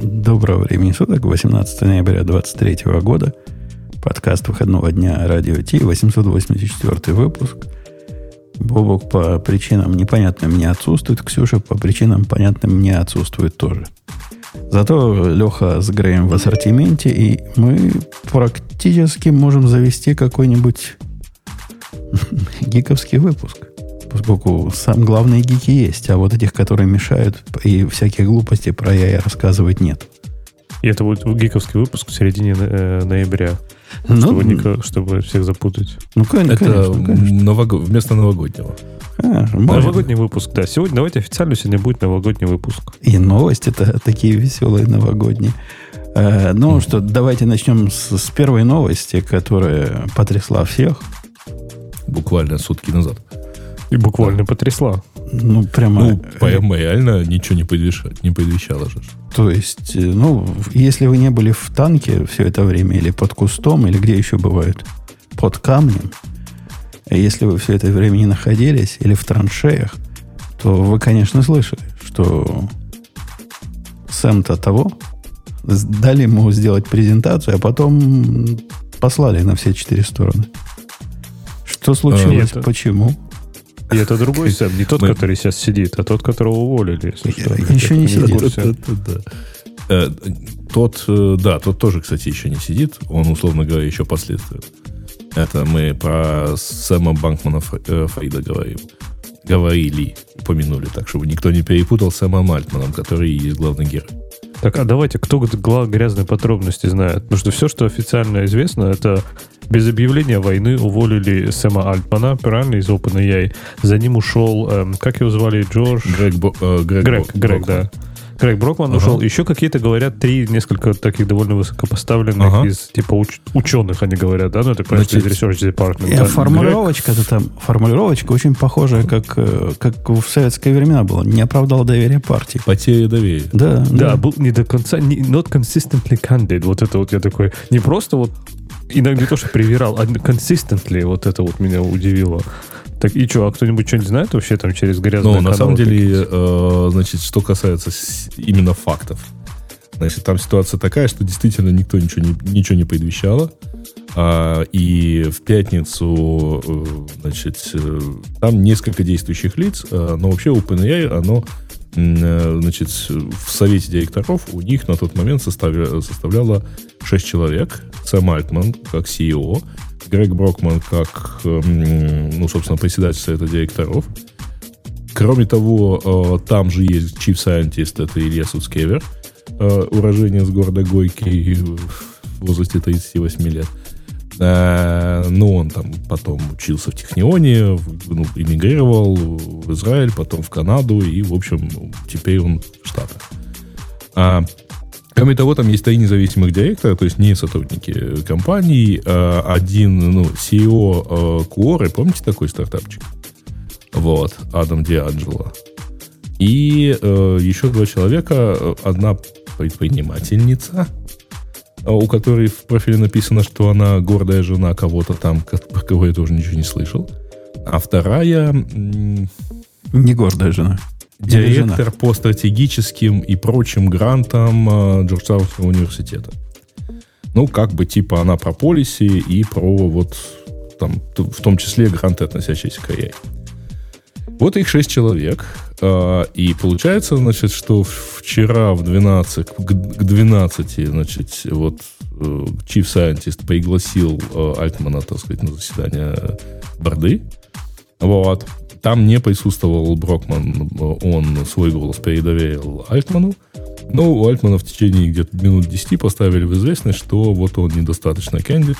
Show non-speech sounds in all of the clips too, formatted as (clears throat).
Доброго времени суток, 18 ноября 2023 года. Подкаст выходного дня Радио Ти, 884 выпуск. Бобок по причинам непонятным не отсутствует, Ксюша по причинам понятным не отсутствует тоже. Зато Леха с Греем в ассортименте, и мы практически можем завести какой-нибудь (laughs) гиковский выпуск поскольку сам главные гики есть, а вот этих, которые мешают и всякие глупости про я рассказывать нет. И это будет гиковский выпуск в середине э, ноября. Ну, чтобы, никак, чтобы всех запутать. Ну, конечно, это конечно, конечно. Новог... вместо новогоднего. А, новогодний выпуск, да. Сегодня, давайте официально сегодня будет новогодний выпуск. И новости-то такие веселые новогодние. Э, ну mm. что, давайте начнем с, с первой новости, которая потрясла всех. Буквально сутки назад. И буквально потрясла. Ну, прямо... Ну, прямо реально ничего не, предвещало, не предвещало же. То есть, э, ну, если вы не были в танке все это время, или под кустом, или где еще бывают, под камнем, если вы все это время не находились, или в траншеях, то вы, конечно, слышали, что Сэм-то того, дали ему сделать презентацию, а потом послали на все четыре стороны. Что случилось? А, Почему? И это другой Сэм, не тот, который сейчас сидит, а тот, которого уволили. Еще не сидит. Э, тот, э, да, тот тоже, кстати, еще не сидит. Он, условно говоря, еще последствия. Это мы про Сэма Банкмана э, Фрида говорим. Говорили, упомянули, так чтобы никто не перепутал с Сэмом Альтманом, который и есть главный герой. Так, а давайте, кто грязные подробности знает? Потому что все, что официально известно, это без объявления войны уволили Сэма Альтмана, правильно, из OpenAI. За ним ушел, эм, как его звали, Джордж? Грег, Бо, э, Грег, Грег, Бо, Грег да. Грег Брокман ага. ушел. Еще какие-то говорят три несколько таких довольно высокопоставленных ага. из типа уч- ученых, они говорят, да? Ну, это просто из Research Department. Да? Формулировочка-то там, формулировочка очень похожая, как, э, как в советское времена была. Не оправдала доверие партии. Потеря доверия. Да, да. Да, был не до конца, не, not consistently candid. Вот это вот я такой, не просто вот иногда не то, что привирал, а consistently вот это вот меня удивило. Так и что, а кто-нибудь что-нибудь знает вообще там через грязные Ну, на самом деле, э, значит, что касается именно фактов. Значит, там ситуация такая, что действительно никто ничего не, ничего не предвещало. А, и в пятницу, э, значит, э, там несколько действующих лиц, э, но вообще OpenAI, оно значит, в совете директоров у них на тот момент составля, составляло 6 человек. Сэм Альтман как CEO, Грег Брокман как, эм, ну, собственно, председатель совета директоров. Кроме того, э, там же есть Chief Scientist, это Илья Суцкевер, э, уроженец города Гойки в возрасте 38 лет. Э, ну, он там потом учился в Технионе, ну, эмигрировал в Израиль, потом в Канаду, и, в общем, теперь он в Штатах. А, кроме того, там есть три независимых директора, то есть не сотрудники компании. А один, ну, CEO Quora, помните такой стартапчик? Вот, Адам Дианджело. И э, еще два человека, одна предпринимательница, а у которой в профиле написано, что она гордая жена кого-то там, про кого я тоже ничего не слышал. А вторая... Не гордая жена. Директор жена. по стратегическим и прочим грантам а, Джорджтаунского университета. Ну, как бы типа она про полиси и про вот там, в том числе гранты, относящиеся к AI. Вот их шесть человек. А, и получается, значит, что вчера в 12, к 12, значит, вот э, Chief Scientist пригласил э, Альтмана, так сказать, на заседание борды. Вот. Там не присутствовал Брокман, он свой голос передоверил Альтману. Но у Альтмана в течение где-то минут 10 поставили в известность, что вот он недостаточно кандид,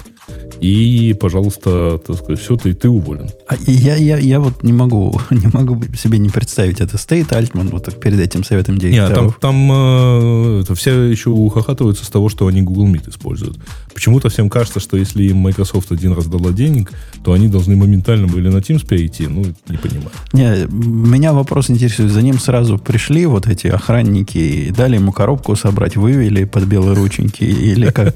и, пожалуйста, так сказать, все, ты, ты уволен. А я, я, я вот не могу, (laughs) не могу себе не представить, это стоит Альтман вот так перед этим советом директоров. Нет, там, там э, это все еще ухахатываются с того, что они Google Meet используют. Почему-то всем кажется, что если им Microsoft один раз дала денег, то они должны моментально были на Teams перейти. Ну, не понимаю. Не, меня вопрос интересует. За ним сразу пришли вот эти охранники и дали ему коробку собрать, вывели под белые рученьки или как?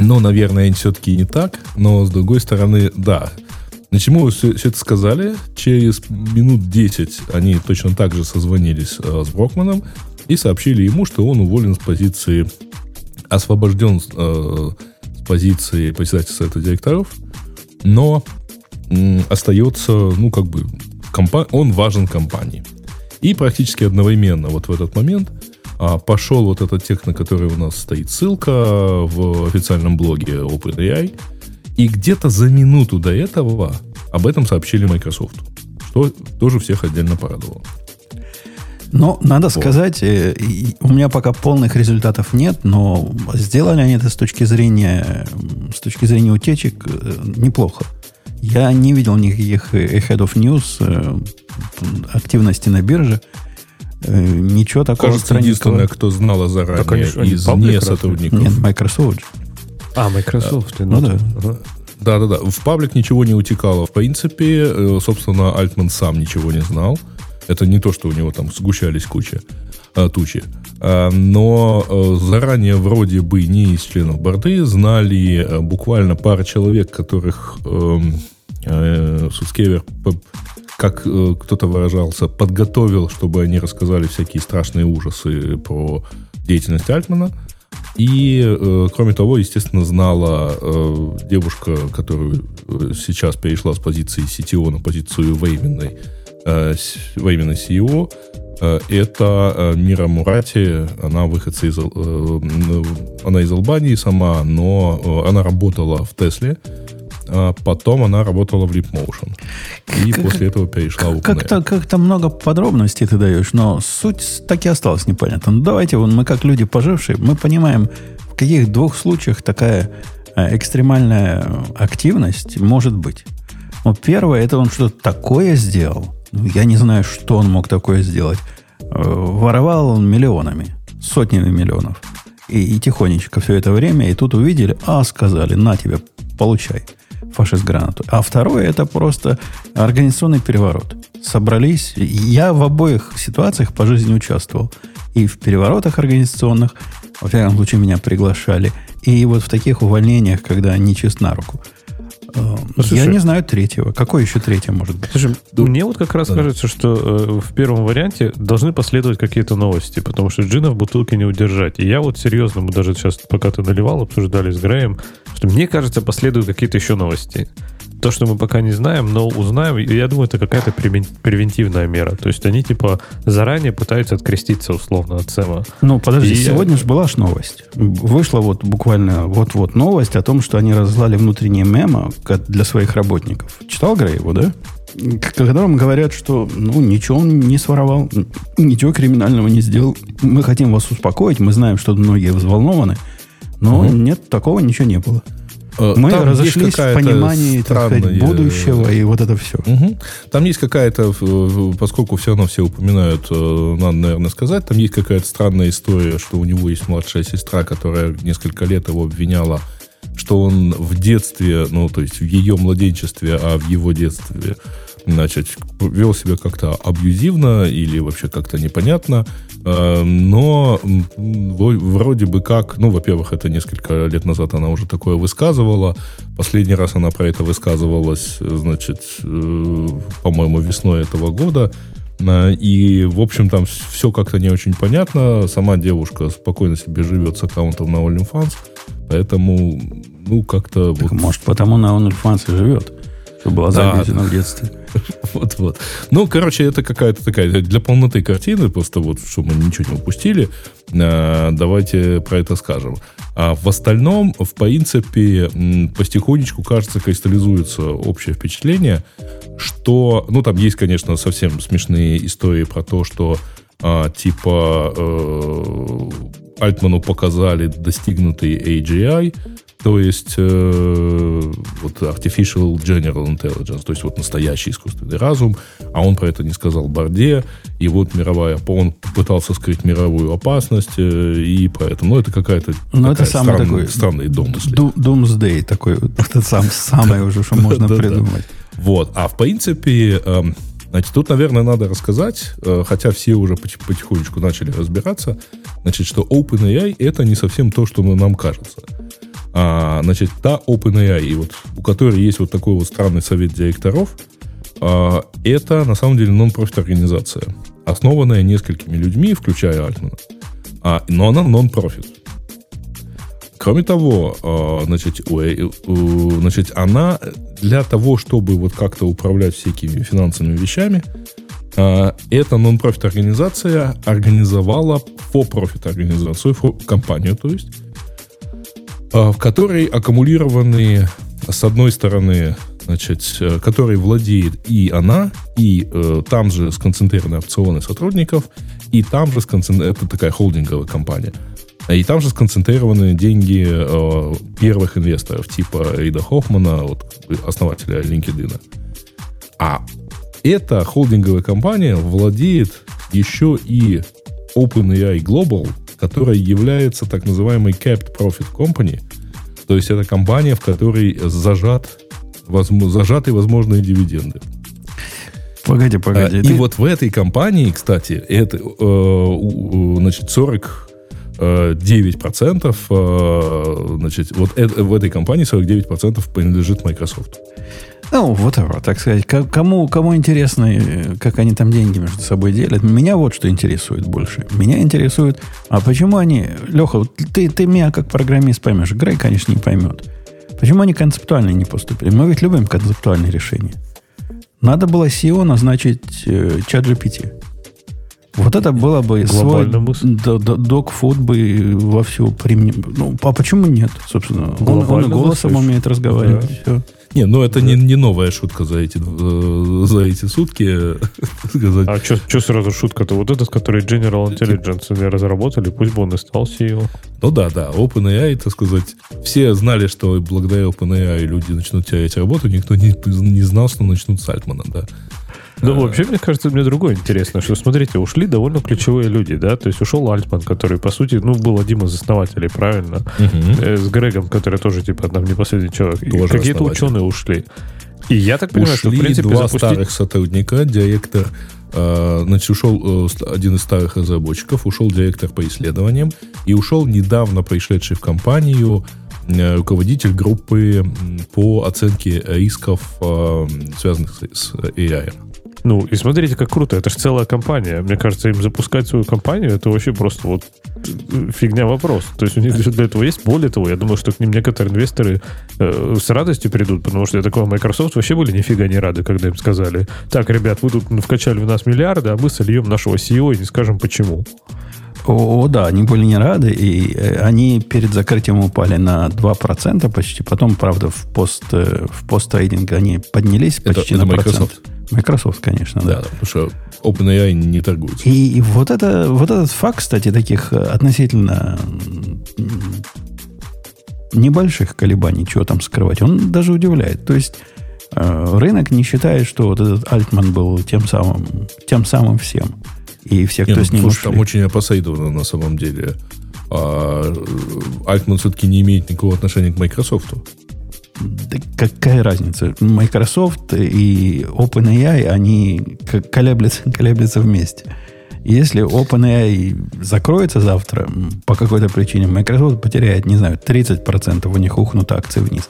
Ну, наверное, все-таки не так, но с другой стороны, да. На чему все, все это сказали? Через минут 10 они точно так же созвонились э, с Брокманом и сообщили ему, что он уволен с позиции, освобожден э, с позиции председателя совета директоров, но м, остается, ну, как бы, компа- он важен компании. И практически одновременно вот в этот момент а, пошел вот этот текст, на который у нас стоит ссылка в официальном блоге OpenAI, и где-то за минуту до этого об этом сообщили Microsoft, что тоже всех отдельно порадовало. Но надо сказать, э, у меня пока полных результатов нет, но сделали они это с точки зрения, с точки зрения утечек э, неплохо. Я не видел никаких Ahead of News э, активности на бирже. Э, Ничего такого Кажется, странненького. единственное, кто знала заранее ж- они из не сотрудников. Нет, Microsoft. А, Microsoft. Ну да. Ага. Да-да-да. В паблик ничего не утекало. В принципе, э, собственно, Альтман сам ничего не знал. Это не то, что у него там сгущались куча, а, тучи. А, Но э, заранее вроде бы не из членов борды знали э, буквально пара человек, которых э, Суцкевер, п- как э, кто-то выражался, подготовил, чтобы они рассказали всякие страшные ужасы про деятельность Альтмана. И, э, кроме того, естественно, знала э, девушка, которую э, сейчас перешла с позиции CTO на позицию временной, э, с- временной CEO. Э, это э, Мира Мурати. Она выходца из... Она из Албании сама, но она работала в Тесле. А потом она работала в Leapmotion. И Как- после этого перешла в OpenAI. Как-то, как-то много подробностей ты даешь, но суть так и осталась непонятна. Ну, давайте, вон, мы как люди пожившие, мы понимаем, в каких двух случаях такая экстремальная активность может быть. Вот первое, это он что-то такое сделал. Ну, Я не знаю, что он мог такое сделать. Э, Воровал он миллионами, сотнями миллионов. И, и тихонечко все это время, и тут увидели, а сказали, на тебе, получай фашист гранату. А второе, это просто организационный переворот. Собрались, я в обоих ситуациях по жизни участвовал. И в переворотах организационных, во всяком случае, меня приглашали, и вот в таких увольнениях, когда не чест на руку. Э, Я слушай- не знаю третьего. Какое еще третье может быть? Слушай, мне вот как раз Да. кажется, что э, в первом варианте должны последовать какие-то новости, потому что джина в бутылке не удержать. И я вот серьезно, мы даже сейчас, пока ты наливал, обсуждали с Греем, что мне кажется, последуют какие-то еще новости. То, что мы пока не знаем, но узнаем, я думаю, это какая-то превен- превентивная мера. То есть они типа заранее пытаются откреститься условно от Сэма. Ну, подожди, И- сегодня же была ж новость. Вышла вот буквально вот-вот новость о том, что они разослали внутреннее мемо для своих работников. Читал Грей его, да? К- Когда вам говорят, что ну, ничего он не своровал, ничего криминального не сделал. Мы хотим вас успокоить, мы знаем, что многие взволнованы, но Мгм. нет, такого ничего не было. Э, Мы там разошлись в понимании, так сказать, странная- будущего и вот это все. Мгм. Там есть какая-то, поскольку все равно все упоминают, э, надо, наверное, сказать, там есть какая-то странная история, что у него есть младшая сестра, которая несколько лет его обвиняла, что он в детстве, ну, то есть в ее младенчестве, а в его детстве, значит, вел себя как-то абьюзивно или вообще как-то непонятно, Э, но вроде бы как, ну, во-первых, это несколько лет назад она уже такое высказывала, последний раз она про это высказывалась, значит, э, по-моему, весной этого года, Э, и, в общем, там все как-то не очень понятно, сама девушка спокойно себе живет с аккаунтом на OnlyFans, поэтому, ну, как-то Так, вот может, потому на OnlyFans и живет, что была Да. в детстве. (laughs) Вот-вот. Ну, короче, это какая-то такая для полноты картины, просто вот, чтобы мы ничего не упустили, э, давайте про это скажем. А в остальном, в принципе, потихонечку, кажется, кристаллизуется общее впечатление, что, ну, там есть, конечно, совсем смешные истории про то, что а, типа э, Альтману показали достигнутый AGI, то есть э, вот Artificial General Intelligence, то есть вот настоящий искусственный разум, а он про это не сказал Борде, и вот мировая, он пытался скрыть мировую опасность, э, и поэтому, ну, это какая-то Ну, это самый странная- такой странные домысли. Ду- Doomsday такой, это сам, самое уже, что можно придумать. Вот. А в принципе, эм, значит, тут, наверное, надо рассказать, э, хотя все уже поти- потихонечку начали разбираться, значит, что OpenAI это не совсем то, что нам кажется. А, значит, та OpenAI, и вот, у которой есть вот такой вот странный совет директоров, а, это на самом деле нон-профит организация. основанная несколькими людьми, включая Альтмана, а, но она non-profit. Кроме того, э, значит, значит, она для того, чтобы вот как-то управлять всякими финансовыми вещами, э, эта non-profit организация организовала for-profit организацию, компанию, то есть, в которой аккумулированы с одной стороны значит, которой владеет и она, и э, там же сконцентрированы опционы сотрудников, и там же сконцентрирована, это такая холдинговая компания – и там же сконцентрированы деньги э, первых инвесторов, типа Рида Хоффмана, вот, основателя LinkedIn. А эта холдинговая компания владеет еще и OpenAI Global, которая является так называемой Capped Profit Company. То есть это компания, в которой зажат, возможно, зажаты возможные дивиденды. Погоди, погоди. И ты... вот в этой компании, кстати, это, э, значит, 40 9%, э, значит, вот это, в этой компании 49% принадлежит Microsoft. Ну, вот так сказать. Кому, кому интересно, э, как они там деньги между собой делят, меня вот что интересует больше. Меня интересует, а почему они... Леха, ты, ты меня как программист поймешь. Грей, конечно, не поймет. Почему они концептуально не поступили? Мы ведь любим концептуальные решения. Надо было SEO назначить э, чат GPT. Вот это было бы свой док-фуд бы вовсю применим. Ну, а почему нет, собственно? Он, он голосом умеет разговаривать. Да. Все. Не, ну это не, не новая шутка за эти, э, за эти сутки. (laughs) а что сразу шутка-то? Вот этот, который General Intelligence разработали, пусть бы он и стал CEO. Ну да, да, OpenAI, так сказать, все знали, что благодаря OpenAI люди начнут терять работу, никто не, не знал, что начнут с Альтмана, да. Ну, вообще, мне кажется, мне другое интересно, что, смотрите, ушли довольно ключевые люди, да, то есть ушел Альтман, который, по сути, ну, был один из основателей, правильно, угу. с Грегом, который тоже, типа, там, не последний человек. Какие-то ученые ушли. И я так понимаю, ушли что, в принципе, два запустить... старых сотрудника, директор э, Значит, ушел э, один из старых разработчиков, ушел директор по исследованиям и ушел недавно пришедший в компанию руководитель группы по оценке рисков, связанных с AI. Ну, и смотрите, как круто. Это же целая компания. Мне кажется, им запускать свою компанию, это вообще просто вот э, фигня вопрос. То есть у них для этого есть. Более того, я думаю, что к ним некоторые инвесторы э, с радостью придут, потому что я такого Microsoft вообще были нифига не рады, когда им сказали, так, ребят, вы тут вкачали в нас миллиарды, а мы сольем нашего CEO и не скажем почему. О, да, они были не рады, и э, они перед закрытием упали на 2% почти. Потом, правда, в пост, э, в пост-трейдинг они поднялись почти это, на это процент. Microsoft. Microsoft, конечно, да. да. Потому что OpenAI не торгуется. И, и вот, это, вот этот факт, кстати, таких э, относительно небольших колебаний, чего там скрывать, он даже удивляет. То есть рынок не считает, что вот этот Альтман был тем самым, тем самым всем. И все, кто Нет, с ним слушай, ушли. там очень опосредованно на самом деле. А Альтман все-таки не имеет никакого отношения к Microsoft. Да какая разница? Microsoft и OpenAI, они колеблются, (laughs) колеблются вместе. Если OpenAI закроется завтра по какой-то причине, Microsoft потеряет, не знаю, 30% у них ухнут акции вниз.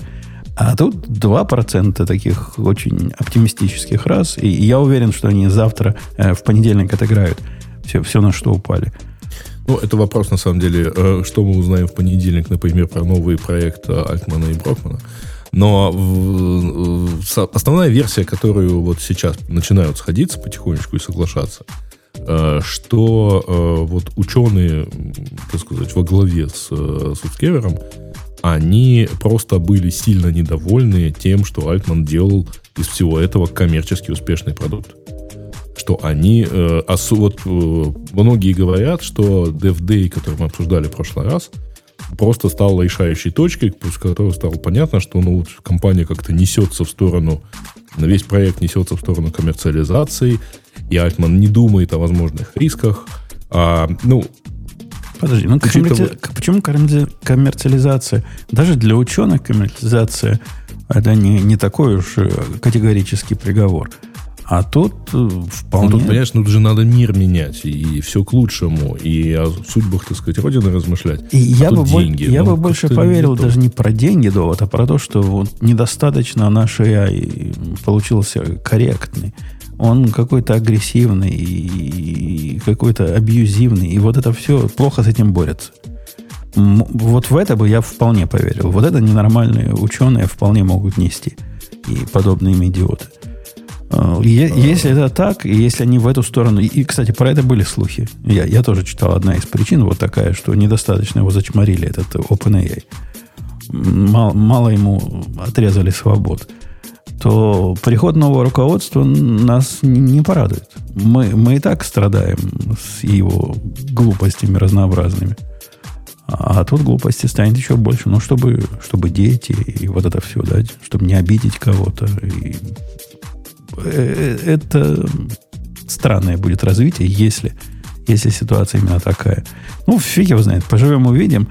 А тут 2% таких очень оптимистических раз. И я уверен, что они завтра, э, в понедельник отыграют все, все, на что упали. Ну, это вопрос, на самом деле, э, что мы узнаем в понедельник, например, про новый проект Альтмана и Брокмана. Но основная версия, которую вот сейчас начинают сходиться потихонечку и соглашаться, э, что э, вот ученые, так сказать, во главе с Суцкевером, они просто были сильно недовольны тем, что Альтман делал из всего этого коммерчески успешный продукт. Что они... Э, вот, э, многие говорят, что DevDay, который мы обсуждали в прошлый раз, просто стал решающей точкой, после которой стало понятно, что ну, вот компания как-то несется в сторону, весь проект несется в сторону коммерциализации, и Альтман не думает о возможных рисках. А, ну, Подожди, ну коммерци... почему коммерциализация? Даже для ученых коммерциализация это не, не такой уж э, категорический приговор. А тут э, вполне... Ну, тут, понимаешь, ну, же надо мир менять, и, и все к лучшему, и о судьбах, так сказать, Родины размышлять. И а я бы, деньги. Я ну, бы больше поверил не даже не про деньги довод, а про то, что вот недостаточно наш AI получился корректный. Он какой-то агрессивный и какой-то абьюзивный, и вот это все плохо с этим борется. Вот в это бы я вполне поверил. Вот это ненормальные ученые вполне могут нести. И подобные им идиоты. А, если это так, и если они в эту сторону... И, кстати, про это были слухи. Я, я тоже читал, одна из причин вот такая, что недостаточно его зачморили, этот OpenAI. Мало, мало ему отрезали свобод то приход нового руководства нас не порадует. Мы, мы и так страдаем с его глупостями разнообразными. А тут глупости станет еще больше. Ну, чтобы, чтобы дети и вот это все, да, чтобы не обидеть кого-то. И э, это странное будет развитие, если, если ситуация именно такая. Ну, фиг его знает. Поживем, увидим.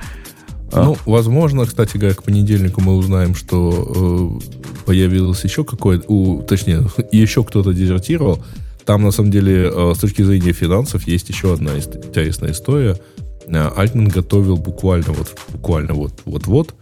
Ну, возможно, кстати говоря, к понедельнику мы узнаем, что э, появилось еще какое-то, точнее, (laughs) еще кто-то дезертировал. Там, на самом деле, э, с точки зрения финансов, есть еще одна интересная история. Э, Альтман готовил буквально вот, буквально вот, вот-вот.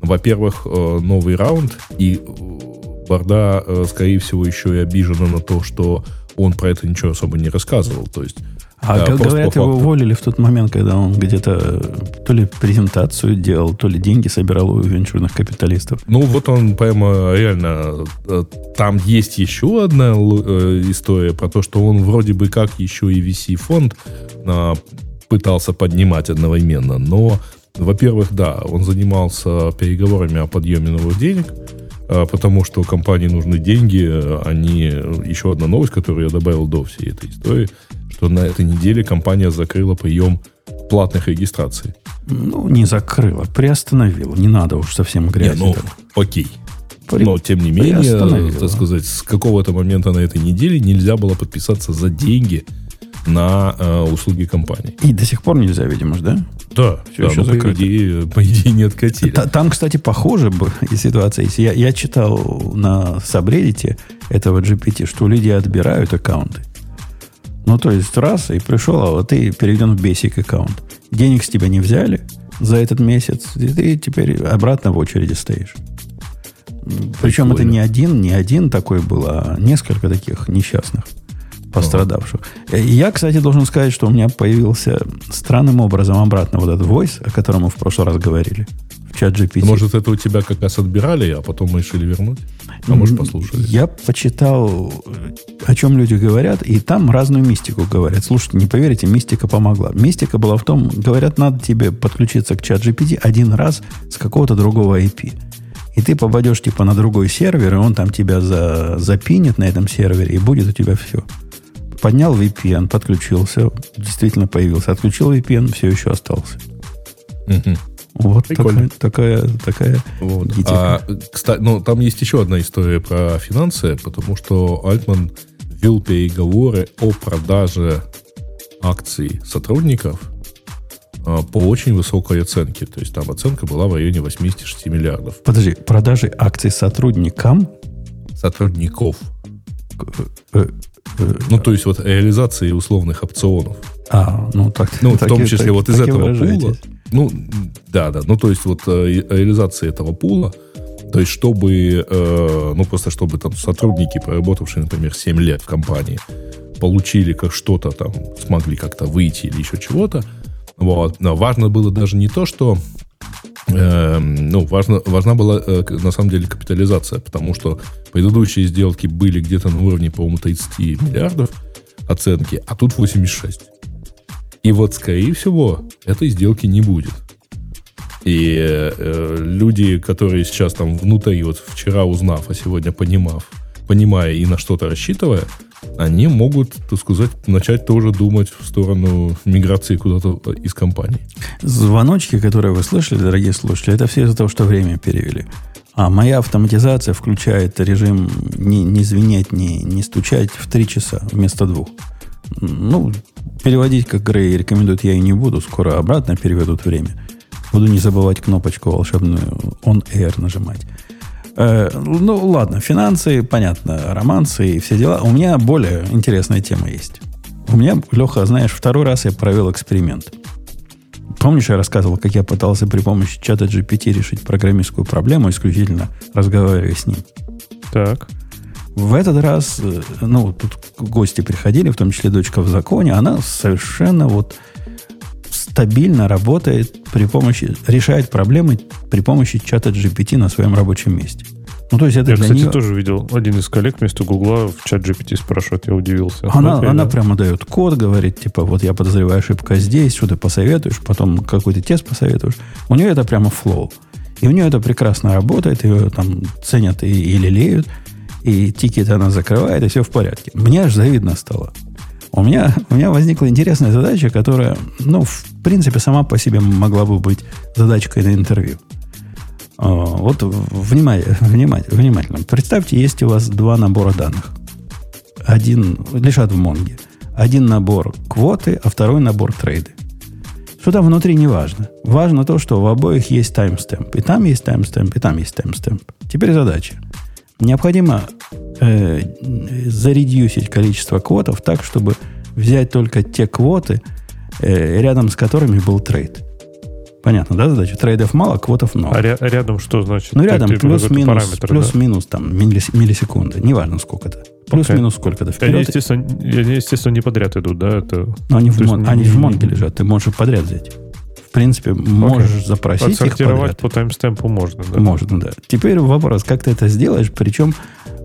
Во-первых, э, новый раунд, и э, Борда, э, скорее всего, еще и обижена на то, что он про это ничего особо не рассказывал. То есть а да, говорят, его уволили в тот момент, когда он где-то то ли презентацию делал, то ли деньги собирал у венчурных капиталистов. Ну, вот он прямо реально... Э, там есть еще одна э, история про то, что он вроде бы как еще и VC-фонд а, пытался поднимать одновременно. Но, во-первых, да, он занимался переговорами о подъеме новых денег, а, потому что компании нужны деньги. Они... Еще одна новость, которую я добавил до всей этой истории – что на этой неделе компания закрыла прием платных регистраций. Ну, не закрыла, приостановила. Не надо уж совсем грязь. Не, ну, окей. При... Но, тем не менее, так сказать, с какого-то момента на этой неделе нельзя было подписаться за деньги на э, услуги компании. И до сих пор нельзя, видимо, да? Да, все да, еще ну, закрыто. По идее, по идее, не откатили. Там, кстати, похоже (laughs) и ситуация есть. Я, я читал на сабреддите этого GPT, что люди отбирают аккаунты. Ну, то есть раз, и пришел, а вот ты переведен в Basic аккаунт. Денег с тебя не взяли за этот месяц, и ты теперь обратно в очереди стоишь. Причем это не один, не один такой был, а несколько таких несчастных пострадавших. Ага. Я, кстати, должен сказать, что у меня появился странным образом обратно вот этот voice, о котором мы в прошлый раз говорили чат GPT. Может, это у тебя как раз отбирали, а потом мы решили вернуть? А может, послушали? Я почитал, о чем люди говорят, и там разную мистику говорят. Слушайте, не поверите, мистика помогла. Мистика была в том, говорят, надо тебе подключиться к чат GPT один раз с какого-то другого IP. И ты попадешь типа на другой сервер, и он там тебя за, запинит на этом сервере, и будет у тебя все. Поднял VPN, подключился, действительно появился. Отключил VPN, все еще остался. Угу. Вот такая, такая, такая вот. А, кстати, ну, там есть еще одна история про финансы, потому что Альтман вел переговоры о продаже акций сотрудников а, по очень высокой оценке. То есть там оценка была в районе 86 миллиардов. Подожди, продажи акций сотрудникам? Сотрудников. Э, э, ну, то есть вот реализации условных опционов. А, ну так. Ну, так, в том числе так, вот из этого пула. Ну, да, да. Ну, то есть вот э, реализация этого пула, то есть чтобы, э, ну, просто чтобы там сотрудники, проработавшие, например, 7 лет в компании, получили как что-то там, смогли как-то выйти или еще чего-то. Вот. Но важно было даже не то, что э, ну, важно, важна была э, на самом деле капитализация, потому что предыдущие сделки были где-то на уровне, по-моему, 30 миллиардов оценки, а тут 86. И вот, скорее всего, этой сделки не будет. И э, люди, которые сейчас там внутри, вот вчера узнав, а сегодня понимав, понимая и на что-то рассчитывая, они могут, так сказать, начать тоже думать в сторону миграции куда-то из компании. Звоночки, которые вы слышали, дорогие слушатели, это все из-за того, что время перевели. А моя автоматизация включает режим не, не звенеть, не, не стучать в три часа вместо двух. Ну, переводить, как Грей рекомендует, я и не буду. Скоро обратно переведут время. Буду не забывать кнопочку волшебную On Air нажимать. Э, ну, ладно, финансы, понятно, романсы и все дела. У меня более интересная тема есть. У меня, Леха, знаешь, второй раз я провел эксперимент. Помнишь, я рассказывал, как я пытался при помощи чата GPT решить программистскую проблему, исключительно разговаривая с ним? Так. В этот раз, э, ну, тут гости приходили, в том числе дочка в законе, она совершенно вот стабильно работает при помощи, решает проблемы при помощи чата GPT на своем рабочем месте. Ну, то есть это Я, кстати, нее... тоже видел. Один из коллег вместо Гугла в чат GPT спрашивает, я удивился. Она, Окей, она да. прямо дает код, говорит, типа, вот я подозреваю ошибка здесь, что ты посоветуешь, потом какой-то тест посоветуешь. У нее это прямо флоу. И у нее это прекрасно работает, ее там ценят и, и лелеют, и тикеты она закрывает, и все в порядке. Мне аж завидно стало. У меня, у меня возникла интересная задача, которая, ну, в принципе, сама по себе могла бы быть задачкой на интервью. А, Вот внимание, внимание, внимательно. Представьте, есть у вас два набора данных. Один лежат в Монге. Один набор квоты, а второй набор трейды. Что там внутри, не важно. Важно то, что в обоих есть timestamp. И там есть timestamp, и там есть timestamp. Теперь задача. Необходимо э, заредюсить количество квотов так, чтобы взять только те квоты, э, рядом с которыми был trade. Понятно, да, задача? Трейдов мало, квотов много. А ря- рядом что значит? Ну, рядом плюс-минус, параметр, да? плюс-минус там миллис- миллисекунды. Неважно сколько-то. Плюс-минус сколько-то Они, вперед. естественно, они, естественно, не подряд идут, да? Это Но они, в, мон- не- они в не- Монге лежат. Ты можешь подряд взять. В принципе, можешь запросить их подряд. по таймстемпу можно, да? Можно, да. Теперь вопрос, как ты это сделаешь? Причем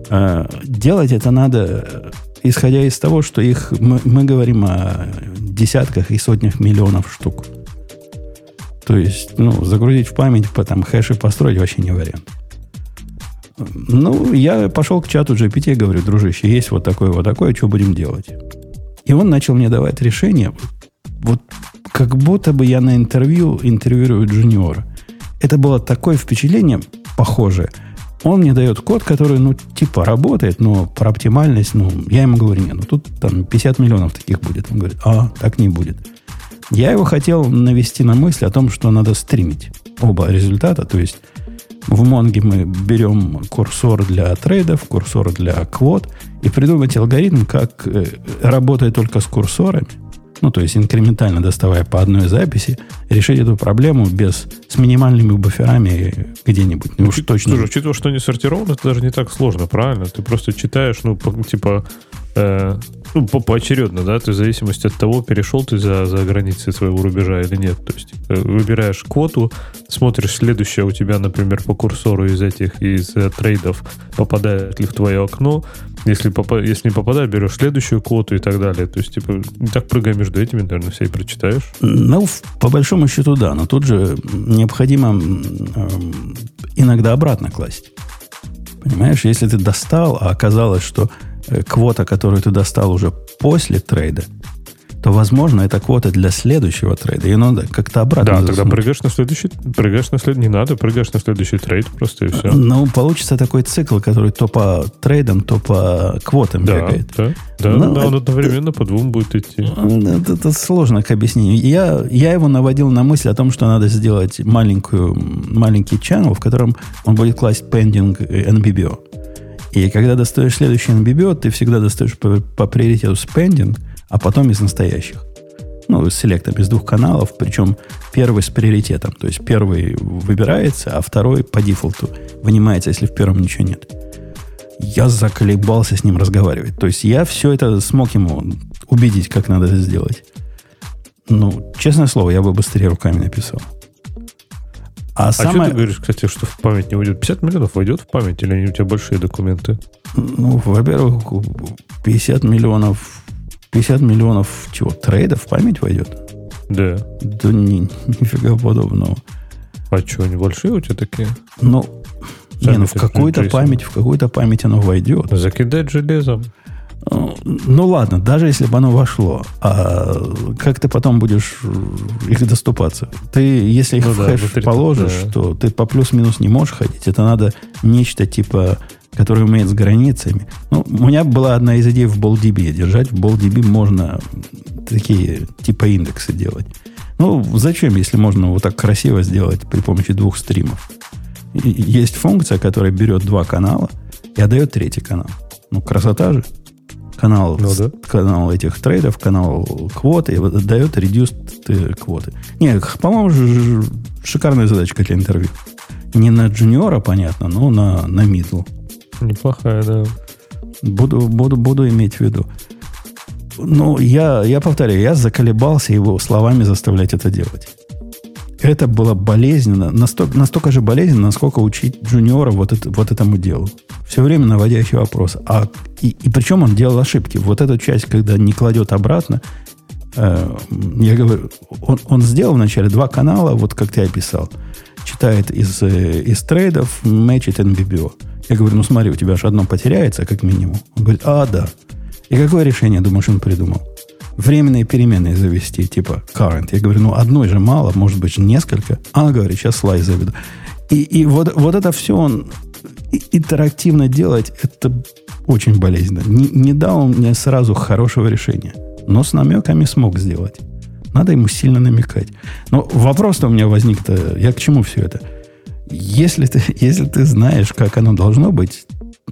э, делать это надо, э, исходя из того, что их мы, мы говорим о десятках и сотнях миллионов штук. То есть, ну, загрузить в память, потом хэши построить вообще не вариант. Ну, я пошел к чату GPT и говорю, дружище, есть вот такое, вот такое, что будем делать? И он начал мне давать решение, вот как будто бы я на интервью интервьюирую джуниора. Это было такое впечатление похожее. Он мне дает код, который, ну, типа работает, но про оптимальность, ну, я ему говорю, нет, ну, тут там 50 миллионов таких будет. Он говорит, а, так не будет. Я его хотел навести на мысль о том, что надо стримить оба результата. То есть в Монге мы берем курсор для трейдов, курсор для квот и придумать алгоритм, как э, работая только с курсорами, ну, то есть инкрементально доставая по одной записи, решить эту проблему без, с минимальными буферами где-нибудь. Ну, уж Учит- точно. Слушай, учитывая, что не сортировано, это даже не так сложно, правильно? Ты просто читаешь, ну, по- типа, э, ну, по- поочередно, да, ты в зависимости от того, перешел ты за, за границы своего рубежа или нет. То есть э, выбираешь квоту, смотришь следующее у тебя, например, по курсору из этих, из э, трейдов, попадает ли в твое окно. Если, попа- если не попадает, берешь следующую квоту и так далее. То есть, типа, так прыгай между этими, наверное, все и прочитаешь. Ну, по большому счету, да. Но тут же необходимо эм, иногда обратно класть. Понимаешь, если ты достал, а оказалось, что э, квота, которую ты достал уже после трейда, то, возможно, это квота для следующего трейда. И надо как-то обратно Да, тогда засунуть. прыгаешь на следующий, прыгаешь на след, не надо, прыгаешь на следующий трейд просто и все. Ну, получится такой цикл, который то по трейдам, то по квотам Да, бегает. да, да, Ну, да, он это- одновременно по двум будет идти. Это, это сложно к объяснению. Я, я его наводил на мысль о том, что надо сделать маленькую, маленький channel, в котором он будет класть pending NBBO. И когда достаешь следующий NBBO, ты всегда достаешь по, по приоритету с pending, а потом из настоящих. Ну, с селектом из двух каналов, причем первый с приоритетом. То есть первый выбирается, а второй по дефолту вынимается, если в первом ничего нет. Я заколебался с ним разговаривать. То есть я все это смог ему убедить, как надо это сделать. Ну, честное слово, я бы быстрее руками написал. А, А что самое... ты говоришь, кстати, что в память не уйдет? 50 миллионов войдет в память или они у тебя большие документы? Ну, во-первых, 50 миллионов... 50 миллионов чего? Трейдов в память войдет? Да. Да ни, нифига подобного. А что, они большие у тебя такие? Ну, не, Сами ну в какую-то память, в какую-то память оно войдет. Закидать железом. Ну ладно, даже если бы оно вошло, а как ты потом будешь э, их доступаться? Ты, если их Ну в да, хэш положишь, да. то ты по плюс-минус не можешь ходить. Это надо нечто типа, которое умеет с границами. Ну, у меня была одна из идей в BallDB держать. В BallDB можно такие типа индексы делать. Ну, зачем, если можно вот так красиво сделать при помощи двух стримов? И- Есть функция, которая берет два канала и отдает третий канал. Ну, красота же. Канал, Ну да. канал этих трейдов, канал квоты, и вот дает reduced э, квоты. Не, по-моему, шикарная задачка для интервью. Не на джуниора, понятно, но на, на мидл. Неплохая, да. Буду, буду, буду иметь в виду. Ну, я, я повторяю, я заколебался его словами заставлять это делать. Это было болезненно, настолько, настолько же болезненно, насколько учить джуниора вот, это, вот этому делу. Все время наводящий вопрос. А, и, и причем он делал ошибки. Вот эту часть, когда не кладет обратно, э, я говорю, он, он сделал вначале два канала, вот как ты описал. Читает из, э, из трейдов, мэчит NBBO. Я говорю, ну смотри, у тебя же одно потеряется, как минимум. Он говорит, а, да. И какое решение, думаешь, он придумал? Временные переменные завести, типа current. Я говорю, ну одной же мало, может быть, несколько. А она говорит, сейчас слайд заведу. И, и вот, вот это все он интерактивно делать, это очень болезненно. Не, не дал он мне сразу хорошего решения. Но с намеками смог сделать. Надо ему сильно намекать. Но вопрос-то у меня возник-то, я к чему все это? Если ты, (laughs) если ты знаешь, как оно должно быть,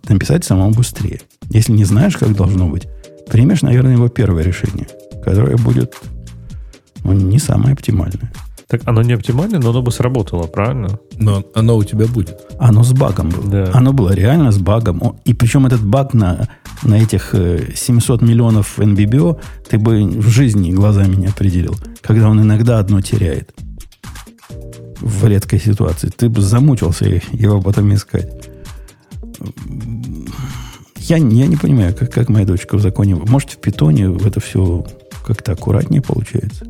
написать самому быстрее. Если не знаешь, как должно быть, примешь, наверное, его первое решение, которое будет ну, не самое оптимальное. Так оно не оптимально, но оно бы сработало, правильно? Но оно у тебя будет. Оно с багом было. Да. Оно было реально с багом. И причем этот баг на, на этих 700 э, миллионов NBBO ты бы в жизни глазами не определил. Когда он иногда одно теряет. В редкой ситуации. Ты бы замучился его потом искать. Я, я не понимаю, как, как моя дочка в законе. Может, в питоне это все как-то аккуратнее получается.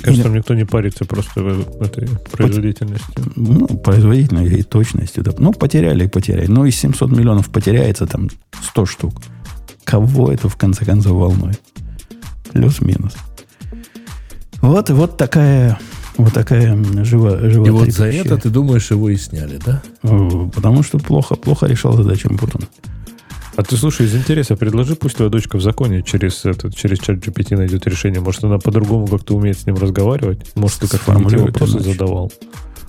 Кажется, там никто не парится просто в этой производительности. Ну, производительностью и точностью. Да. Ну, потеряли и потеряли. Ну, из 700 миллионов потеряется там 100 штук. Кого это в конце концов волнует? Плюс-минус. Вот, вот такая вот такая жива, жива И вот за это, ты думаешь, его и сняли, да? Потому что плохо, плохо решал задачу Путуна. А ты слушай, из интереса предложи, пусть твоя дочка в законе через этот, через чат GPT найдет решение. Может, она по-другому как-то умеет с ним разговаривать? Может, ты как-то вопросы иначе. задавал?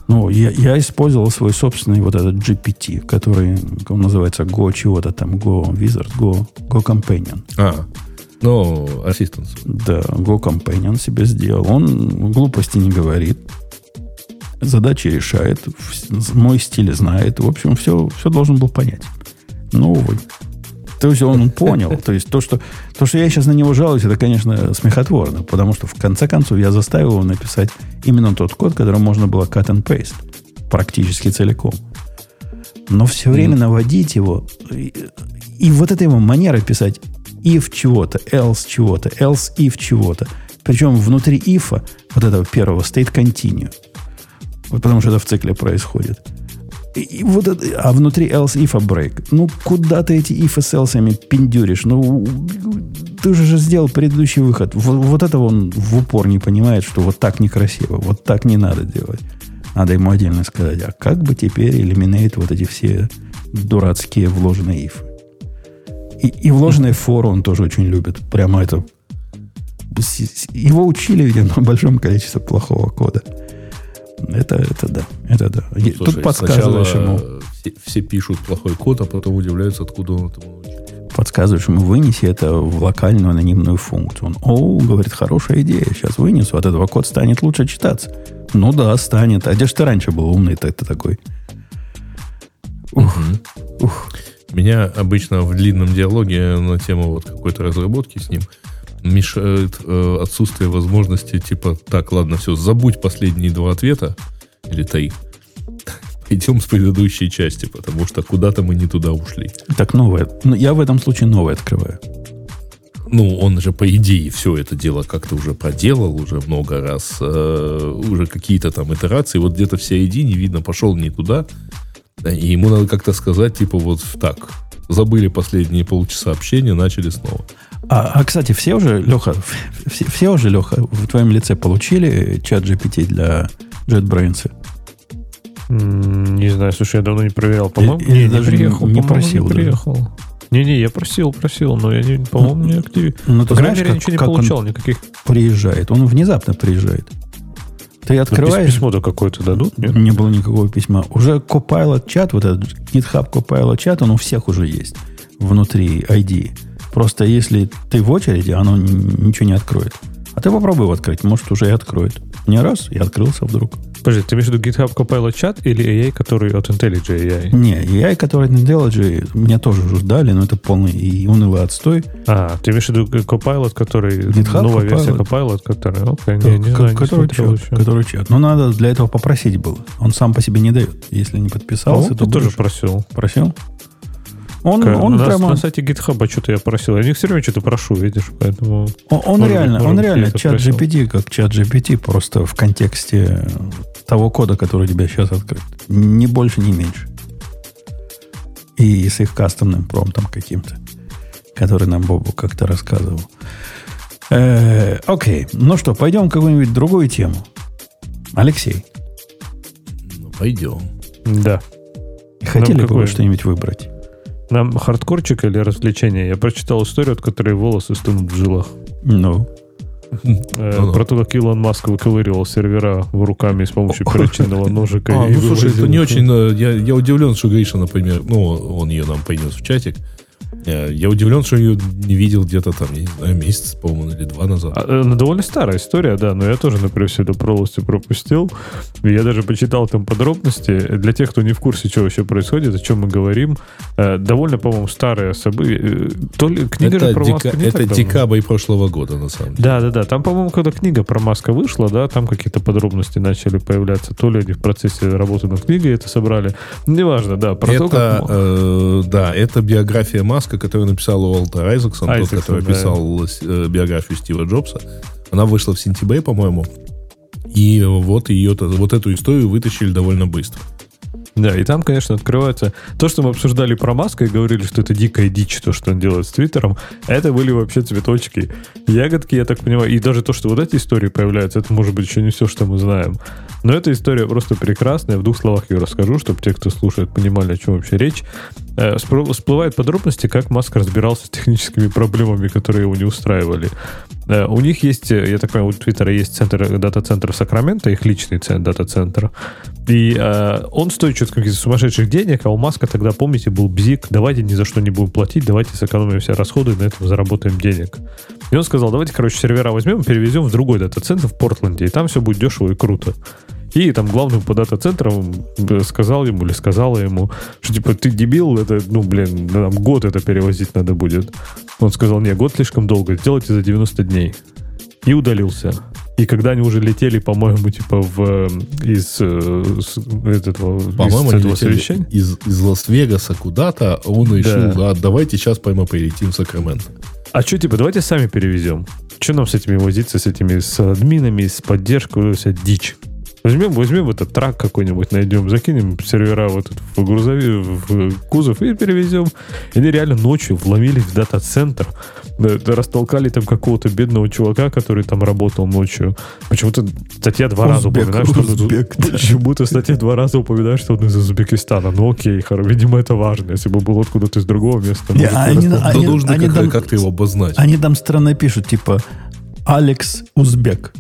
Ну, я, я использовал свой собственный вот этот GPT, который, он называется, Go чего-то там, Go Wizard, Go, Go Companion. А, ну, ассистент. Да, Go Companion себе сделал. Он глупости не говорит. Задачи решает. Мой стиль знает. В общем, все, все должен был понять. Ну, увы. То есть он понял. (laughs) То есть то что, то, что я сейчас на него жалуюсь, это, конечно, смехотворно. Потому что, в конце концов, я заставил его написать именно тот код, который можно было cut and paste. Практически целиком. Но все время наводить его... И, и вот эта его манера писать if чего-то, else чего-то, else if чего-то. Причем внутри if, вот этого первого, стоит continue. Вот потому что это в цикле происходит. И вот это, а внутри else if break. Ну, куда ты эти if с else пиндюришь? Ну, ты же сделал предыдущий выход. Вот, вот это он в упор не понимает, что вот так некрасиво, вот так не надо делать. Надо ему отдельно сказать, а как бы теперь элиминейт вот эти все дурацкие вложенные if. И, и вложенные форы он тоже очень любит. Прямо это... Его учили, видимо, большом количестве плохого кода. Это, это да. Это да. Ну, слушай, Тут подсказываешь ему. Все, все пишут плохой код, а потом удивляются, откуда он этому. Подсказываешь ему, вынеси это в локальную анонимную функцию. Он, о, говорит, хорошая идея. Сейчас вынесу, от этого код станет лучше читаться. Ну да, станет. А где же ты раньше был умный-то такой? Ух, угу. ух. Меня обычно в длинном диалоге на тему вот какой-то разработки с ним мешает э, отсутствие возможности, типа, так, ладно, все, забудь последние два ответа, или три, (laughs) идем с предыдущей части, потому что куда-то мы не туда ушли. Так, новое. Ну, я в этом случае новое открываю. Ну, он же, по идее, все это дело как-то уже проделал уже много раз. Э, уже какие-то там итерации. Вот где-то в середине, видно, пошел не туда. И ему надо как-то сказать, типа, вот так. Забыли последние полчаса общения, начали снова. А, а кстати, все уже, Леха, все, все уже, Леха, в твоем лице получили чат GPT для JetBrains? Не знаю, слушай, я давно не проверял. По-моему, или, не, даже не приехал. Не просил. Не приехал. Не-не, я просил, просил, но я, не, по-моему, не активировал. Ну, ты знаешь, как, ничего не как получал, он никаких. приезжает? Он внезапно приезжает. Ты открываешь... Письмо-то какое-то дадут? Нет? Не было никакого письма. Уже Copilot чат, вот этот GitHub Copilot чат, он у всех уже есть внутри ID. Просто если ты в очереди, оно ничего не откроет. А ты попробуй его открыть, может, уже и откроет. Не раз, и открылся вдруг. Подожди, ты имеешь в виду GitHub Copilot чат или AI, который от IntelliJ AI? Не, AI, который на IntelliJ, меня тоже уже ждали, но это полный и унылый отстой. А, ты имеешь в виду Copilot, который... GitHub новая версия Copilot. Copilot, которая... Окей, не, не Ко- знаю, не который, смотрел чат, еще. который чат. Но надо для этого попросить было. Он сам по себе не дает. Если не подписался, По-моему, то ты тоже просил. просил. Он, К- он на, прямо... на сайте GitHub что-то я просил. Я них все время что-то прошу, видишь, поэтому... Он, он Может реально, может он реально чат просил. GPT, как чат GPT, просто в контексте того кода, который у тебя сейчас открыт. Ни больше, ни меньше. И с их кастомным промптом каким-то, который нам Бобу как-то рассказывал. Э, Окей, ну что, пойдем какую-нибудь другую тему. Алексей, Ну, пойдем. Да. хотели бы какое? вы что-нибудь выбрать? Нам хардкорчик или развлечение? Я прочитал историю, от которой волосы стынут в жилах. Ну. Про то, как Илон Маск выковыривал сервера в руками с помощью перочинного ножика. А, ну слушай, это не очень... э, Я, я удивлен, что Гриша, например, ну, он ее нам принес в чатик. Э, Я удивлен, что ее не видел где-то там, я не знаю, месяц, по-моему, или два назад. А, э, ну, довольно старая история, да, но я тоже, например, все это полностью пропустил. Я даже почитал там подробности. Для тех, кто не в курсе, что вообще происходит, о чем мы говорим, э, довольно, по-моему. То ли книга это же про дека- Маска не это декабрь прошлого года, на самом деле. Да, да, да. Там, по-моему, когда книга про Маска вышла, да, там какие-то подробности начали появляться. То ли они в процессе работы над книгой это собрали. Неважно, да. Про то, это, как... э, да, это биография Маска, которую написал Уолтер Айзексон, тот, который да. писал э, биографию Стива Джобса. Она вышла в сентябре, по-моему. И вот ее, вот эту историю вытащили довольно быстро. Да, и там, конечно, открывается... То, что мы обсуждали про Маска и говорили, что это дикая дичь, то, что он делает с Твиттером, это были вообще цветочки. Ягодки, я так понимаю, и даже то, что вот эти истории появляются, это может быть еще не все, что мы знаем. Но эта история просто прекрасная. В двух словах ее расскажу, чтобы те, кто слушает, понимали, о чем вообще речь. Э, Всплывают подробности, как Маск разбирался с техническими проблемами, которые его не устраивали. Э, У них есть, э, я так понимаю, у Твиттера есть центр, дата-центр Сакрамента, их личный центр, дата-центр. И э, он стоит что-то каких-то сумасшедших денег, а у Маска тогда, помните, был бзик, давайте ни за что не будем платить, давайте сэкономим все расходы на этом заработаем денег. И он сказал, давайте, короче, сервера возьмем и перевезем в другой дата-центр в Портленде, и там все будет дешево и круто. И там главный по дата-центрам э, сказал ему или сказала ему, что типа ты дебил, это, ну, блин, нам год это перевозить надо будет. Он сказал, не, год слишком долго, сделайте за 90 дней. И удалился. И когда они уже летели, по-моему, типа в э, из, э, с- этого, По-моему, из этого совещания. из, из Лас-Вегаса куда-то, а он решил, да, давайте сейчас прямо полетим в Сакраменто. А что, типа, давайте сами перевезем. Что нам с этими возиться, с этими, с админами, с поддержкой, вся дичь. Возьмем, возьмем этот трак какой-нибудь, найдем, закинем сервера в этот в грузовик, в кузов и перевезем. И они реально ночью вломились в дата-центр, да, да, растолкали там какого-то бедного чувака, который там работал ночью. Почему-то статья два раза упоминает, что узбек, да. почему-то статья два раза упоминает, что он из Узбекистана. Ну окей, хоро- видимо, это важно. Если бы был откуда-то из другого места. Не, они- Да Они- нужно они как- там- как-то его обозначить. Они там странно пишут, типа Алекс Узбек.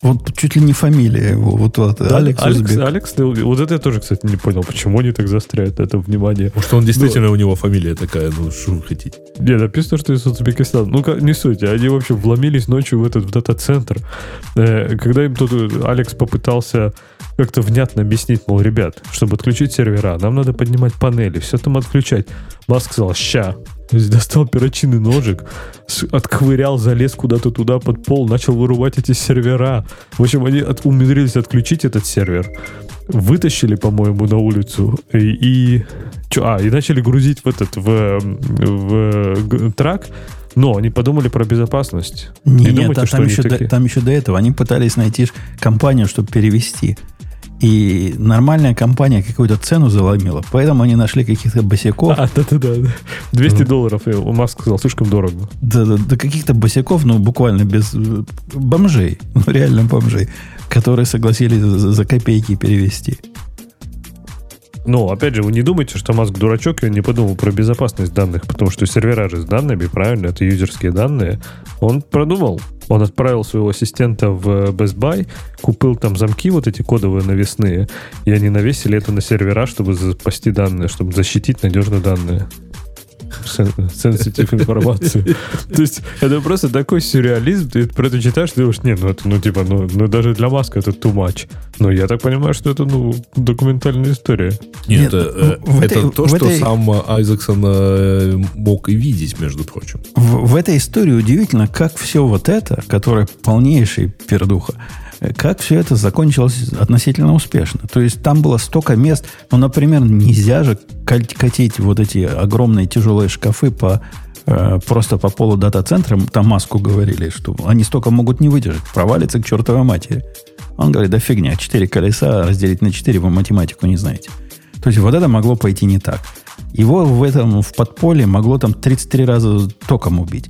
Вот чуть ли не фамилия его. Вот, вот Да, Алекс, Алекс, Узбек. Алекс, вот это я тоже, кстати, не понял, почему они так заостряют на это внимание. Потому что он действительно, у него фамилия такая, ну, что вы хотите. Не, написано, что из Узбекистана. Ну, не суть. Они вообще вломились ночью в этот в дата-центр. Э, Когда им тут э, Алекс попытался как-то внятно объяснить, мол, ребят, чтобы отключить сервера, нам надо поднимать панели, все там отключать. Маск сказал, ща. То есть Достал перочинный ножик, отковырял, залез куда-то туда под пол, начал вырубать эти сервера. В общем, они от- умудрились отключить этот сервер. Вытащили, по-моему, на улицу и, и чё, а, и начали грузить в этот в, в трак. Но они подумали про безопасность. Не, Не нет, думайте, там, что там еще до, там еще до этого. Они пытались найти компанию, чтобы перевести. И нормальная компания какую-то цену заломила. Поэтому они нашли каких-то босиков. А, да-да-да. 200 долларов, и Маск сказал, слишком дорого. Да, да, да каких-то босиков, ну, буквально без э, бомжей. (laughs) Ну, реально бомжей. Которые согласились за, за копейки перевести. Но, опять же, вы не думайте, что Маск дурачок, и он не подумал про безопасность данных, потому что сервера же с данными, правильно, это юзерские данные. Он продумал. Он отправил своего ассистента в Best Buy, купил там замки вот эти кодовые навесные, и они навесили это на сервера, чтобы спасти данные, чтобы защитить надежно данные. Sensitive информацию. (laughs) То есть это просто такой сюрреализм, ты про это читаешь, ты думаешь, не, ну это, ну типа, ну, ну даже для Маска это too much. Но я так понимаю, что это, ну, документальная история. Нет, Нет, это, в э, это этой- то, в что этой- сам Айзексон э, мог и видеть, между прочим. В, в этой истории удивительно, как все вот это, которое полнейший пердуха, э, как все это закончилось относительно успешно. То есть там было столько мест, ну, например, нельзя же катить вот эти огромные тяжелые шкафы по э, просто по полу дата-центра, там маску говорили, что они столько могут не выдержать, провалится к чертовой матери. Он говорит, да фигня, четыре колеса разделить на четыре, вы математику не знаете. То есть вот это могло пойти не так. Его в этом, в подполье могло там 33 раза током убить.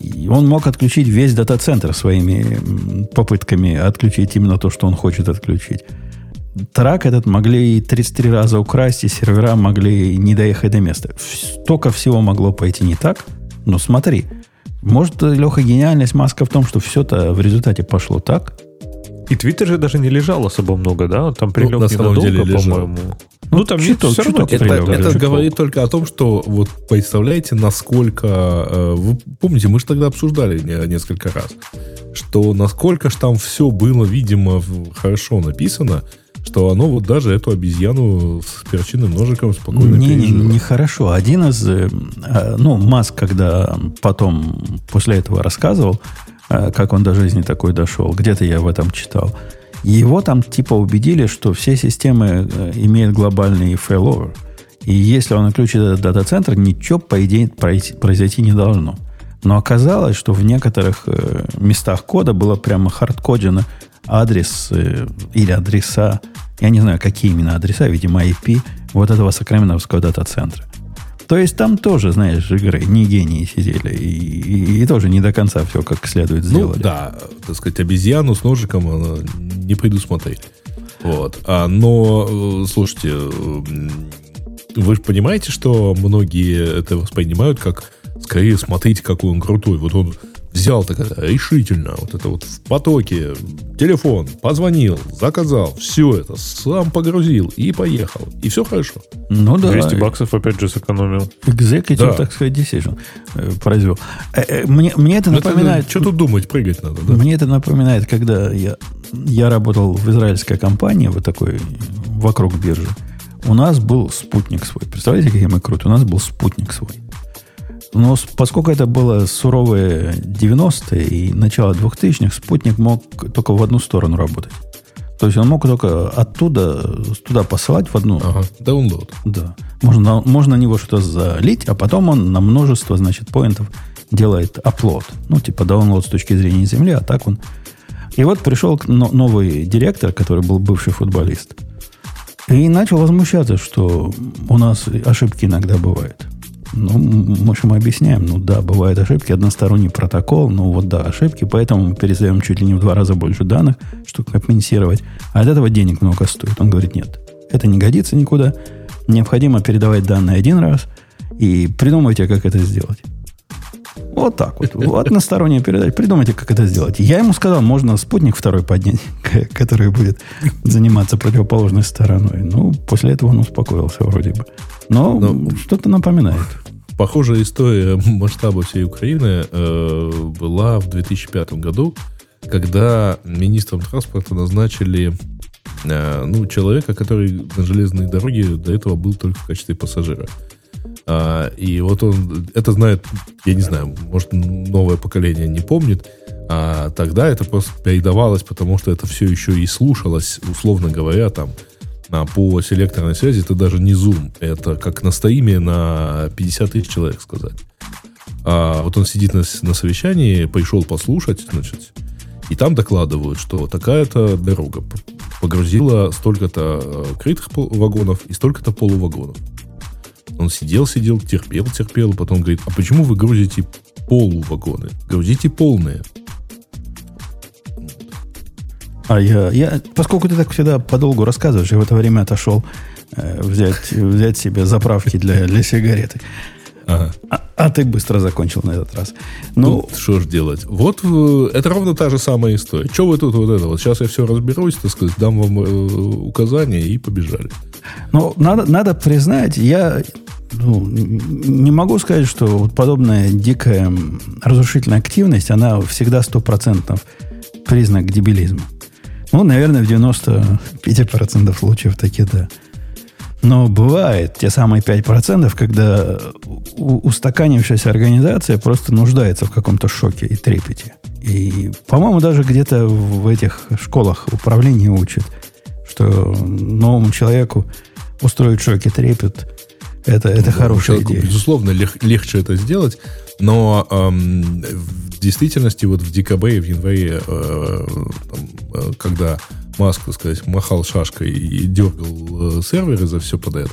И он мог отключить весь дата-центр своими попытками отключить именно то, что он хочет отключить. Трак этот могли и 33 раза украсть, и сервера могли не доехать до места. Столько всего могло пойти не так. Но смотри, может, Леха, гениальность Маска в том, что все-то в результате пошло так. И Твиттер же даже не лежал особо много, да? Он Там прилег на самом ненадолго, деле лежал. по-моему. Ну, там не чуток- все равно Это, прилег, это говорит только о том, что вот представляете, насколько... э, Вы помните, мы же тогда обсуждали не- несколько раз, что насколько ж там все было, видимо, хорошо написано, что оно вот даже эту обезьяну с перочинным ножиком спокойно Не, не, пережило. нехорошо. Один из, э, э, ну, Маск, когда потом после этого рассказывал, как он до жизни такой дошел, где-то я в этом читал, его там типа убедили, что все системы э, имеют глобальный failover. И если он отключит этот дата-центр, ничего, по идее, произойти не должно. Но оказалось, что в некоторых э, местах кода было прямо хардкоджено адрес э, или адреса, я не знаю, какие именно адреса, видимо, IP вот этого сакраменtovского дата-центра. То есть там тоже, знаешь, игры не гении сидели и, и- и тоже не до конца все как следует Ну, сделали. да, так сказать, обезьяну с ножиком она не предусмотрели. Вот. А, но, э, слушайте, э, вы же понимаете, что многие это воспринимают как скорее смотрите, какой он крутой. Вот он взял так это решительно, вот это вот в потоке, телефон, позвонил, заказал, все это, сам погрузил и поехал. И все хорошо. Ну да. 200 баксов опять же сэкономил. Executive, Да. так сказать, decision э, произвел. Э, э, Мне, мне это напоминает... что тут думать, прыгать надо, да? Мне это напоминает, когда я, я работал в израильской компании, вот такой, вокруг биржи. У нас был спутник свой. Представляете, какие мы крутые? У нас был спутник свой. Но поскольку это было суровые 90-е и начало 2000-х, спутник мог только в одну сторону работать. То есть он мог только оттуда туда посылать в одну, Ага, download. да. Можно, на- можно на него что-то залить, а потом он на множество, значит, поинтов делает оплот. Ну, типа download с точки зрения Земли, а так он... И вот пришел новый директор, который был бывший футболист, и начал возмущаться, что у нас ошибки иногда бывают. Ну, мы же ему объясняем, ну да, бывают ошибки, односторонний протокол, ну вот да, ошибки, поэтому мы передаем чуть ли не в два раза больше данных, чтобы компенсировать, а от этого денег много стоит. Он говорит, нет, это не годится никуда, необходимо передавать данные один раз, и придумайте, как это сделать. Вот так вот. Односторонняя передача. Придумайте, как это сделать. Я ему сказал, можно спутник второй поднять, (laughs) который будет заниматься противоположной стороной. Ну, после этого он успокоился вроде бы. Но Ну, что-то напоминает. Похожая история (laughs) масштаба всей Украины э, была в 2005 году, когда министром транспорта назначили э, ну, человека, который на железной дороге до этого был только в качестве пассажира. А, и вот он это знает, я не знаю, может, новое поколение не помнит, а тогда это просто передавалось, потому что это все еще и слушалось, условно говоря, там, на, по селекторной связи, это даже не Zoom, это как на стриме на 50 тысяч человек сказать. А вот он сидит на, на совещании, пришел послушать, значит, и там докладывают, что такая-то дорога погрузила столько-то э, крытых вагонов и столько-то полувагонов. Он сидел, сидел, терпел, терпел, потом говорит, а почему вы грузите полувагоны? Грузите полные. А я, я, поскольку ты так всегда подолгу рассказываешь, я в это время отошел э, взять, взять себе заправки для, для сигареты. Ага. А, а ты быстро закончил на этот раз. Ну, Ну, что ж делать? Вот э, это ровно та же самая история. Что вы тут вот это? Вот сейчас я все разберусь, так сказать, дам вам э, указания и побежали. Ну, надо, надо признать, я Ну, не могу сказать, что вот подобная дикая разрушительная активность, она всегда стопроцентно признак дебилизма. Ну, наверное, в 95% случаев таки да. Но бывает те самые 5%, когда устаканившаяся организация просто нуждается в каком-то шоке и трепете. И, по-моему, даже где-то в этих школах управления учат, что новому человеку устроить шок и трепет это, это ну, хорошая человеку, идея. Безусловно, лег, легче это сделать, но эм, в действительности вот в декабре и в январе, э, там, э, когда Маск, так сказать, махал шашкой и дергал э, серверы за все подряд,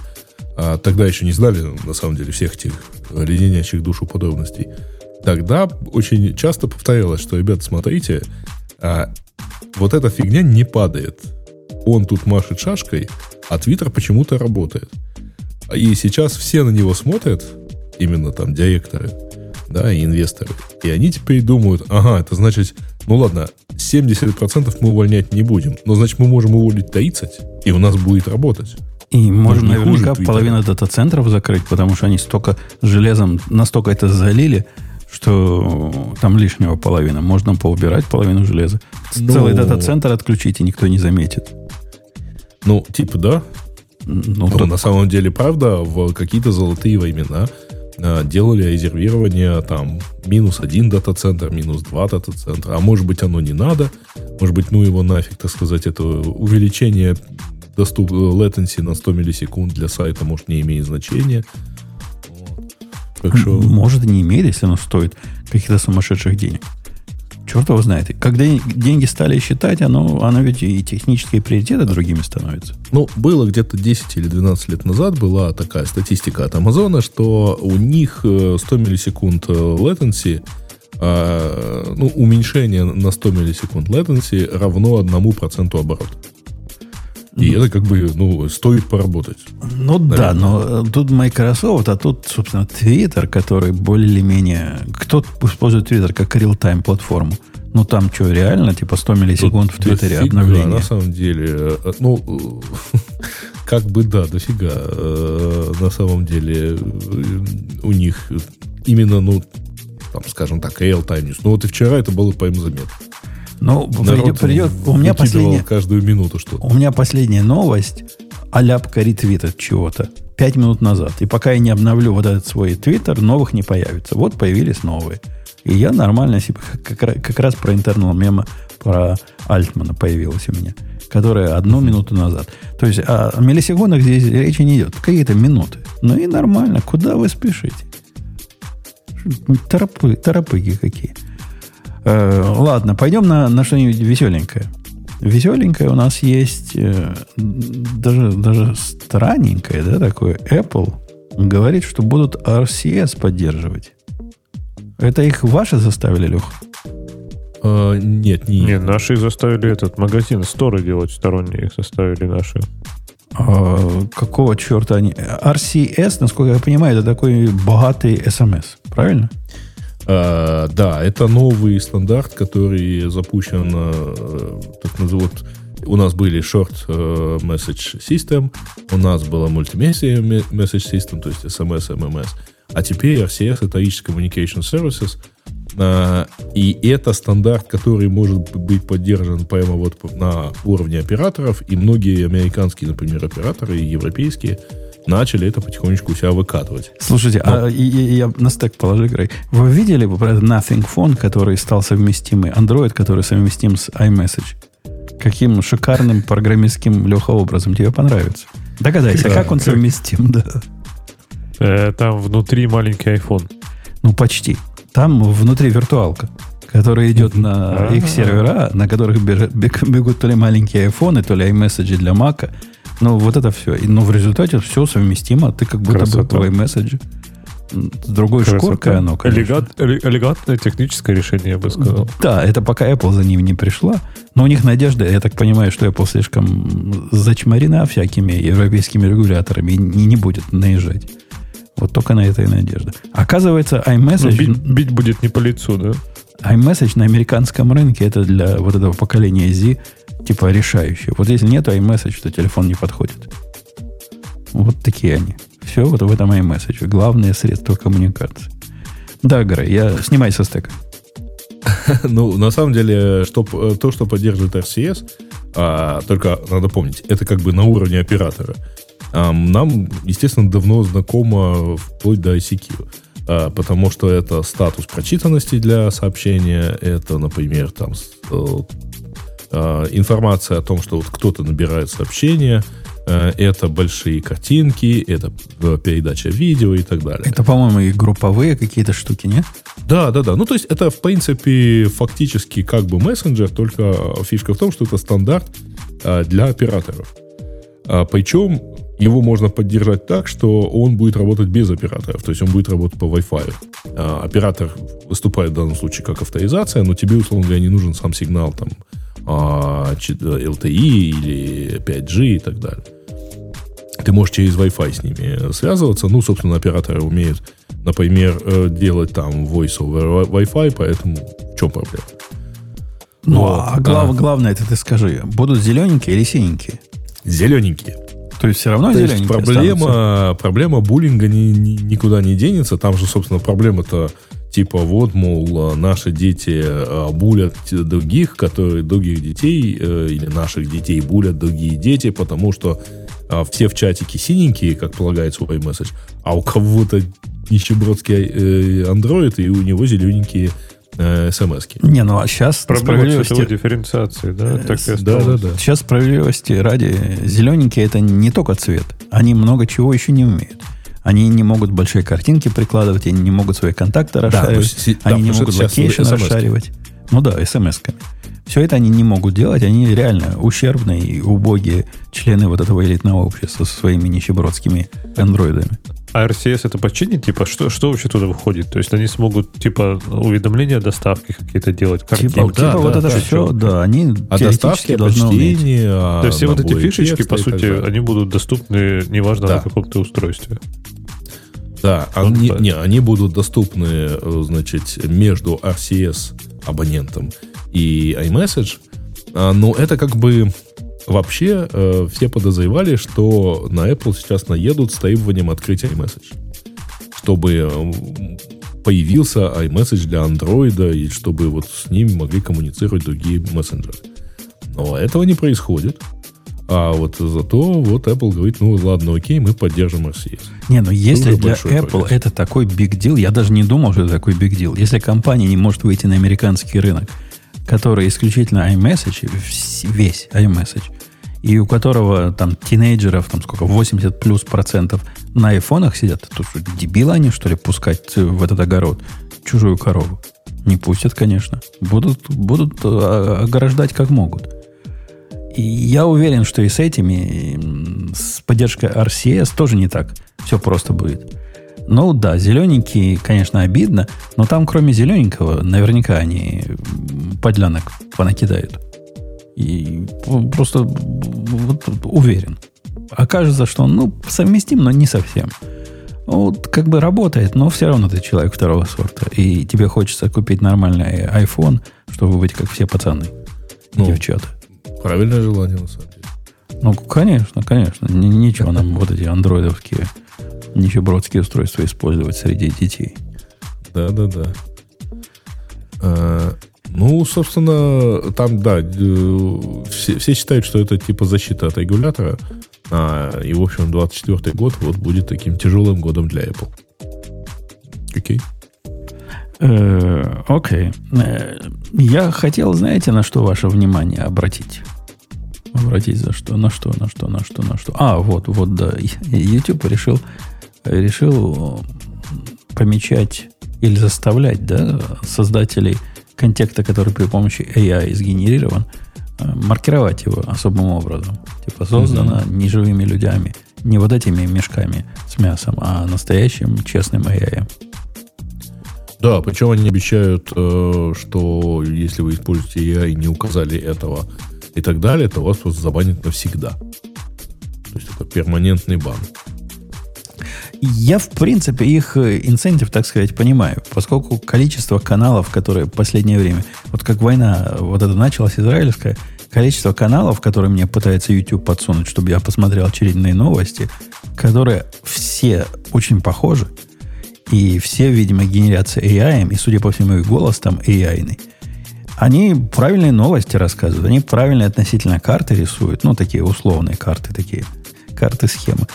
а тогда еще не знали, на самом деле, всех этих леденящих душу подробностей, тогда очень часто повторялось, что, ребята, смотрите, а, вот эта фигня не падает. Он тут машет шашкой, а Твиттер почему-то работает. И сейчас все на него смотрят, именно там директоры, да, и инвесторы. И они теперь думают, ага, это значит, ну ладно, 70% мы увольнять не будем, но значит мы можем уволить 30, и у нас будет работать. И можно наверняка половину дата-центров закрыть, потому что они столько железом, настолько это залили, что там лишнего половина. Можно поубирать половину железа. Но... Целый дата-центр отключить, и никто не заметит. Ну, типа, да. Ну, Но на самом деле, правда, в какие-то золотые времена делали резервирование там минус один дата-центр, минус два дата-центра, а может быть оно не надо, может быть, ну его нафиг, так сказать, это увеличение доступ latency на 100 миллисекунд для сайта может не имеет значения. Так что... Может не имеет, если оно стоит каких-то сумасшедших денег. Черт его знает. Когда деньги стали считать, оно, оно ведь и технические приоритеты другими становятся. Ну, было где-то 10 или 12 лет назад была такая статистика от Амазона, что у них 100 э, миллисекунд э, latency, а, ну, уменьшение на 100 миллисекунд latency равно 1% оборота. И это как бы, ну, стоит поработать. Ну наверное. да, но тут Microsoft, а тут, собственно, Twitter, который более или менее... Кто использует Twitter как real-time платформу? Ну, там что, реально, типа 100 миллисекунд Тут в Твиттере обновление? на самом деле. Э, ну, (laughs) как бы да, дофига. Э, на самом деле у них именно, ну, там, скажем так, real-time news. Ну, вот и вчера это было по МЗМет. Ну, придет, придет. У меня последняя... каждую минуту что У меня последняя новость. Аляпка ретвита чего-то. Пять минут назад. И пока я не обновлю вот этот свой твиттер, новых не появится. Вот появились новые. И я нормально себе, как, как раз про интернал мема про Альтмана появилась у меня, которая одну минуту назад. То есть о миллисекундах здесь речи не идет. Какие-то минуты. Ну и нормально. Куда вы спешите? Торопы, торопыги какие. Э, ладно, пойдем на, на что-нибудь веселенькое. Веселенькое у нас есть э, даже, даже странненькое, да, такое. Apple говорит, что будут RCS поддерживать. Это их ваши заставили, Лех? А, нет, не Нет, наши заставили этот магазин, сторы делать сторонние их заставили наши. А, какого черта они? RCS, насколько я понимаю, это такой богатый SMS, правильно? А, да, это новый стандарт, который запущен, э, так называют, у нас были short э, message system, у нас была multimedia message system, то есть SMS, MMS, а теперь RCS это Rich Communication Services, а, и это стандарт, который может быть поддержан прямо вот на уровне операторов, и многие американские, например, операторы и европейские начали это потихонечку у себя выкатывать. Слушайте, Но... а я, я на стек положи, Грей. Вы видели бы про Nothing Phone, который стал совместимый, Android, который совместим с iMessage? Каким шикарным программистским Леха образом тебе понравится? Догадайся, да, как он совместим, да. Э, там внутри маленький iPhone. Ну, почти. Там внутри виртуалка, которая идет на их сервера, на которых бегут то ли маленькие айфоны, то ли iMessage для Мака. Ну, вот это все. Но в результате все совместимо. Ты как будто бы твой месседж с другой Красота. шкуркой оно, конечно. Элегат, элегантное техническое решение, я бы сказал. Да, это пока Apple за ним не пришла. Но у них надежда, я так понимаю, что Apple слишком зачмарена всякими европейскими регуляторами и не, не будет наезжать. Вот только на это и надежда. Оказывается, iMessage... Ну, бить, бить будет не по лицу, да? iMessage на американском рынке это для вот этого поколения Z типа решающее. Вот если нет iMessage, то телефон не подходит. Вот такие они. Все вот в этом iMessage. Главное средство коммуникации. Да, Грей, я снимай со стека. (laughs) Ну, на самом деле, что, то, что поддерживает RCS, а, только надо помнить, это как бы на уровне оператора. А, нам, естественно, давно знакомо вплоть до ICQ. А, потому что это статус прочитанности для сообщения, это, например, там э, информация о том, что вот кто-то набирает сообщение, э, это большие картинки, это э, передача видео и так далее. Это, по-моему, и групповые какие-то штуки, нет? Да, да, да. Ну, то есть это, в принципе, фактически как бы мессенджер, только фишка в том, что это стандарт для операторов. Причем его можно поддержать так, что он будет работать без операторов, то есть он будет работать по Wi-Fi. А, оператор выступает в данном случае как авторизация, но тебе, условно говоря, не нужен сам сигнал там а, LTE или 5G и так далее. Ты можешь через Wi-Fi с ними связываться. Ну, собственно, операторы умеют, например, э, делать там voice over Wi-Fi, поэтому в чем проблема? Ну, вот. а глав, а. главное, это ты скажи, будут зелененькие или синенькие? Зелененькие. То есть все равно То есть проблема, проблема буллинга ни, ни, никуда не денется. Там же, собственно, проблема-то типа вот, мол, наши дети а, булят других, которые других детей э, или наших детей булят другие дети, потому что все в чатике синенькие, как полагается у iMessage, а у кого-то нищебродский э, андроид, и у него зелененькие э, смс -ки. Не, ну а сейчас Проблема справедливости... дифференциации, да? Э, так да, да, да. Сейчас справедливости ради зелененькие это не только цвет. Они много чего еще не умеют. Они не могут большие картинки прикладывать, они не могут свои контакты расшаривать, да, есть, они да, не могут location расшаривать. Ну да, смс-ками. Все это они не могут делать, они реально ущербные и убогие члены вот этого элитного общества со своими нищебродскими андроидами. А RCS это починить? Типа, что, что вообще туда выходит? То есть они смогут, типа, уведомления доставки какие-то делать? Картинки. Типа, да, типа да, вот да, это да, все, да, они а доставки, должны уметь. А То есть все вот эти фишечки, по сути, они будут доступны, неважно да. на каком то устройстве. Да, вот они, не, они будут доступны, э, значит, между RCS абонентом и iMessage. А, но это как бы Вообще, э, все подозревали, что на Apple сейчас наедут с требованием открыть iMessage. Чтобы э, появился iMessage для Android, и чтобы вот с ним могли коммуницировать другие мессенджеры. Но этого не происходит. А вот зато вот Apple говорит, ну ладно, окей, мы поддержим RCS. Не, ну если для Apple прогресс. это такой big deal, я даже не думал, что это такой big deal. Если компания не может выйти на американский рынок, который исключительно iMessage, весь iMessage, и у которого там тинейджеров, там сколько, 80 плюс процентов на айфонах сидят, то что, дебилы они, что ли, пускать в этот огород чужую корову? Не пустят, конечно. Будут, будут а, ограждать как могут. И я уверен, что и с этими, с поддержкой RCS тоже не так все просто будет. Ну да, зелененький, конечно, обидно, но там кроме зелененького наверняка они подлянок понакидают. И просто вот, уверен. Окажется, что он ну, совместим, но не совсем. Вот как бы работает, но все равно ты человек второго сорта. И тебе хочется купить нормальный iPhone, чтобы быть как все пацаны ну, девчата. Правильное желание, на самом деле. Ну, конечно, конечно. Ничего нам (laughs) вот эти андроидовские, нищебродские устройства использовать среди детей. Да, да, да. А, ну, собственно, там, да, э, все, все считают, что это типа защита от регулятора. А, и, в общем, 24 год вот будет таким тяжелым годом для Apple. Окей. Э, окей. Э, я хотел, знаете, на что ваше внимание обратить? Обратить за что? На что, на что, на что, на что? А, вот, вот, да. (laughs) YouTube решил, решил помечать или заставлять, да, создателей контекста, который при помощи AI сгенерирован, э, маркировать его особым образом. Типа создано mm-hmm. не живыми людьми, не вот этими мешками с мясом, а настоящим честным AI. Да, причем они обещают, э, что если вы используете AI и не указали этого и так далее, то вас просто забанят навсегда. То есть это перманентный бан. Я, в принципе, их э, инцентив, так сказать, понимаю, поскольку количество каналов, которые в последнее время, вот как война вот это началась израильская, количество каналов, которые мне пытается YouTube подсунуть, чтобы я посмотрел очередные новости, которые все очень похожи, и все, видимо, генерятся AI, и, судя по всему, и голос там AI. Они правильные новости рассказывают, они правильные относительно карты рисуют, ну, такие условные карты, такие карты схемы.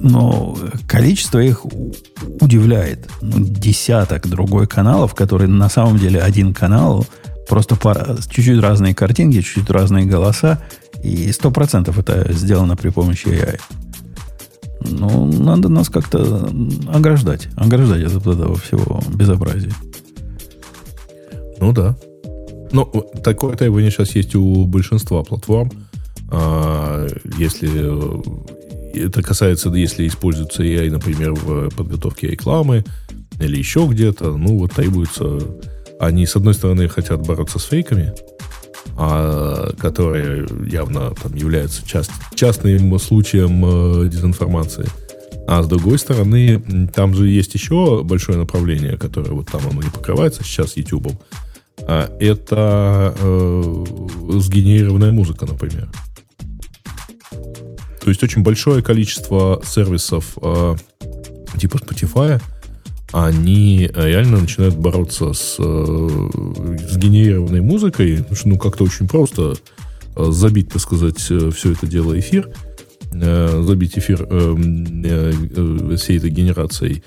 Но количество их удивляет. Ну, десяток другой каналов, которые на самом деле один канал, просто пара, чуть-чуть разные картинки, чуть-чуть разные голоса, и сто процентов это сделано при помощи AI. Ну, надо нас как-то ограждать. Ограждать от этого всего безобразия. Ну да. Ну, такое требование сейчас есть у большинства платформ. А, если это касается, если используется AI, например, в подготовке рекламы или еще где-то, ну вот требуется... Они, с одной стороны, хотят бороться с фейками, а, которые явно там являются част, частным случаем э, дезинформации. А с другой стороны, там же есть еще большое направление, которое вот там оно не покрывается сейчас YouTube. А это э, сгенерированная музыка, например. То есть очень большое количество сервисов э, типа Spotify, они реально начинают бороться с, э, с генерированной музыкой, потому что ну как-то очень просто э, забить, так сказать, э, все это дело эфир, э, забить эфир э, э, всей этой генерацией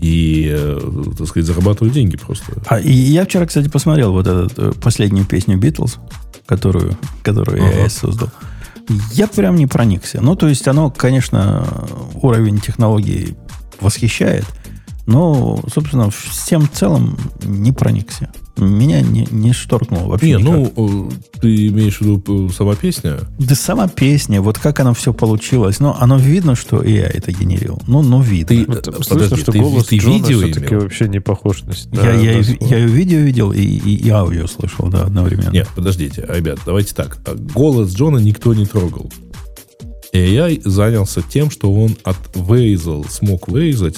и, э, так сказать, зарабатывать деньги просто. А и я вчера, кстати, посмотрел вот эту последнюю песню Beatles, которую, которую ага. я создал. Я прям не проникся. Ну, то есть оно, конечно, уровень технологий восхищает, но, собственно, всем целом не проникся. Меня не, не шторкнуло вообще. Не, никак. ну, э, ты имеешь в виду э, сама песня? Да сама песня, вот как оно все получилось. Но оно видно, что я это генерил. Ну, ну видно. Ты, вот, подожди, слышно, что ты, голос ты Джона видео все-таки имел? вообще не похож на... Я, я, я, я и видео видел, и, и, и аудио слышал, да, одновременно. Нет, подождите, ребят, давайте так. Голос Джона никто не трогал. AI занялся тем, что он отвырезал, смог вырезать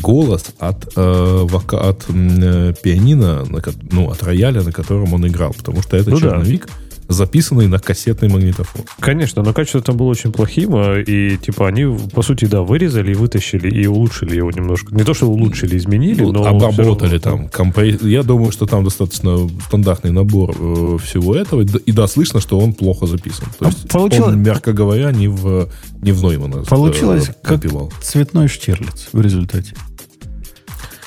голос от, э, вока, от э, пианино, на, ну, от рояля, на котором он играл, потому что это ну, черновик, да. Записанный на кассетный магнитофон. Конечно, но качество там было очень плохим, а, и типа они, по сути, да, вырезали и вытащили, и улучшили его немножко. Не то, что улучшили, изменили, ну, но... Обработали там. Компози... Я думаю, что там достаточно стандартный набор э, всего этого, и да, слышно, что он плохо записан. То а есть получилось... он, мягко говоря, не в, не в Ноймана Получилось э, как цветной штирлиц в результате.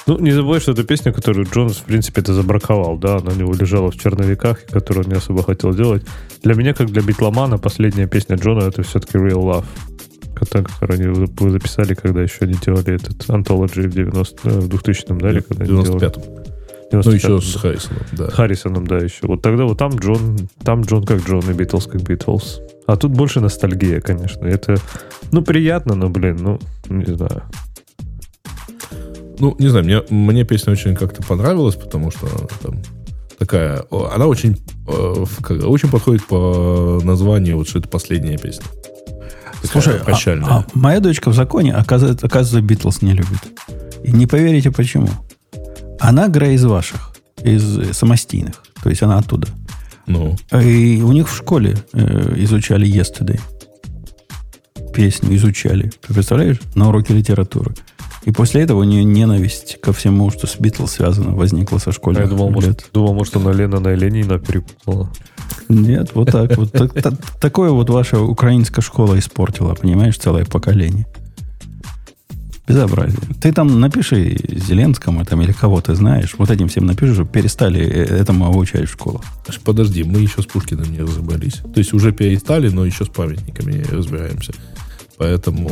Ну, не забывай, что это песня, которую Джонс, в принципе, это забраковал, да, она у него лежала в черновиках, которую он не особо хотел делать. Для меня, как для битломана, последняя песня Джона — это все-таки Real Love, которую они записали, когда еще не делали этот Anthology в 90 э, в 2000-м, да, или когда в 95-м. Ну, еще с Харрисоном, да. Харрисоном, да, еще. Вот тогда вот там Джон, там Джон как Джон, и Битлз как Битлз. А тут больше ностальгия, конечно. Это, ну, приятно, но, блин, ну, не знаю. Ну, не знаю, мне, мне песня очень как-то понравилась, потому что там такая... Она очень, э, очень подходит по названию, вот что это последняя песня. Слушай, а, прощальная. А, а моя дочка в законе, оказывается, оказывается, Битлз не любит. И не поверите, почему. Она Грей из ваших, из самостийных. То есть она оттуда. Ну. И у них в школе э, изучали Yesterday. Песню изучали. Ты представляешь? На уроке литературы. И после этого у нее ненависть ко всему, что с Битлз связано, возникла со школьных Я думал, лет. Может, думал, может, она Лена на Ленина перепутала. Нет, вот так. Вот такое вот ваша украинская школа испортила, понимаешь, целое поколение. Безобразие. Ты там напиши Зеленскому там, или кого ты знаешь, вот этим всем напиши, чтобы перестали э, этому обучать в школах. Подожди, мы еще с Пушкиным не разобрались. То есть уже перестали, но еще с памятниками разбираемся. Поэтому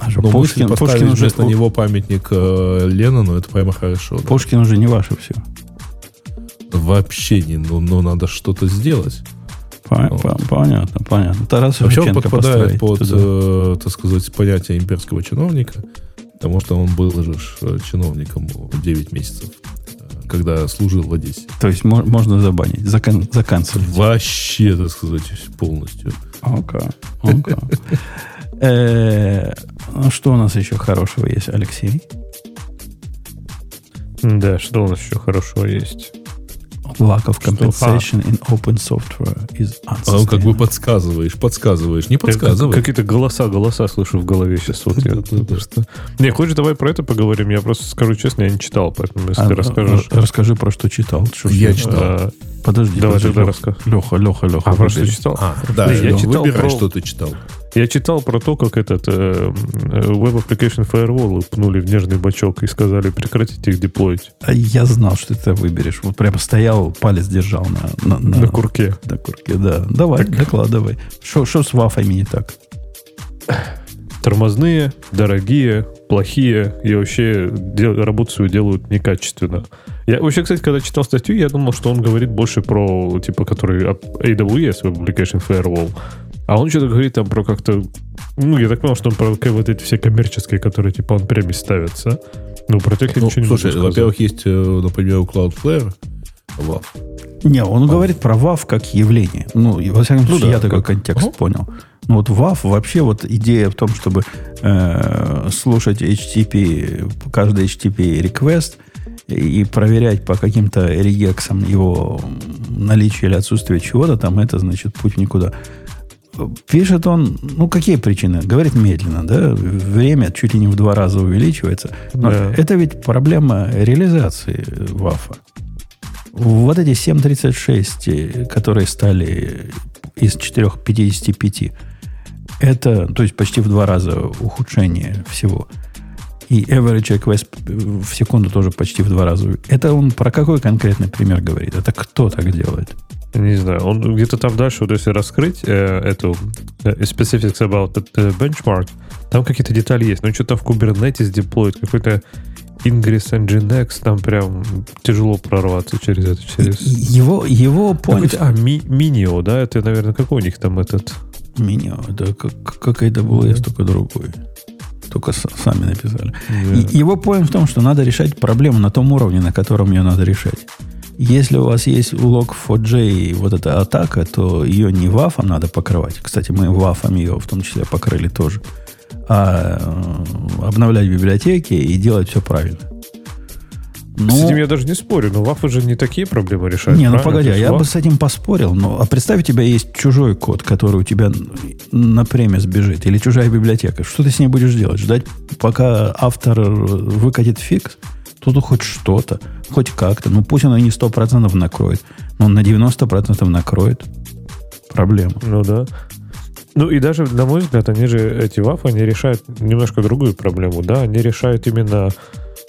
а ну, Пушкин, Пушкин уже вместо него памятник э, Леннону, это прямо хорошо. Пушкин да. уже не ваше все. Вообще не, ну, ну надо что-то сделать. вот. Понятно, понятно. Тарас Вообще он подпадает под, э, так сказать, понятие имперского чиновника, потому что он был же э, чиновником 9 месяцев э, когда служил в Одессе. То есть можно забанить, закан, заканцелить. Вообще, так сказать, полностью. Окей. Okay. Okay. Э, ну, что у нас еще хорошего есть, Алексей? Да, что у нас еще хорошего есть? Lack of compensation in open software is А он как бы подсказываешь, подсказываешь. Не подсказывай. Какие-то голоса, голоса слышу в голове сейчас. Вот я, что- Не, хочешь, давай про это поговорим? Я просто скажу честно, я не читал, поэтому если А, ты расскажешь... а, Расскажи про что читал. Что Я читал. а, Подожди, Давай подожди, тогда Леха, расскажи. Леха, Леха, Леха. А, про что читал? А, да, Я читал выбирай, про- что ты читал. Я читал про то, как этот э, э, Web Application Firewall пнули в нежный бачок и сказали прекратите их деплоить А Я знал, что ты это выберешь. Вот прямо стоял, палец держал на, на, на- на курке. на курке. Да, давай, докладывай. Что с вафами не так? Тормозные, дорогие, плохие и вообще дел- работу свою делают некачественно. Я вообще, кстати, когда читал статью, я думал, что он говорит больше про, типа, который AWS, Web Application Firewall. А он что-то говорит там про как-то... Ну, я так понял, что он про вот эти все коммерческие, которые, типа, он прямо ставятся. Ну, про тех я Ну, ничего не слушай, могу сказать. во-первых, есть, э, например, у Cloudflare WAF. Не, он говорит про WAF как явление. Ну, и, во всяком Ну случае, да, я такой как- контекст Ага. понял. Ну, вот WAF вообще вот идея в том, чтобы э, слушать HTTP, каждый HTTP request и проверять по каким-то регексам его наличие или отсутствие чего-то там, это значит путь никуда. Пишет он, ну, какие причины? Говорит медленно, да? Время чуть ли не в два раза увеличивается. Но Да. это ведь проблема реализации ВАФа. Вот эти 736, э, которые стали из 455, это, то есть почти в два раза ухудшение всего. И average request в секунду тоже почти в два раза. Это он про какой конкретный пример говорит? Это кто так делает? Не знаю, он где-то там дальше, вот если раскрыть э, эту э, specifics about the э, benchmark, там какие-то детали есть. Но что-то в Kubernetes деплоит, какой-то Ingress Nginx, там прям тяжело прорваться через это. Через... Его, его point... А, ми, Minio, да? Это, наверное, какой у них там этот... Меня, да, как, как AWS, только другой. Только с- сами написали. И его поинт в том, что надо решать проблему на том уровне, на котором ее надо решать. Если у вас есть у Log4j и вот эта атака, то ее не вафом надо покрывать. Кстати, мы вафом ее в том числе покрыли тоже. А э, обновлять библиотеки и делать все правильно. Ну, С этим я даже не спорю, но вафы же не такие проблемы решают. не, ну правильно? погоди, я бы с этим поспорил. Но, а представь, у тебя есть чужой код, который у тебя на премис бежит, или чужая библиотека. Что ты с ней будешь делать? Ждать, пока автор выкатит фикс? Тут хоть что-то, хоть как-то. Ну, пусть он и не 100% накроет, но на 90% накроет. Проблема. Ну да. Ну и даже, на мой взгляд, они же, эти вафы, они решают немножко другую проблему, да, они решают именно,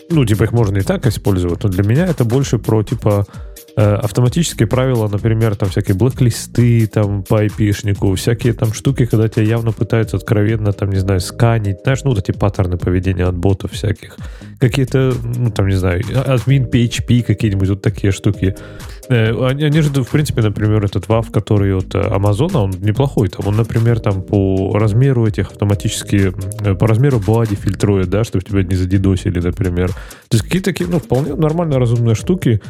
ну, типа их можно и так использовать, но для меня это больше про, типа, автоматические правила, например, там всякие блэк-листы там по IP-шнику, всякие там штуки, когда тебя явно пытаются откровенно, там, не знаю, сканить, знаешь, ну, вот эти паттерны поведения от ботов всяких, какие-то, ну, там, не знаю, админ PHP, какие-нибудь вот такие штуки. Э, Они, они же, в принципе, например, этот WAF, который от э, Амазона, он неплохой. Там он, например, там по размеру этих автоматически, э, по размеру body фильтрует, да, чтобы тебя не задидосили, например. То есть какие-то такие, ну, вполне нормально разумные штуки.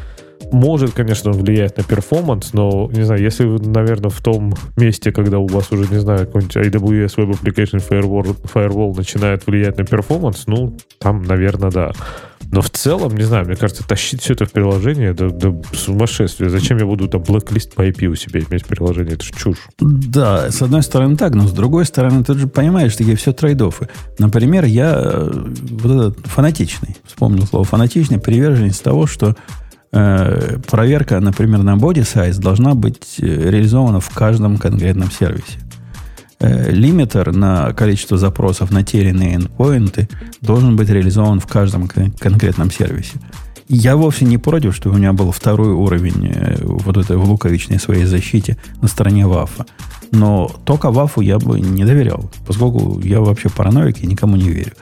Может, конечно, он влиять на performance, но, не знаю, если наверное, в том месте, когда у вас уже, не знаю, какой-нибудь AWS Web Application Firewall, Firewall начинает влиять на performance, ну, там, наверное, да. Но в целом, не знаю, мне кажется, тащить все это в приложение, да, да сумасшествие. Зачем я буду там блэк-лист по IP у себя иметь в приложении? Это же чушь. Да, с одной стороны так, но с другой стороны, ты же понимаешь, такие все трейдофы. Например, я э, вот этот фанатичный, вспомнил слово фанатичный, приверженец того, что проверка, например, на body size должна быть э, реализована в каждом конкретном сервисе. Э, лимитер на количество запросов на те или иные эндпоинты должен быть реализован в каждом кон- конкретном сервисе. Я вовсе не против, что у меня был второй уровень э, вот этой в луковичной своей защите на стороне Вафа. Но только Вафу я бы не доверял, поскольку я вообще параноик и никому не верю.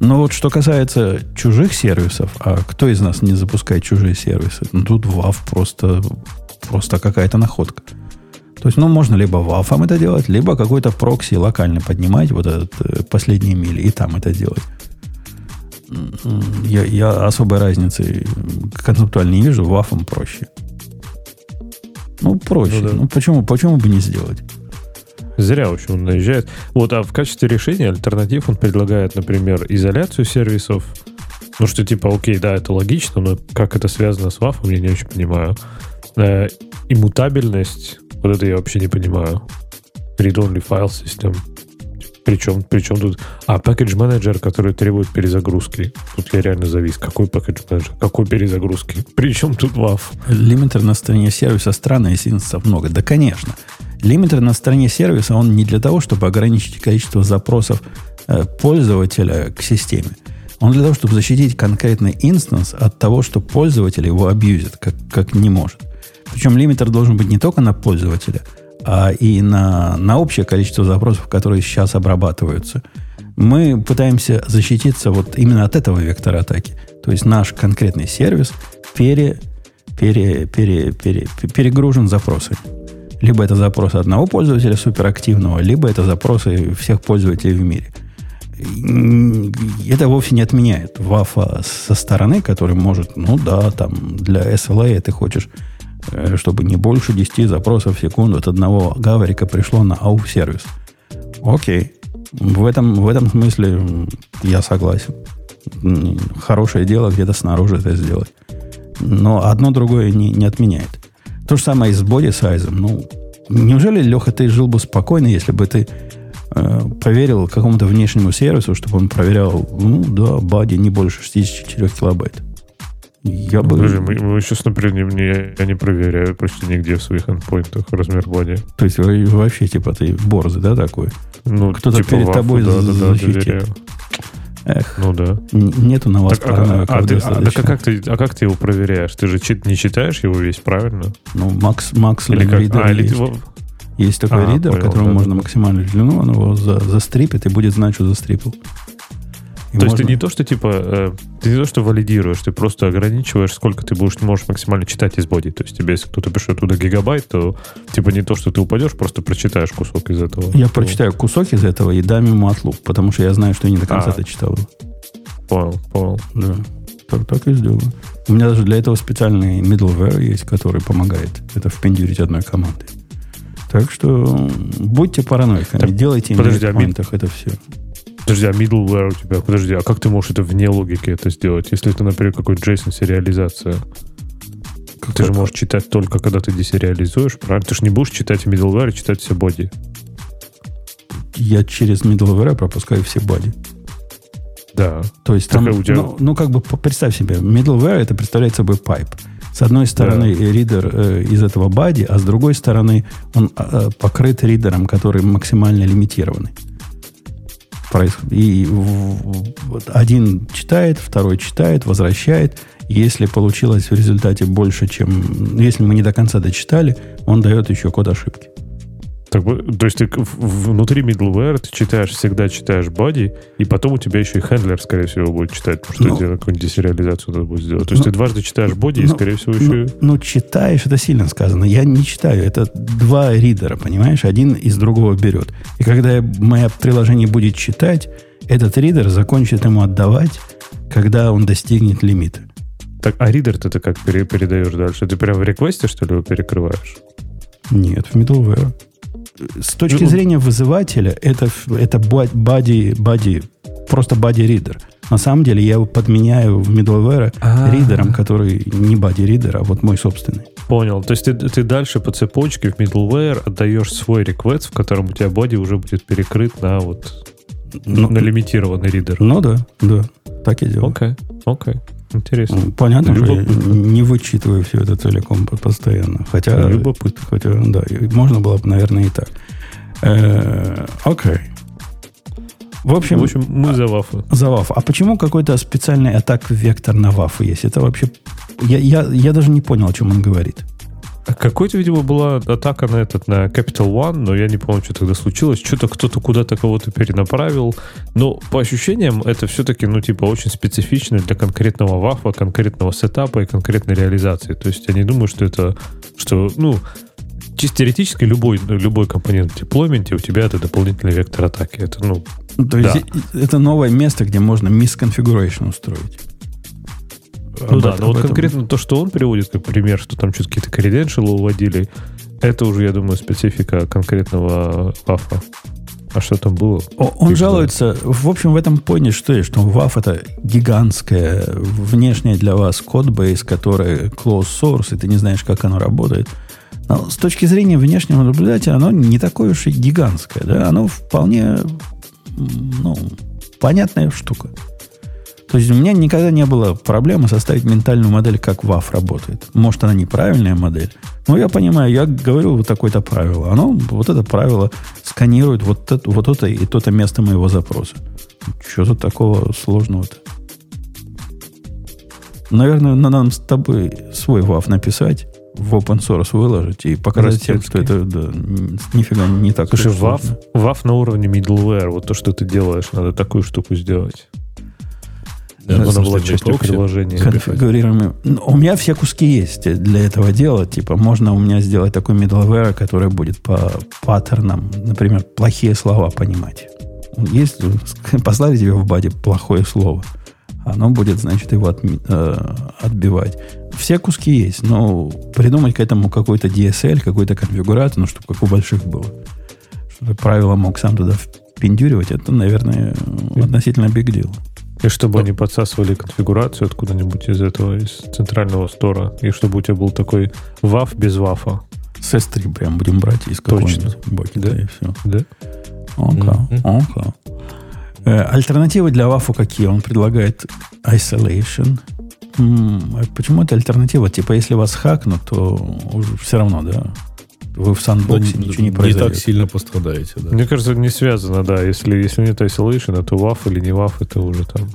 Но вот что касается чужих сервисов, а кто из нас не запускает чужие сервисы? Ну, тут Ваф просто, просто какая-то находка. То есть, ну, можно либо вафом это делать, либо какой-то прокси локально поднимать, вот этот э, последние мили, и там это делать. Я, я особой разницы концептуально не вижу, вафом проще. Ну, проще. Ну Ну, да. почему, почему бы не сделать? Зря, в общем, он наезжает. Вот, а в качестве решения альтернатив он предлагает, например, изоляцию сервисов. Ну, что типа, окей, да, это логично, но как это связано с вафом, я не очень понимаю. Э, иммутабельность, вот это я вообще не понимаю. Read-only file system. Причем, причем тут... А, package менеджер, который требует перезагрузки. Тут я реально завис. Какой package менеджер? Какой перезагрузки? Причем тут WAF? Лимитер на стороне сервиса странно, если инстансов много. Да, конечно. Лимитер на стороне сервиса, он не для того, чтобы ограничить количество запросов э, пользователя к системе. Он для того, чтобы защитить конкретный инстанс от того, что пользователь его абьюзит, как, как не может. Причем лимитер должен быть не только на пользователя, а и на, на общее количество запросов, которые сейчас обрабатываются. Мы пытаемся защититься вот именно от этого вектора атаки. То есть наш конкретный сервис пере, пере, пере, пере, перегружен запросами. Либо это запросы одного пользователя суперактивного, либо это запросы всех пользователей в мире. Это вовсе не отменяет вафа со стороны, который может, ну да, там для SLA ты хочешь Э, чтобы не больше 10 запросов в секунду от одного гаврика пришло на AUF-сервис. Окей. В этом, в этом смысле я согласен. Хорошее дело где-то снаружи это сделать. Но одно другое не, не отменяет. То же самое и с боди сайзом. Ну, неужели, Леха, ты жил бы спокойно, если бы ты э, поверил какому-то внешнему сервису, чтобы он проверял, ну да, бади не больше 64 килобайт. Я бы... Подожди, мы, мы сейчас, например, не, не, я не проверяю почти нигде в своих эндпоинтах размер боди. То есть вообще, типа, ты борзый, да, такой? Ну, Кто-то типа перед вафу, тобой да, да, да, защитит. Эх, ну да. Нету на вас так, а, а, ты, а, так, а, как ты, а как ты его проверяешь? Ты же чит, не читаешь его весь, правильно? Ну, Макс, Макс Или как? А, или есть. ты... Есть такой А, ридер, понял, которому да, можно да. максимальную длину, он его за, застрипит и будет знать, что застрипил. И То есть ты не то, что типа, э, ты не то, что валидируешь, ты просто ограничиваешь, сколько ты будешь, можешь максимально читать из боди. То есть тебе, если кто-то пишет туда гигабайт, то типа не то, что ты упадешь, просто прочитаешь кусок из этого. Я прочитаю кусок из этого и дам ему отлуп, потому что я знаю, что я не до конца А. это читал. Понял, понял. Да. Так, так и сделаю. У меня даже для этого специальный middleware есть, который помогает это впендюрить одной командой. Так что будьте параноиками, Так, делайте подожди, а поинтах это все. Подожди, а middleware у тебя, подожди, а как ты можешь это вне логики это сделать, если это, например, какой-то JSON сериализация? Ты же можешь читать только, когда ты десериализуешь, правильно? Ты же не будешь читать middleware и читать все боди. Я через middleware пропускаю все бади. Да. То есть там, а тебя- ну, ну, как бы представь себе, middleware это представляет собой пайп. С одной стороны ридер э, из этого бади, а с другой стороны он э, покрыт ридером, который максимально лимитированный. Проис- И один читает, второй читает, возвращает. Если получилось в результате больше, чем... Если мы не до конца дочитали, он дает еще код ошибки. Так, то есть ты внутри middleware ты читаешь, всегда читаешь body, и потом у тебя еще и хендлер, скорее всего, будет читать, потому что Ну. тебе какую-нибудь десериализацию надо будет сделать. То есть Ну. ты дважды читаешь body, и, Ну, скорее всего, Ну, еще... ну, читаешь, это сильно сказано. Я не читаю. Это два ридера, понимаешь? Один из другого берет. И когда мое приложение будет читать, этот ридер закончит ему отдавать, когда он достигнет лимита. Так, а ридер ты как пере- передаешь дальше? Ты прям в реквесте, что ли, его перекрываешь? Нет, в middleware. С точки Ну, зрения вызывателя, это, это body, body, просто body reader. На самом деле я его подменяю в middleware А. ридером, который не body reader, а вот мой собственный. Понял. То есть ты, ты дальше по цепочке в middleware отдаешь свой request, в котором у тебя body уже будет перекрыт на вот Ну, на лимитированный ридер. Ну да, да, так и делаю. Окей, окей. Интересно. Понятно, что я не вычитываю все это целиком по- постоянно. Хотя, Любопытно. хотя да, можно было бы, наверное, и так. Э, Окей. В общем, В общем, мы за вафы. за ваф. А почему какой-то специальный атак вектор на вафу есть? Это вообще... Я, я, я даже не понял, о чем он говорит. Какой-то, видимо, была атака на этот, на Capital One, но я не помню, что тогда случилось. Что-то кто-то куда-то кого-то перенаправил. Но по ощущениям это все-таки, ну, типа, очень специфично для конкретного вафа, конкретного сетапа и конкретной реализации. То есть я не думаю, что это, что, ну, чисто теоретически любой, любой компонент в деплойменте у тебя это дополнительный вектор атаки. Это, ну, То есть Да. это новое место, где можно мисконфигурейшн устроить. Ну да, этом- но вот этом- конкретно то, что он приводит как пример, что там что-то какие-то креденшалы уводили, это уже, я думаю, специфика конкретного вафа. А что там было? О- Он Фиг жалуется, в общем, в этом понял, что, есть, что WAF это гигантская внешняя для вас кодбейс, которая closed source, и ты не знаешь, как оно работает. Но с точки зрения внешнего наблюдателя, оно не такое уж и гигантское. Да? Оно вполне ну, понятная штука. То есть у меня никогда не было проблемы составить ментальную модель, как WAF работает. Может, она неправильная модель. Но я понимаю, я говорю вот такое-то правило. Оно, вот это правило, сканирует вот это, вот это и то-то место моего запроса. Что тут такого сложного-то? Наверное, надо нам с тобой свой WAF написать, в open source выложить и показать всем, что это да, нифига не так. Слушай, WAF. WAF на уровне middleware, вот то, что ты делаешь, надо такую штуку сделать. Да, была для частью прокси? приложения. конфигурируемый. Ну, У меня все куски есть для этого дела. Типа, можно у меня сделать такой middleware, который будет по паттернам, например, плохие слова понимать. Есть, (laughs) послали тебе в баде плохое слово. Оно будет, значит, его отми- э, отбивать. Все куски есть, но придумать к этому какой-то DSL, какую-то конфигурацию, ну, чтобы как у больших было. Чтобы правило мог сам туда впендюривать, это, наверное, относительно big deal. И чтобы они подсасывали конфигурацию откуда-нибудь из этого, из центрального стора. И чтобы у тебя был такой WAF без WAF. С S3 прям будем брать из какого-нибудь бокета Да. и все. Да? Ока, Мгм. ока. Э, Альтернативы для WAF какие? Он предлагает isolation. М, а почему это альтернатива? Типа, если вас хакнут, то уже все равно, да. Вы в сандбоксе не, ничего не не произойдет. так сильно пострадаете, да. Мне кажется, не связано, да. Если, если нет isolation, то WAF или не WAF, это уже там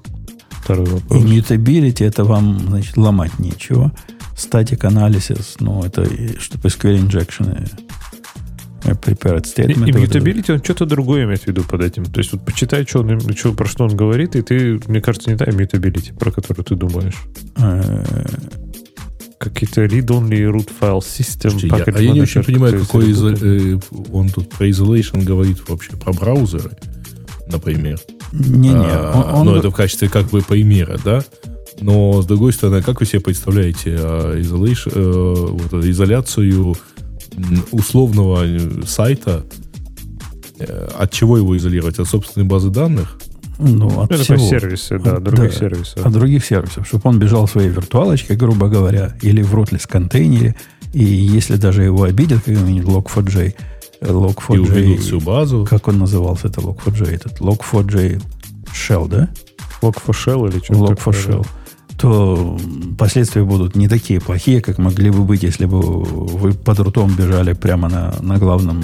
второй вопрос. mutability это вам, значит, ломать нечего. Static analysis, ну, это чтобы SQL injection э, prepared И, statement. и вот это. mutability, он что-то другое имеет в виду под этим. То есть вот почитай, что он, что, про что он говорит, и ты, мне кажется, не та mutability, про которую ты думаешь. Какие-то read-only root file system. Слушайте, я- а я не очень понимаю, какой из, э, он тут про isolation говорит вообще, про браузеры, например. Не-не. А, он- он ну, это в качестве как бы примера, да? Но, с другой стороны, как вы себе представляете а, isolation, э, вот, изоляцию условного сайта? Э, От чего его изолировать? От собственной базы данных? Ну, от Это всего. сервисы, да, других Да. сервисов. от других сервисов, чтобы он бежал в своей виртуалочке, грубо говоря, или в Rootless контейнере, и если даже его обидят какой-нибудь Log4j, э, И уведут Log4j, всю базу. как он назывался, это Log4j, этот Log4j Shell, да? Log for shell или что-то Log4 такое, Shell. То м, последствия будут не такие плохие, как могли бы быть, если бы вы под рутом бежали прямо на, на главном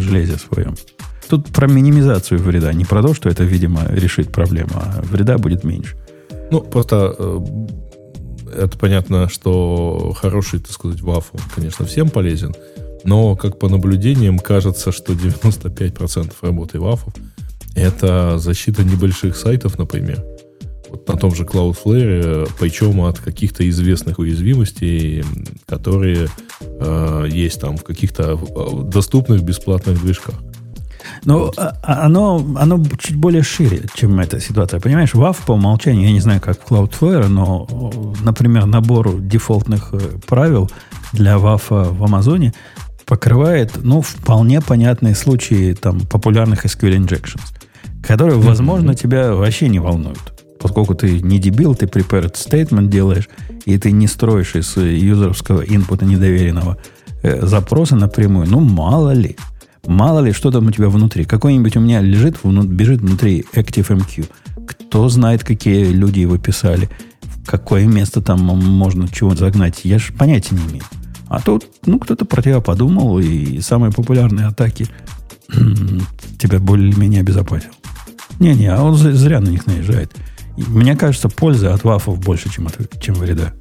железе своем. Тут про минимизацию вреда, не про то, что это, видимо, решит проблему, а вреда будет меньше. Ну, просто э, это понятно, что хороший, так сказать, WAF, он, конечно, всем полезен, но, как по наблюдениям, кажется, что 95% работы WAF это защита небольших сайтов, например. Вот на том же Cloudflare, причем от каких-то известных уязвимостей, которые э, есть там в каких-то э, доступных бесплатных движках. Но а- а оно, оно чуть более шире, чем эта ситуация. Понимаешь, WAF по умолчанию, я не знаю, как в Cloudflare, но, например, набор дефолтных э, правил для WAF в Амазоне покрывает, ну, вполне понятные случаи там, популярных SQL injections, которые, возможно, тебя вообще не волнуют. Поскольку ты не дебил, ты prepared statement делаешь, и ты не строишь из э, юзеровского инпута недоверенного э, запроса напрямую. Ну, мало ли. Мало ли, что там у тебя внутри. Какой-нибудь у меня лежит, бежит внутри ActiveMQ. Кто знает, какие люди его писали. В какое место там можно чего загнать. Я же понятия не имею. А тут, ну, кто-то про тебя подумал, и самые популярные атаки (clears throat) тебя более-менее обезопасил. Не-не, а он зря на них наезжает. Мне кажется, польза от вафов больше, чем, от, чем вреда.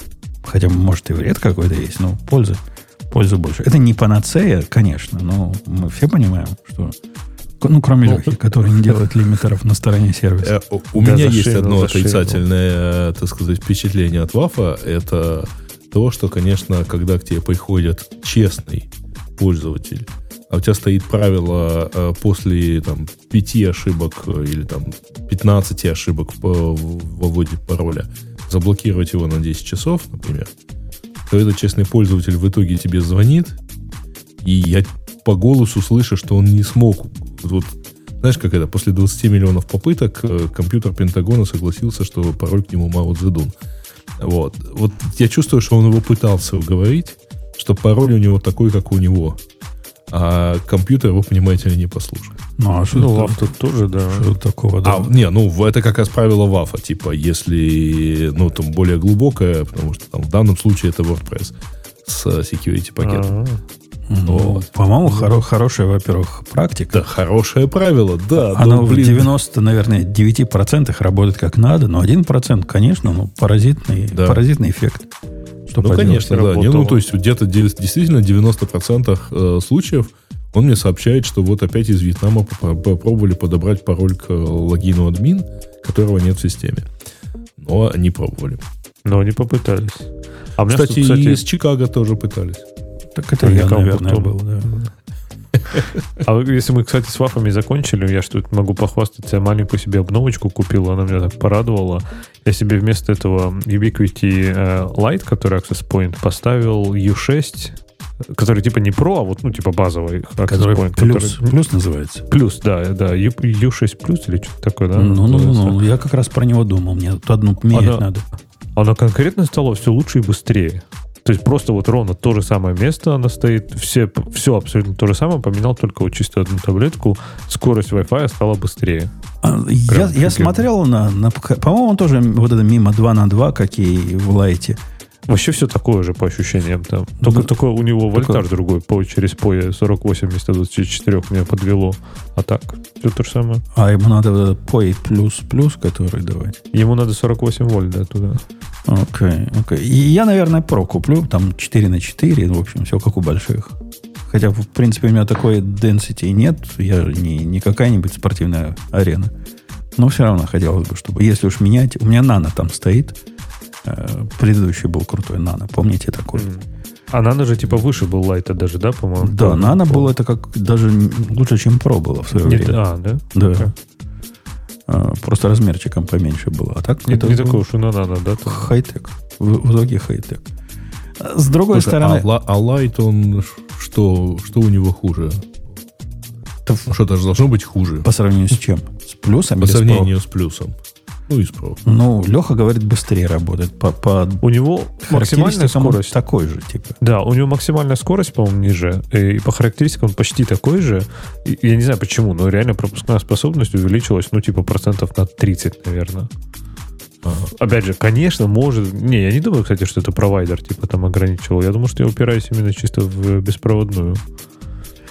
Хотя, может, и вред какой-то есть, но польза, польза больше. Это не панацея, конечно, но мы все понимаем, что... Ну, кроме Ну, Лехи, (laughs) который не делает лимитеров на стороне сервиса. Э, У Да, меня есть одно отрицательное, э, так сказать, впечатление от Вафа. Это то, что, конечно, когда к тебе приходит честный пользователь, а у тебя стоит правило э, после там, пяти ошибок или там 15 ошибок по в вводе пароля заблокировать его на 10 часов, например, то этот честный пользователь в итоге тебе звонит, и я по голосу слышу, что он не смог вот Знаешь, как это, после 20 миллионов попыток э, компьютер Пентагона согласился, что пароль к нему Мао Цзэдун. Вот. Вот я чувствую, что он его пытался уговорить, что пароль у него такой, как у него. А компьютер его, понимаете ли, не послушает. Ну, а что Ну, лав тут тоже, да. что такого, да? А, не, ну, это как раз правило ВАФа. Типа, если, ну, там, более глубокое, потому что там в данном случае это WordPress с э, security пакетом. А, Ну, вот. По-моему, хоро- хорошая, во-первых, практика. Да, хорошее правило, да. Оно ну, в блин. 90, наверное, 9% работает как надо, но 1%, конечно, ну, паразитный, Да. паразитный эффект. Что Ну, конечно, да. Не, ну, то есть, где-то де- действительно 90% э, случаев он мне сообщает, что вот опять из Вьетнама попро- попробовали подобрать пароль к э, логину админ, которого нет в системе. Но они пробовали. Но они попытались. А у меня Кстати, тут, кстати, и из Чикаго тоже пытались. Так это я, наверное, потом. был, да. А если мы, кстати, с вафами закончили, я что могу похвастаться, я маленькую себе обновочку купил, она меня так порадовала. Я себе вместо этого Ubiquiti э, Lite, который Access Point, поставил U6, который типа не Pro, а вот, ну, типа базовый Access Который Point. плюс, который- плюс называется. Плюс, да, да, U, U6 плюс или что-то такое, да? ну, ну, ну, ну, я как раз про него думал. Мне тут одну менять Она- надо. Оно конкретно стало все лучше и быстрее. То есть просто вот ровно то же самое место она стоит, все, все абсолютно то же самое, поменял только вот чисто одну таблетку, скорость Wi-Fi стала быстрее. А, я, я смотрел на, на- по-моему, он тоже вот это мимо 2 на 2, как и в лайте. Вообще все такое же по ощущениям там. Только, Ну, только у него вольтаж другой, по, через POE 48 вместо 24 меня подвело. А так, все то же самое. А ему надо POE плюс плюс, который давать. Ему надо 48 вольт, да, туда. Окей, окей. И я, наверное, Pro куплю, там 4 на 4, в общем, все как у больших. Хотя, в принципе, у меня такой density нет, я не, не какая-нибудь спортивная арена. Но все равно хотелось бы, чтобы, если уж менять, у меня нано там стоит, предыдущий был крутой нано, помните такой? А нано же типа выше был лайта даже, да, по-моему? Да, нано было это как даже лучше, чем Pro было в свое Не- время. а, да? Да. Окей. А, просто размерчиком поменьше было. А так Не, это не был такой уж и на нано, да? там? хай-тек. В, в итоге хай-тек. А С другой Слушай, стороны, а, а Light, он что, что у него хуже? то Что-то же должно быть хуже. по сравнению с чем? С плюсом По или с сравнению с плюсом. Ну, и с Pro. Ну, Леха говорит, быстрее работает. По, по У него максимальная скорость. такой же, типа. Да, у него максимальная скорость, по-моему, ниже. И по характеристикам он почти такой же. И я не знаю почему, но реально пропускная способность увеличилась, ну, типа, процентов на 30, наверное. Ага. Опять же, конечно, может... Не, я не думаю, кстати, что это провайдер, типа, там ограничивал. Я думаю, что я упираюсь именно чисто в беспроводную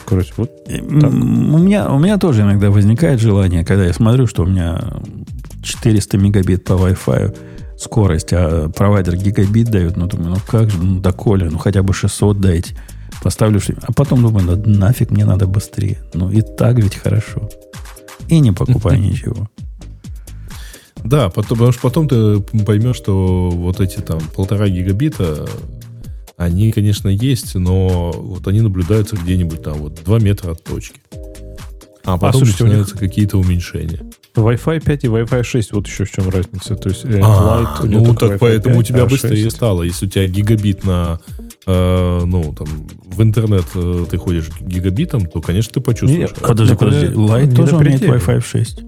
скорость. Вот. М, У меня, у меня тоже иногда возникает желание, когда я смотрю, что у меня 400 мегабит по Wi-Fi скорость, а провайдер гигабит дает, ну, думаю, ну как же, ну, доколе, ну, хотя бы 600 дайте. Поставлю, а потом думаю, да нафиг мне надо быстрее. Ну, и так ведь хорошо. И не покупаю (laughs) ничего. Да, потом, потому что потом ты поймешь, что вот эти там полтора гигабита, они, конечно, есть, но вот они наблюдаются где-нибудь там вот 2 метра от точки. А потом слушайте, у них- начинаются какие-то уменьшения. Wi-Fi 5 и Wi-Fi 6, вот еще в чем разница. То есть, э, А, у него ну так поэтому у 5, тебя а быстрее 6 стало. Если у тебя гигабит на, э, ну, там, в интернет э, ты ходишь гигабитом, то, конечно, ты почувствуешь. Не, это. Подожди, у подожди. Light не тоже умеет. Wi-Fi 6.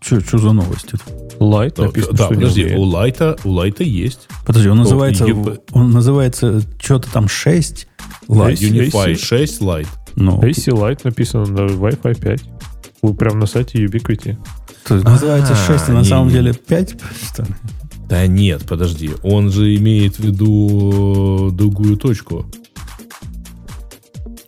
Что за новости? Light Да, написано, да, подожди, у Лайта, у Лайта есть. Подожди, он называется, он называется что-то там 6 Light. Light. Unify AC. 6 Lite. Ну, AC Lite написано на Wi-Fi 5. Вы прям на сайте Ubiquiti. то есть называется А, 6, а на не, самом не. деле 5, что ли? Да нет, подожди. Он же имеет в виду другую точку.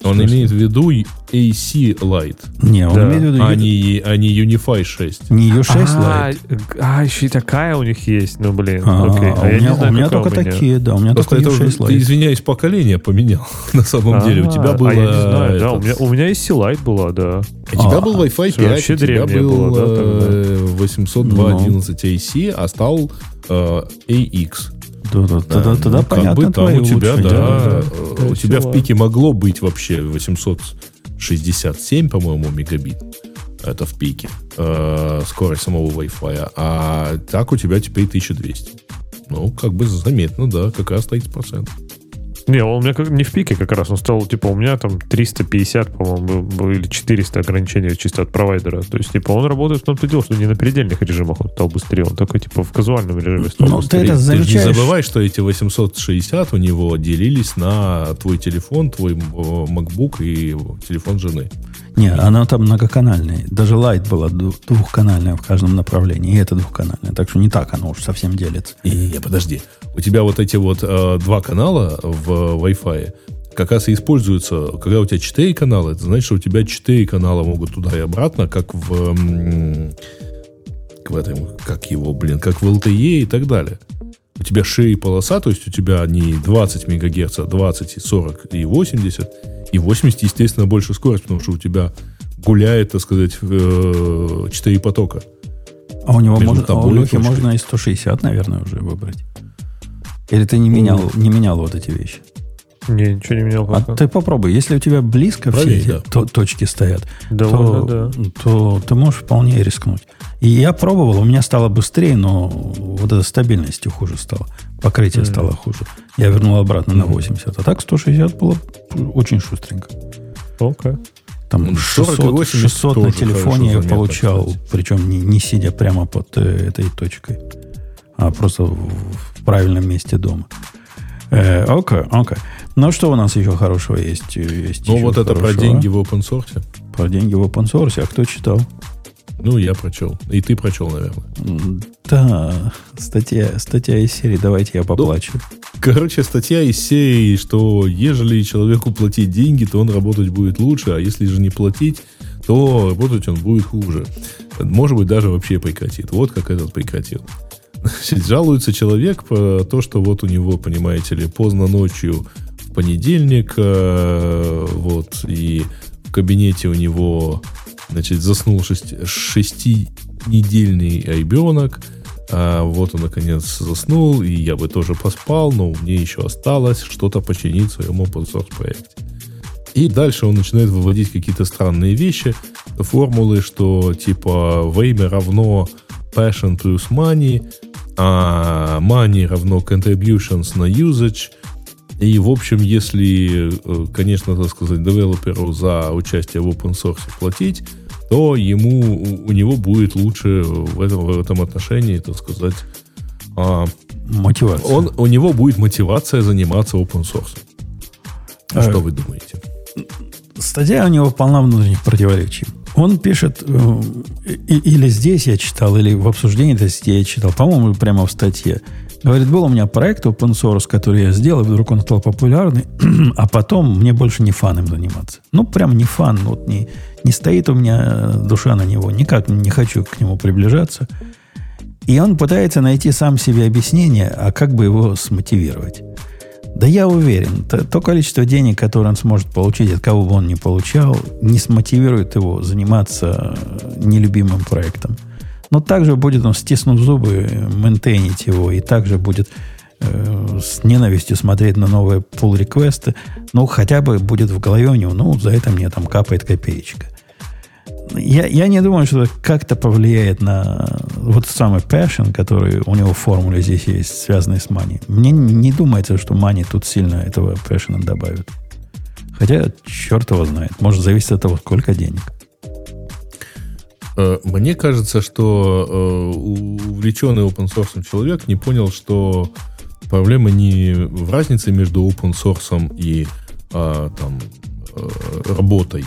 Он имеет в виду AC Lite, Не, он Да. имеет в виду а не, а не Unify 6. не U6 а, Lite. а, еще и такая у них есть. Ну, блин. А, окей. а А у меня, знаю, у меня только у меня. такие, да, у меня Просто только это, U6 уже, ты, Lite. извиняюсь, поколение поменял (laughs) на самом деле. У тебя А, было... А я не знаю, да. У этот- меня, у меня AC Lite была, да. У тебя А, был Wi-Fi 5, вообще у тебя был да, э, Ну. 802.11 AC, а стал э, AX. Да, да, тогда, Да, тогда ну, как понятно бы там у тебя, да, да. э, у тебя в пике могло быть вообще 867, по-моему, мегабит. Это в пике. э, скорость самого Wi-Fi. А так у тебя теперь 1200. Ну, как бы заметно, да, как раз 30%. Не, он у меня как, не в пике как раз, он стал, типа, у меня там 350, по-моему, был- или 400 ограничения чисто от провайдера. То есть, типа, он работает в том-то дело, что не на предельных режимах он стал быстрее, он такой, типа, в казуальном режиме стал Ну, ты быстрее. это Ты же не замечаешь. забывай, что эти 860 у него делились на твой телефон, твой э, MacBook и телефон жены. Не, она там многоканальная. Даже Light была двухканальная в каждом направлении. И это двухканальная. Так что не так оно уж совсем делится. Не, подожди. У тебя вот эти вот э, два канала в Wi-Fi как раз и используются, когда у тебя 4 канала, это значит, что у тебя 4 канала могут туда и обратно, как в, м, в этом, как его, блин, как в LTE и так далее. У тебя шеи полоса, то есть у тебя не 20 мегагерц, а 20, и 40 и 80. И 80, естественно, больше скорость, потому что у тебя гуляет, так сказать, э, 4 потока. А у него можно, а у Лехи можно и 160, наверное, уже выбрать. Или ты не менял, не менял вот эти вещи? Не, ничего не менял. А пока. ты попробуй, если у тебя близко все Проверь, эти да. то- точки стоят, Довольно, то, да. то ты можешь вполне рискнуть. И я пробовал, у меня стало быстрее, но вот эта стабильностью хуже стало. Покрытие Мгм. стало хуже. Я вернул обратно на Мгм. 80. А так 160 было очень шустренько. Окей. Там Ну, 600, 40 и 80 600 на телефоне я получал, кстати. причем не, не сидя прямо под э, этой точкой, а просто в, в правильном месте дома. Э, Окей, окей. Ну, что у нас еще хорошего есть? Э, есть Ну, вот это про хорошего. деньги в open source. Про деньги в open source. А кто читал? Ну, я прочел. И ты прочел, наверное. Да, статья, статья из серии «Давайте я поплачу». Короче, статья из серии, что ежели человеку платить деньги, то он работать будет лучше, а если же не платить, то работать он будет хуже. Может быть, даже вообще прекратит. Вот как этот прекратил. Жалуется человек по то, что вот у него, понимаете ли, поздно ночью в понедельник, э, вот, и в кабинете у него, значит, заснул шести- шестинедельный ребенок, а вот он, наконец, заснул, и я бы тоже поспал, но мне еще осталось что-то починить в своем open source проекте. И дальше он начинает выводить какие-то странные вещи, формулы, что типа время равно passion плюс money, а money равно contributions на usage. И, в общем, если, э, конечно, так сказать, девелоперу за участие в open source платить, то ему, у- него будет лучше в этом, в этом отношении, так сказать, а, Мотивация. он, у него будет мотивация заниматься open source. Э, Что вы думаете? Статья у него полна внутренних противоречий. Он пишет, э, или здесь я читал, или в обсуждении этой статьи я читал, по-моему, прямо в статье. Говорит, был у меня проект open source, который я сделал, и вдруг он стал популярный, (clears throat) а потом мне больше не фан им заниматься. Ну, прям не фан, вот не, не стоит у меня душа на него, никак не хочу к нему приближаться. И он пытается найти сам себе объяснение, а как бы его смотивировать. Да я уверен, то, то количество денег, которое он сможет получить, от кого бы он ни получал, не смотивирует его заниматься э, нелюбимым проектом. Но также будет он, стиснув зубы, э, мейнтейнить его, и также будет э, с ненавистью смотреть на новые pull реквесты ну, хотя бы будет в голове у него, ну, за это мне там капает копеечка. Я, я не думаю, что это как-то повлияет на вот самый passion, который у него в формуле здесь есть, связанный с money. Мне не думается, что money тут сильно этого passion добавит. Хотя, черт его знает. Может, зависит от того, сколько денег. Э, Мне кажется, что э, увлеченный open source человек не понял, что проблема не в разнице между open source и а, там, э, работой.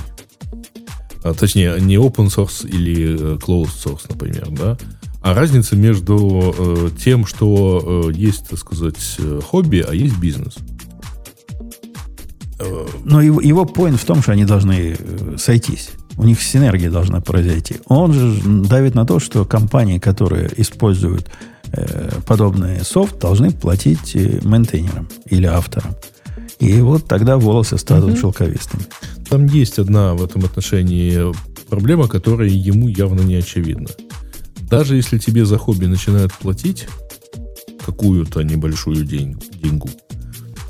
А, точнее, не open source или э, closed source, например, да, а разница между э, тем, что э, есть, так сказать, э, хобби, а есть бизнес. Э, Но его, его point в том, что они должны сойтись. У них синергия должна произойти. Он же давит на то, что компании, которые используют э, подобный софт, должны платить мейнтейнерам или авторам. И вот тогда волосы станут шелковистыми. Там есть одна в этом отношении проблема, которая ему явно не очевидна. Даже если тебе за хобби начинают платить какую-то небольшую день, деньгу,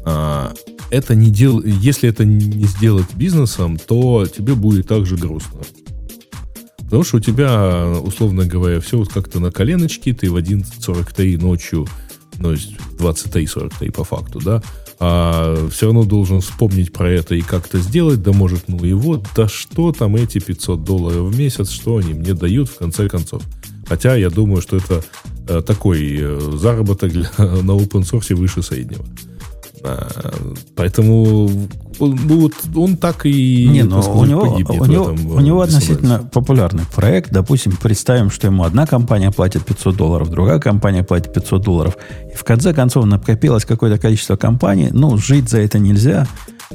а, это не дел... если это не сделать бизнесом, то тебе будет также грустно. Потому что у тебя, условно говоря, все вот как-то на коленочке, ты в 11.43 ночью, ну, то есть 23.43 по факту, да, а все равно должен вспомнить про это и как-то сделать, да может, ну и вот, да что там эти 500 долларов в месяц, что они мне дают в конце концов. Хотя я думаю, что это э, такой э, заработок для, (laughs) на open source выше среднего. А, поэтому ну, вот он так и Не, но сказать, у него, погибнет у него, этом, у него э, относительно Decentralized. популярный проект. Допустим, представим, что ему одна компания платит 500 долларов, другая компания платит 500 долларов. И в конце концов накопилось какое-то количество компаний. Ну, жить за это нельзя,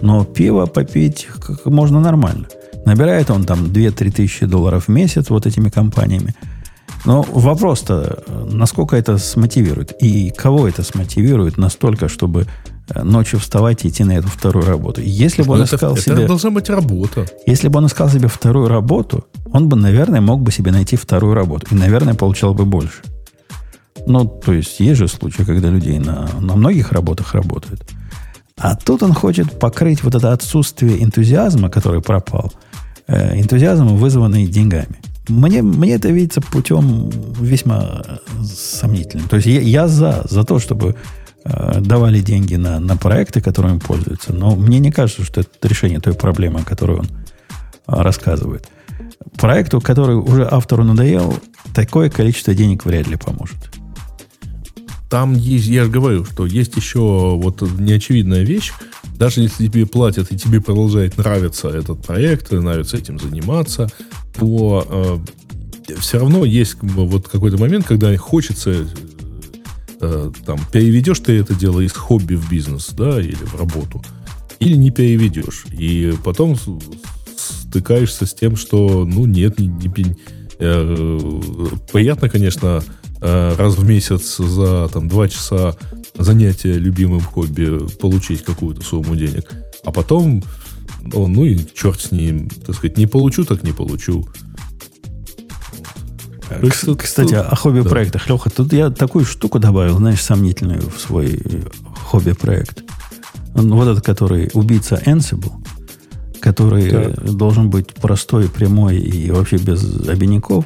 но пиво попить можно нормально. Набирает он там 2-3 тысячи долларов в месяц вот этими компаниями. Но вопрос-то, насколько это смотивирует? И кого это смотивирует настолько, чтобы э, ночью вставать и идти на эту вторую работу? Если бы он Ну, это, искал это себе... должна быть работа. Если бы он искал себе вторую работу, он бы, наверное, мог бы себе найти вторую работу. И, наверное, получал бы больше. Ну, то есть, есть же случаи, когда людей на, на многих работах работают. А тут он хочет покрыть вот это отсутствие энтузиазма, который пропал, э, энтузиазмом, вызванный деньгами. Мне, мне это видится путем весьма э, сомнительным. То есть я, я за, за то, чтобы э, давали деньги на, на проекты, которыми пользуются. Но мне не кажется, что это решение той проблемы, о которой он а, рассказывает. Проекту, который уже автору надоел, такое количество денег вряд ли поможет. Там есть, я же говорю, что есть еще вот неочевидная вещь. Даже если тебе платят и тебе продолжает нравиться этот проект, нравится этим заниматься, то э, все равно есть вот какой-то момент, когда хочется э, там переведешь ты это дело из хобби в бизнес, да, или в работу, или не переведешь. И потом стыкаешься с тем, что, ну, нет, не, не- э, приятно, конечно, э, раз в месяц за там два часа занятия любимым хобби получить какую-то сумму денег, а потом, ну, ну и черт с ним, так сказать, не получу, так не получу. Кстати, тут- о хобби-проектах. Леха, тут я такую штуку добавил, знаешь, сомнительную в свой э, хобби-проект. Вот этот, который убийца Ansible, который Так. э, должен быть простой, прямой и вообще без обиняков,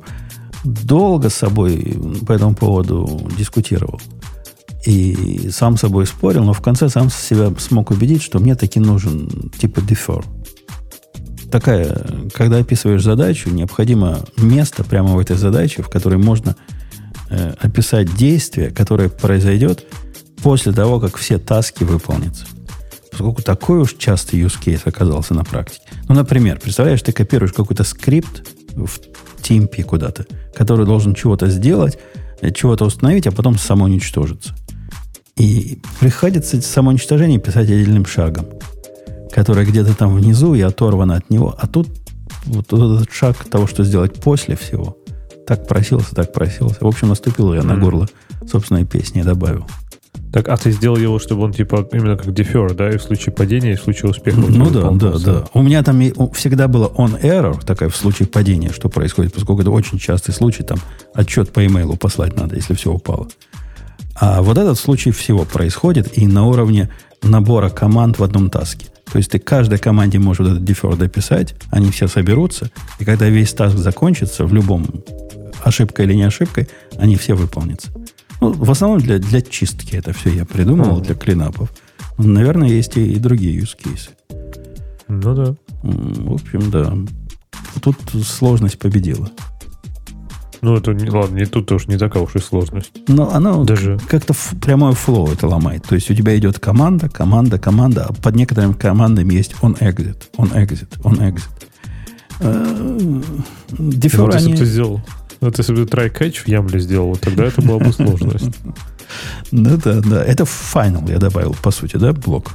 долго с собой по этому поводу дискутировал. И сам с собой спорил, но в конце сам себя смог убедить, что мне таки нужен типа defer. Такая, когда описываешь задачу, необходимо место прямо в этой задаче, в которой можно э, описать действие, которое произойдет после того, как все таски выполнятся. Поскольку такой уж частый use case оказался на практике. Ну, например, представляешь, ты копируешь какой-то скрипт в TMP куда-то, который должен чего-то сделать, э, чего-то установить, а потом самоуничтожиться. И приходится самоуничтожение писать отдельным шагом, которое где-то там внизу и оторвано от него. А тут вот этот шаг того, что сделать после всего, так просился, так просился. В общем, наступил я на Мгм. горло собственной песни и добавил. Так, а ты сделал его, чтобы он типа именно как дефер, да, и в случае падения, и в случае успеха. Ну да, да, да. У меня там всегда было on error, такая в случае падения, что происходит, поскольку это очень частый случай, там отчет по имейлу послать надо, если все упало. А вот этот случай всего происходит и на уровне набора команд в одном таске. То есть ты каждой команде можешь вот этот defer дописать, они все соберутся, и когда весь таск закончится, в любом ошибкой или не ошибкой, они все выполнятся. Ну, в основном для, для чистки это все я придумал, Мгм. для клинапов. Наверное, есть и, и другие use cases. Ну да. В общем, да. Тут сложность победила. Ну, это не, ладно, не тут тоже не такая уж и сложность. Но она Даже- как-то ф- прямой флоу это ломает. То есть у тебя идет команда, команда, команда, а под некоторыми командами есть on exit, on exit, on exit. Э, Дефер вот если бы ты сделал, вот если бы ты try-catch в Ямле сделал, тогда это была бы сложность. (laughs) Да, да, да. Это final я добавил, по сути, да, блок?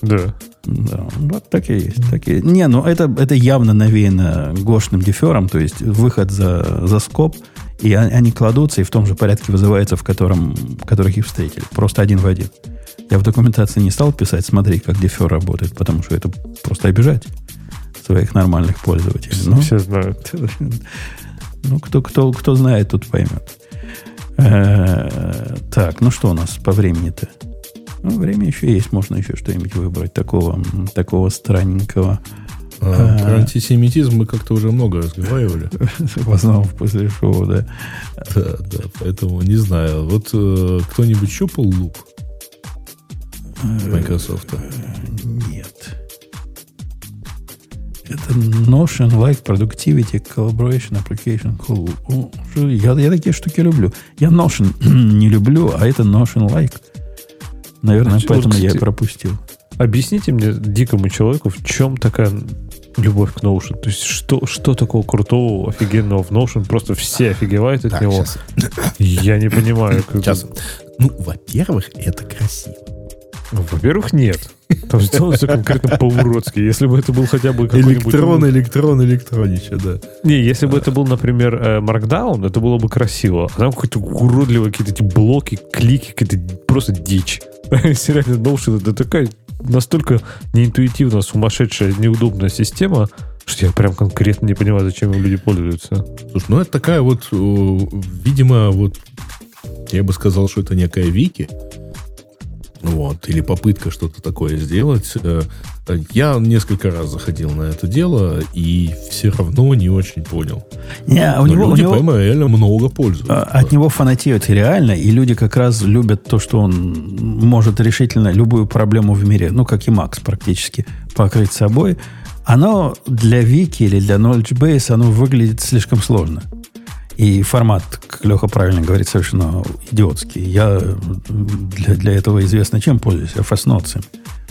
Да. Да, вот так и есть. Так и... Не, ну это, это явно навеяно гошным дефером, то есть выход за, за скоб, и о- они кладутся, и в том же порядке вызывается, в котором, в которых их встретили. Просто один в один. Я в документации не стал писать, смотри, как дефер работает, потому что это просто обижать своих нормальных пользователей. Ну, Все знают. (laughs) ну, кто, кто, кто знает, тот поймет. Э, Так, ну что у нас по времени-то? Ну, время еще есть, можно еще что-нибудь выбрать такого, такого странненького. А, А. Про антисемитизм мы как-то уже много разговаривали. (laughs) В основном после шоу, да. Да, да, поэтому не знаю. Вот э, кто-нибудь щупал лук? Microsoft. Нет. Это Notion Like Productivity Collaboration Application. О, что- Я, я такие штуки люблю. Я Notion (clears throat) не люблю, а это Notion Like. Наверное, вот, поэтому я и кстати, пропустил. Объясните мне, дикому человеку, в чем такая любовь к Notion? То есть, что, что такого крутого, офигенного в Notion? Просто все офигевают от Так, него. щас. Я не понимаю. как- Сейчас. Ну, во-первых, это красиво. Ну, Во-первых, нет. Там сделано все конкретно по-уродски. Если бы это был хотя бы какой-нибудь... Электрон, электрон, электронича, да. Не, если бы это был, например, э, Markdown, это было бы красиво. А там какие-то уродливые какие-то эти блоки, клики, какая-то просто дичь. (laughs) Сериально Notion это такая настолько неинтуитивно сумасшедшая, неудобная система, что я прям конкретно не понимаю, зачем им люди пользуются. Слушай, ну это такая вот, видимо, вот, я бы сказал, что это некая вики, вот, или попытка что-то такое сделать. Э, Я несколько раз заходил на это дело и все равно не очень понял. Не, а у Но него, у люди, него- прямо реально много пользуются. А, От него фанатеют реально, и люди как раз любят то, что он может решительно любую проблему в мире, ну, как и Макс практически, покрыть собой. Оно для Вики или для Knowledge Base, оно выглядит слишком сложно. И формат, как Леха правильно говорит, совершенно идиотский. Я для, для этого известно чем пользуюсь? Notes,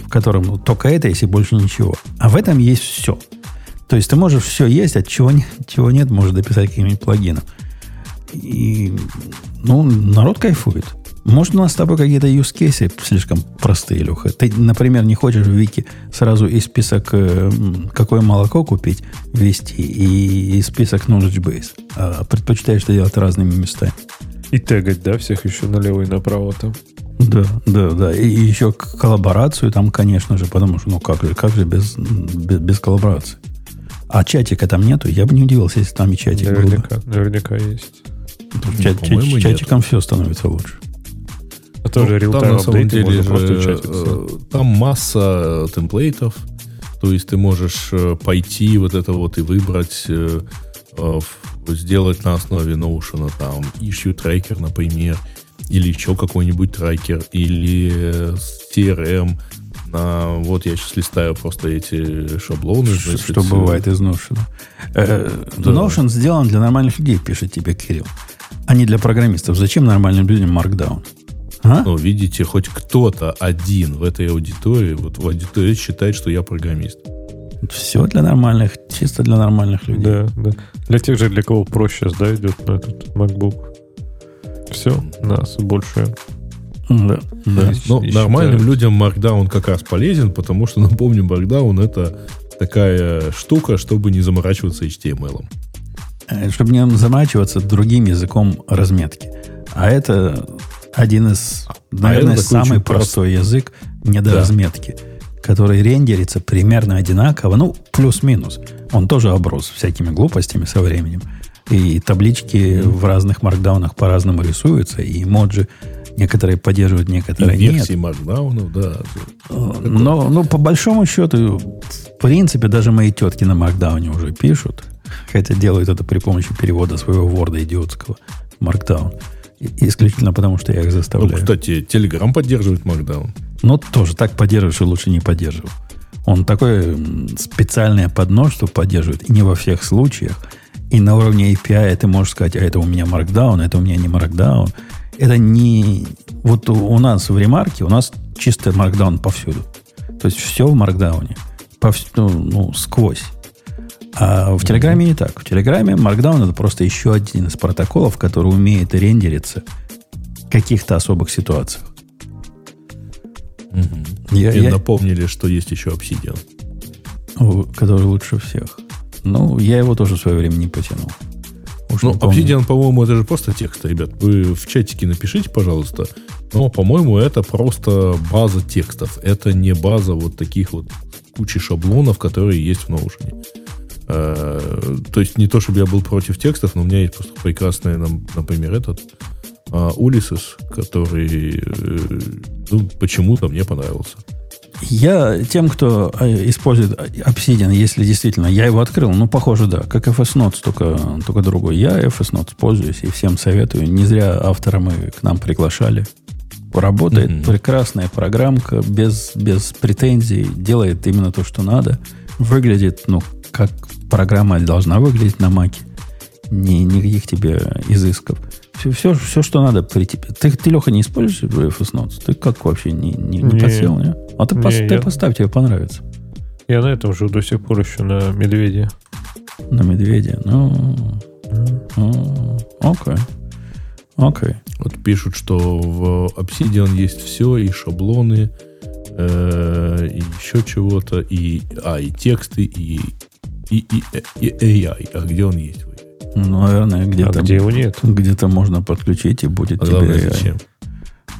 в котором ну, только это есть и больше ничего. А в этом есть все. То есть ты можешь все есть, от чего, чего нет, можешь дописать каким-нибудь плагином. И, ну, народ кайфует. Может, у нас с тобой какие-то use cases слишком простые, Леха. Ты, например, не хочешь в Вики сразу и список, э, какое молоко купить, ввести, и, и список knowledge base. А предпочитаешь это делать разными местами. И тегать, да, всех еще налево и направо там. Да, да, да. И, еще коллаборацию там, конечно же, потому что, ну, как же, как же без, без, без коллаборации? А чатика там нету, я бы не удивился, если там и чатик был бы. Наверняка, наверняка есть. Чат- по-моему, чат- чатиком все становится лучше. Тоже Ну, там на самом деле же, чатиться. э, там масса э, темплейтов, то есть ты можешь э, пойти вот это вот и выбрать, сделать на основе Notion там issue tracker, например, или еще какой-нибудь трекер, или CRM. На, вот я сейчас листаю просто эти шаблоны. Ш- значит, что бывает из Notion. Э, Да. Notion сделан для нормальных людей, пишет тебе Кирилл, а не для программистов. Зачем нормальным людям Markdown? А? Ну, видите, хоть кто-то один в этой аудитории, вот в аудитории считает, что я программист. Все для нормальных, чисто для нормальных людей. Да, да. Для тех же, для кого проще да, идет на этот MacBook. Все, нас больше. Да, да. Но и нормальным считают. людям Markdown как раз полезен, потому что, (laughs) напомню, Markdown это такая штука, чтобы не заморачиваться HTML. Э, Чтобы не замачиваться другим языком разметки. А это один из, наверное, это такой самый простой язык недоразметки, который рендерится примерно одинаково, ну, плюс-минус. Он тоже оброс всякими глупостями со временем. И таблички в разных маркдаунах по-разному рисуются, и моджи некоторые поддерживают, И некоторые нет. версии Markdown, да. Но, ну, по большому счету, в принципе, даже мои тетки на Маркдауне уже пишут. Хотя делают это при помощи перевода своего ворда идиотского Markdown. Исключительно потому, что я их Ну, заставляю. кстати, Telegram поддерживает Markdown. Но тоже так поддерживаешь и лучше не поддерживал. Он такое специальное подножство поддерживает. И не во всех случаях. И на уровне API ты можешь сказать, а это у меня Markdown, это у меня не Markdown. Это не... Вот у, у нас в ремарке у нас чисто Markdown повсюду. То есть все в Markdown. Повсюду, ну, сквозь. А в Телеграме не так. В Телеграме Markdown это просто еще один из протоколов, который умеет рендериться в каких-то особых ситуациях. Я- И я- напомнили, что есть еще Obsidian. Который лучше всех. Ну, я его тоже в свое время не потянул. Уж Ну. Obsidian, по-моему, это же просто текст, ребят. Вы в чатике напишите, пожалуйста. Но, по-моему, это просто база текстов. Это не база вот таких вот кучи шаблонов, которые есть в Notion. Э, То есть не то, чтобы я был против текстов, но у меня есть просто прекрасный, например, этот а, Ulysses, который э, ну, почему-то мне понравился. Я тем, кто э, использует Obsidian, если действительно я его открыл, ну, похоже, да, как FS Notes, только, только другой. Я FS Notes пользуюсь и всем советую. Не зря автора мы к нам приглашали. Работает Мгм. прекрасная программка, без, без претензий, делает именно то, что надо. Выглядит, ну, как программа должна выглядеть на Маке. Ни, никаких тебе изысков. Все, все, все, что надо при тебе. Ты, ты, Леха, не используешь FS Notes? Ты как вообще не, не, не Не. подсел, не? А ты, Не, пос- ты я- поставь, тебе понравится. Я на этом же до сих пор еще на медведе. На медведя. Ну, ну, окей. Окей. Вот пишут, что в Obsidian есть все, и шаблоны, э, и еще чего-то, и, а, и тексты, и, и, и, и AI. А где он есть? Ну, наверное, А где-то, где его нет? где-то можно подключить, и будет А тебе... главное, зачем?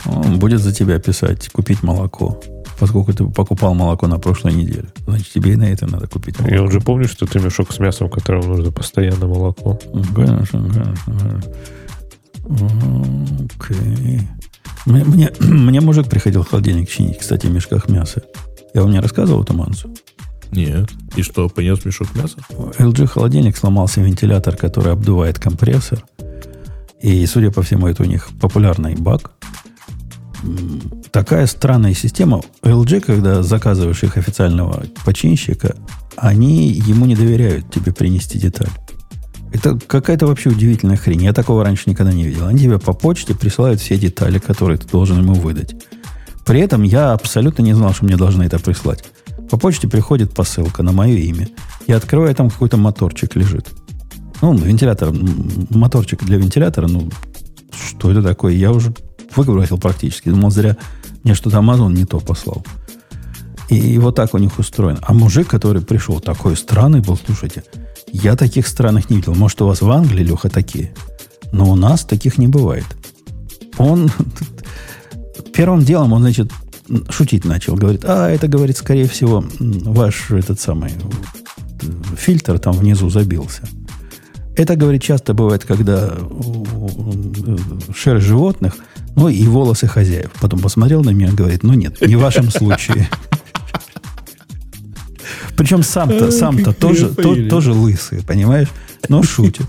Он будет за тебя писать, купить молоко. Поскольку ты покупал молоко на прошлой неделе. Значит, тебе и на это надо купить молоко. Я уже помню, что ты мешок с мясом, которому нужно постоянно молоко. Конечно, конечно. конечно. Окей. Мне, мне, (clears throat) мне мужик приходил в холодильник чинить, кстати, в мешках мяса. Я вам не рассказывал эту мансу? Нет. И что, принес мешок мяса? LG холодильник сломался вентилятор, который обдувает компрессор. И, судя по всему, это у них популярный баг. Такая странная система. LG, когда заказываешь их официального починщика, они ему не доверяют тебе принести деталь. Это какая-то вообще удивительная хрень. Я такого раньше никогда не видел. Они тебе по почте присылают все детали, которые ты должен ему выдать. При этом я абсолютно не знал, что мне должны это прислать. По почте приходит посылка на мое имя. Я открываю, там какой-то моторчик лежит. Ну, вентилятор, моторчик для вентилятора, ну, что это такое? Я уже выговорил практически. Думал, зря мне что-то Amazon не то послал. И вот так у них устроено. А мужик, который пришел, такой странный был, слушайте, я таких странных не видел. Может, у вас в Англии, Леха, такие? Но у нас таких не бывает. Он (laughs) первым делом, он, значит, шутить начал. Говорит, а, это, говорит, скорее всего, ваш этот самый э, фильтр там внизу забился. Это, говорит, часто бывает, когда шерсть животных, ну и волосы хозяев. Потом посмотрел на меня и говорит, ну нет, не в вашем случае. Причем сам-то, сам-то тоже, тоже лысый, понимаешь? Но шутит.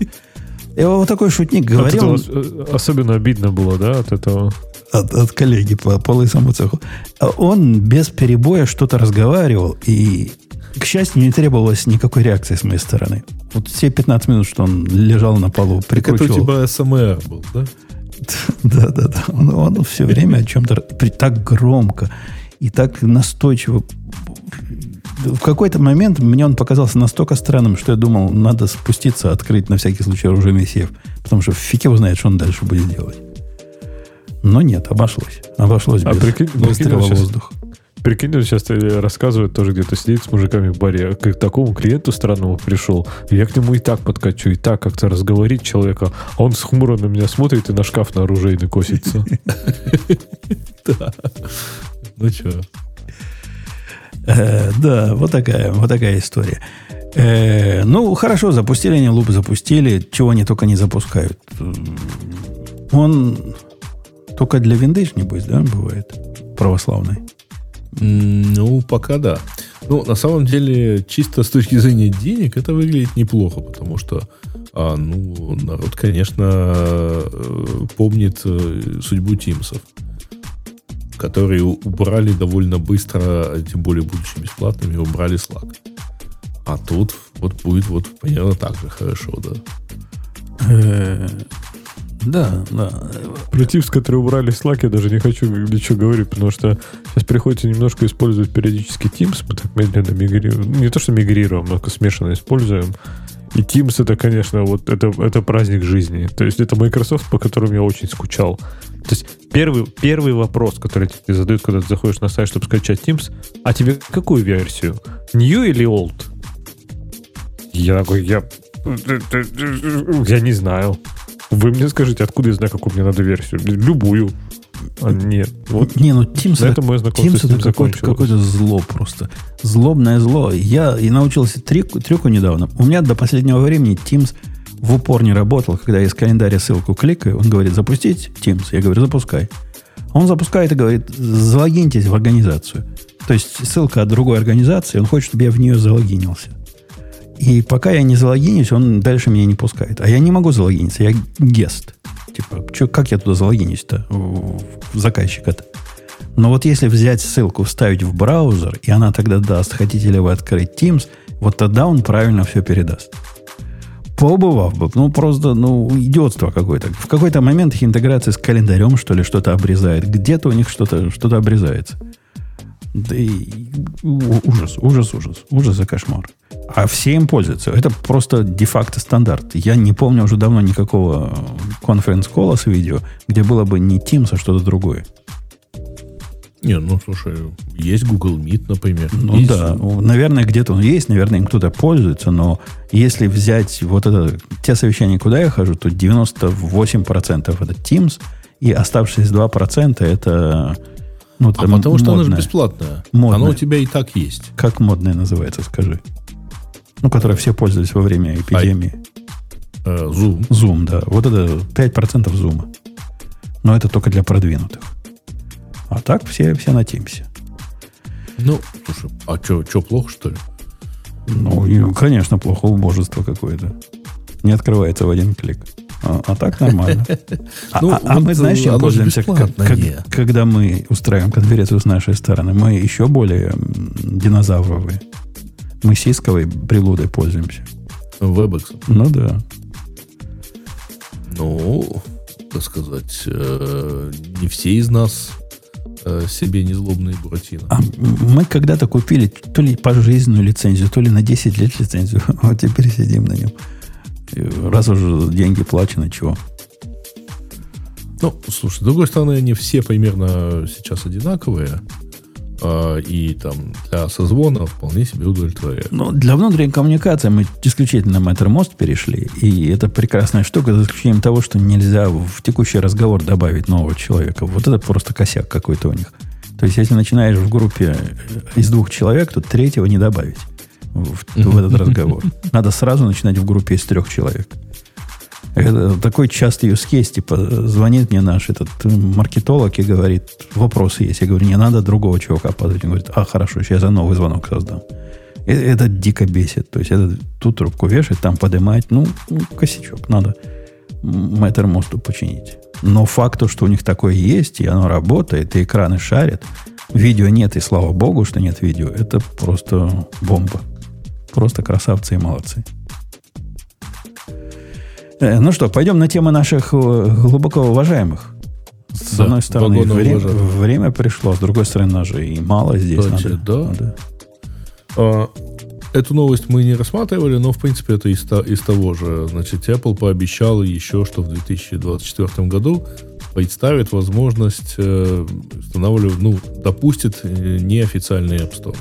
И вот такой шутник говорил э, особенно обидно было, да, от этого. От, от коллеги по, по лысому цеху. А Он без перебоя что-то разговаривал, и, к счастью, не требовалось никакой реакции с моей стороны. Вот все 15 минут, что он лежал на полу, Так это у прикручивал. тебя СМР был, да? (laughs) Да, да, да. Он, он все время о чем-то так громко и так настойчиво. В какой-то момент мне он показался настолько странным, что я думал, надо спуститься, открыть на всякий случай оружейный сейф. Потому что фиг его знает, что он дальше будет делать. Но нет, обошлось. Обошлось А без прикинь- прикинь, выстрела он в щас- воздух. Прикинь, он сейчас рассказывает тоже где-то сидит с мужиками в баре. а К такому клиенту странному пришел. Я к нему и так подкачу, и так как-то разговорить человека. А он с хмуро на меня смотрит и на шкаф на оружейный косится. (laughs) Ну что? Э, да, вот такая, вот такая история. Э, ну, хорошо, запустили они луп, запустили, чего они только не запускают. Он только для винды, небось, да, бывает? Православный. Ну, пока да. Ну, на самом деле, чисто с точки зрения денег, это выглядит неплохо, потому что, а, ну, народ, конечно, э, помнит э, судьбу Тимсов, которые убрали довольно быстро, а тем более будучи бесплатными, убрали Slack. А тут вот будет вот примерно так же хорошо, да. Да, да. Про Teams, убрали Slack, я даже не хочу ничего говорить, потому что сейчас приходится немножко использовать периодически Teams, мы так медленно мигрируем. Не то, что мигрируем, но смешанно используем. И Teams это, конечно, вот это, это праздник жизни. То есть это Microsoft, по которому я очень скучал. То есть первый, первый вопрос, который тебе задают, когда ты заходишь на сайт, чтобы скачать Teams, а тебе какую версию? New или old? Я такой, я... Я не знаю. Вы мне скажите, откуда я знаю, какую мне надо версию? Любую. А, нет. Вот Не, ну Teams, это, этом мое Teams это какое-то, какое-то зло просто. Злобное зло. Я и научился трюку, трюку недавно. У меня до последнего времени Teams в упор не работал. Когда я из календаря ссылку кликаю, он говорит, запустить Teams. Я говорю, запускай. Он запускает и говорит, залогиньтесь в организацию. То есть ссылка от другой организации, он хочет, чтобы я в нее залогинился. И пока я не залогинюсь, он дальше меня не пускает. А я не могу залогиниться, я гест. Типа, чё, как я туда залогинюсь-то заказчика-то? Но вот если взять ссылку, вставить в браузер, и она тогда даст, хотите ли вы открыть Teams, вот тогда он правильно все передаст. Поубывав бы, ну просто, ну, идиотство какое-то. В какой-то момент их интеграция с календарем, что ли, что-то обрезает. Где-то у них что-то что обрезается. Да и ужас, ужас, ужас. Ужас и кошмар. А все им пользуются. Это просто де-факто стандарт. Я не помню уже давно никакого конференц-кола с видео, где было бы не Teams, а что-то другое. Не, ну слушай, есть Google Meet, например. Ну есть... да, наверное, где-то он есть, наверное, им кто-то пользуется, но если взять вот это, те совещания, куда я хожу, то 98% это Teams, и оставшиеся 2% это... Ну, а потому что оно же бесплатное. Модное. Оно у тебя и так есть. Как модное называется, скажи. Ну, которое все пользовались во время эпидемии. А, э, Zoom. Zoom, да. Вот это 5% Zoom. Но это только для продвинутых. А так все, все на Тимсе. Ну, слушай, а что, плохо, что ли? Ну, конечно, плохо, убожество какое-то. Не открывается в один клик. А, а так нормально. (laughs) А, ну, а, а мы, знаешь, чем пользуемся, как, как, когда мы устраиваем конференцию с нашей стороны? Мы еще более динозавровые. Мы сисковой прилудой пользуемся. WebEx. Ну да. Ну, так сказать, э, не все из нас э, себе незлобные буратино. А мы когда-то купили то ли пожизненную лицензию, то ли на 10 лет лицензию. (laughs) Вот теперь сидим на нем. Раз уже деньги плачены, чего? Ну, слушай, с другой стороны, они все примерно сейчас одинаковые. А, и там для созвона вполне себе удовлетворяют. Ну, для внутренней коммуникации мы исключительно на Mattermost перешли, и это прекрасная штука, за исключением того, что нельзя в текущий разговор добавить нового человека. Вот это просто косяк какой-то у них. То есть, если начинаешь в группе из двух человек, то третьего не добавить в, в этот разговор. Надо сразу начинать в группе из трех человек. Это такой частый use case, типа, звонит мне наш этот маркетолог и говорит, вопросы есть. Я говорю, не надо другого чувака позвать. Он говорит, а, хорошо, сейчас я новый звонок создам. Это, это дико бесит. То есть, это тут трубку вешать, там поднимать. Ну, ну косячок, надо мэтр мосту починить. Но факт, то, что у них такое есть, и оно работает, и экраны шарят, видео нет, и слава богу, что нет видео, это просто бомба. Просто красавцы и молодцы. Э, ну что, пойдем на темы наших э, глубоко уважаемых. С да, одной стороны, время, время пришло, с другой стороны, нас же и мало здесь. Кстати, надо, да. Надо. А, эту новость мы не рассматривали, но, в принципе, это из, из того же. Значит, Apple пообещал еще, что в 2024 году представит возможность э, устанавливать, ну, допустит э, неофициальные App Store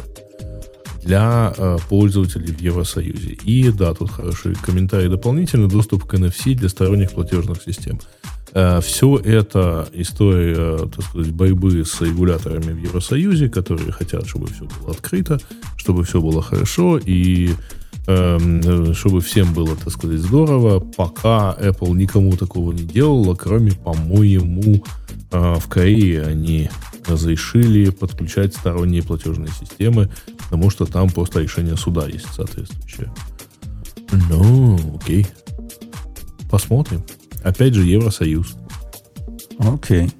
для э, пользователей в Евросоюзе. И да, тут хороший комментарий дополнительный, доступ к NFC для сторонних платежных систем. Э, все это история, э, так сказать, борьбы с регуляторами в Евросоюзе, которые хотят, чтобы все было открыто, чтобы все было хорошо и эм, чтобы всем было, так сказать, здорово, пока Apple никому такого не делала, кроме, по-моему, в Корее они разрешили подключать сторонние платежные системы, потому что там просто решение суда есть соответствующее. Ну, окей. Посмотрим. Опять же, Евросоюз. Окей.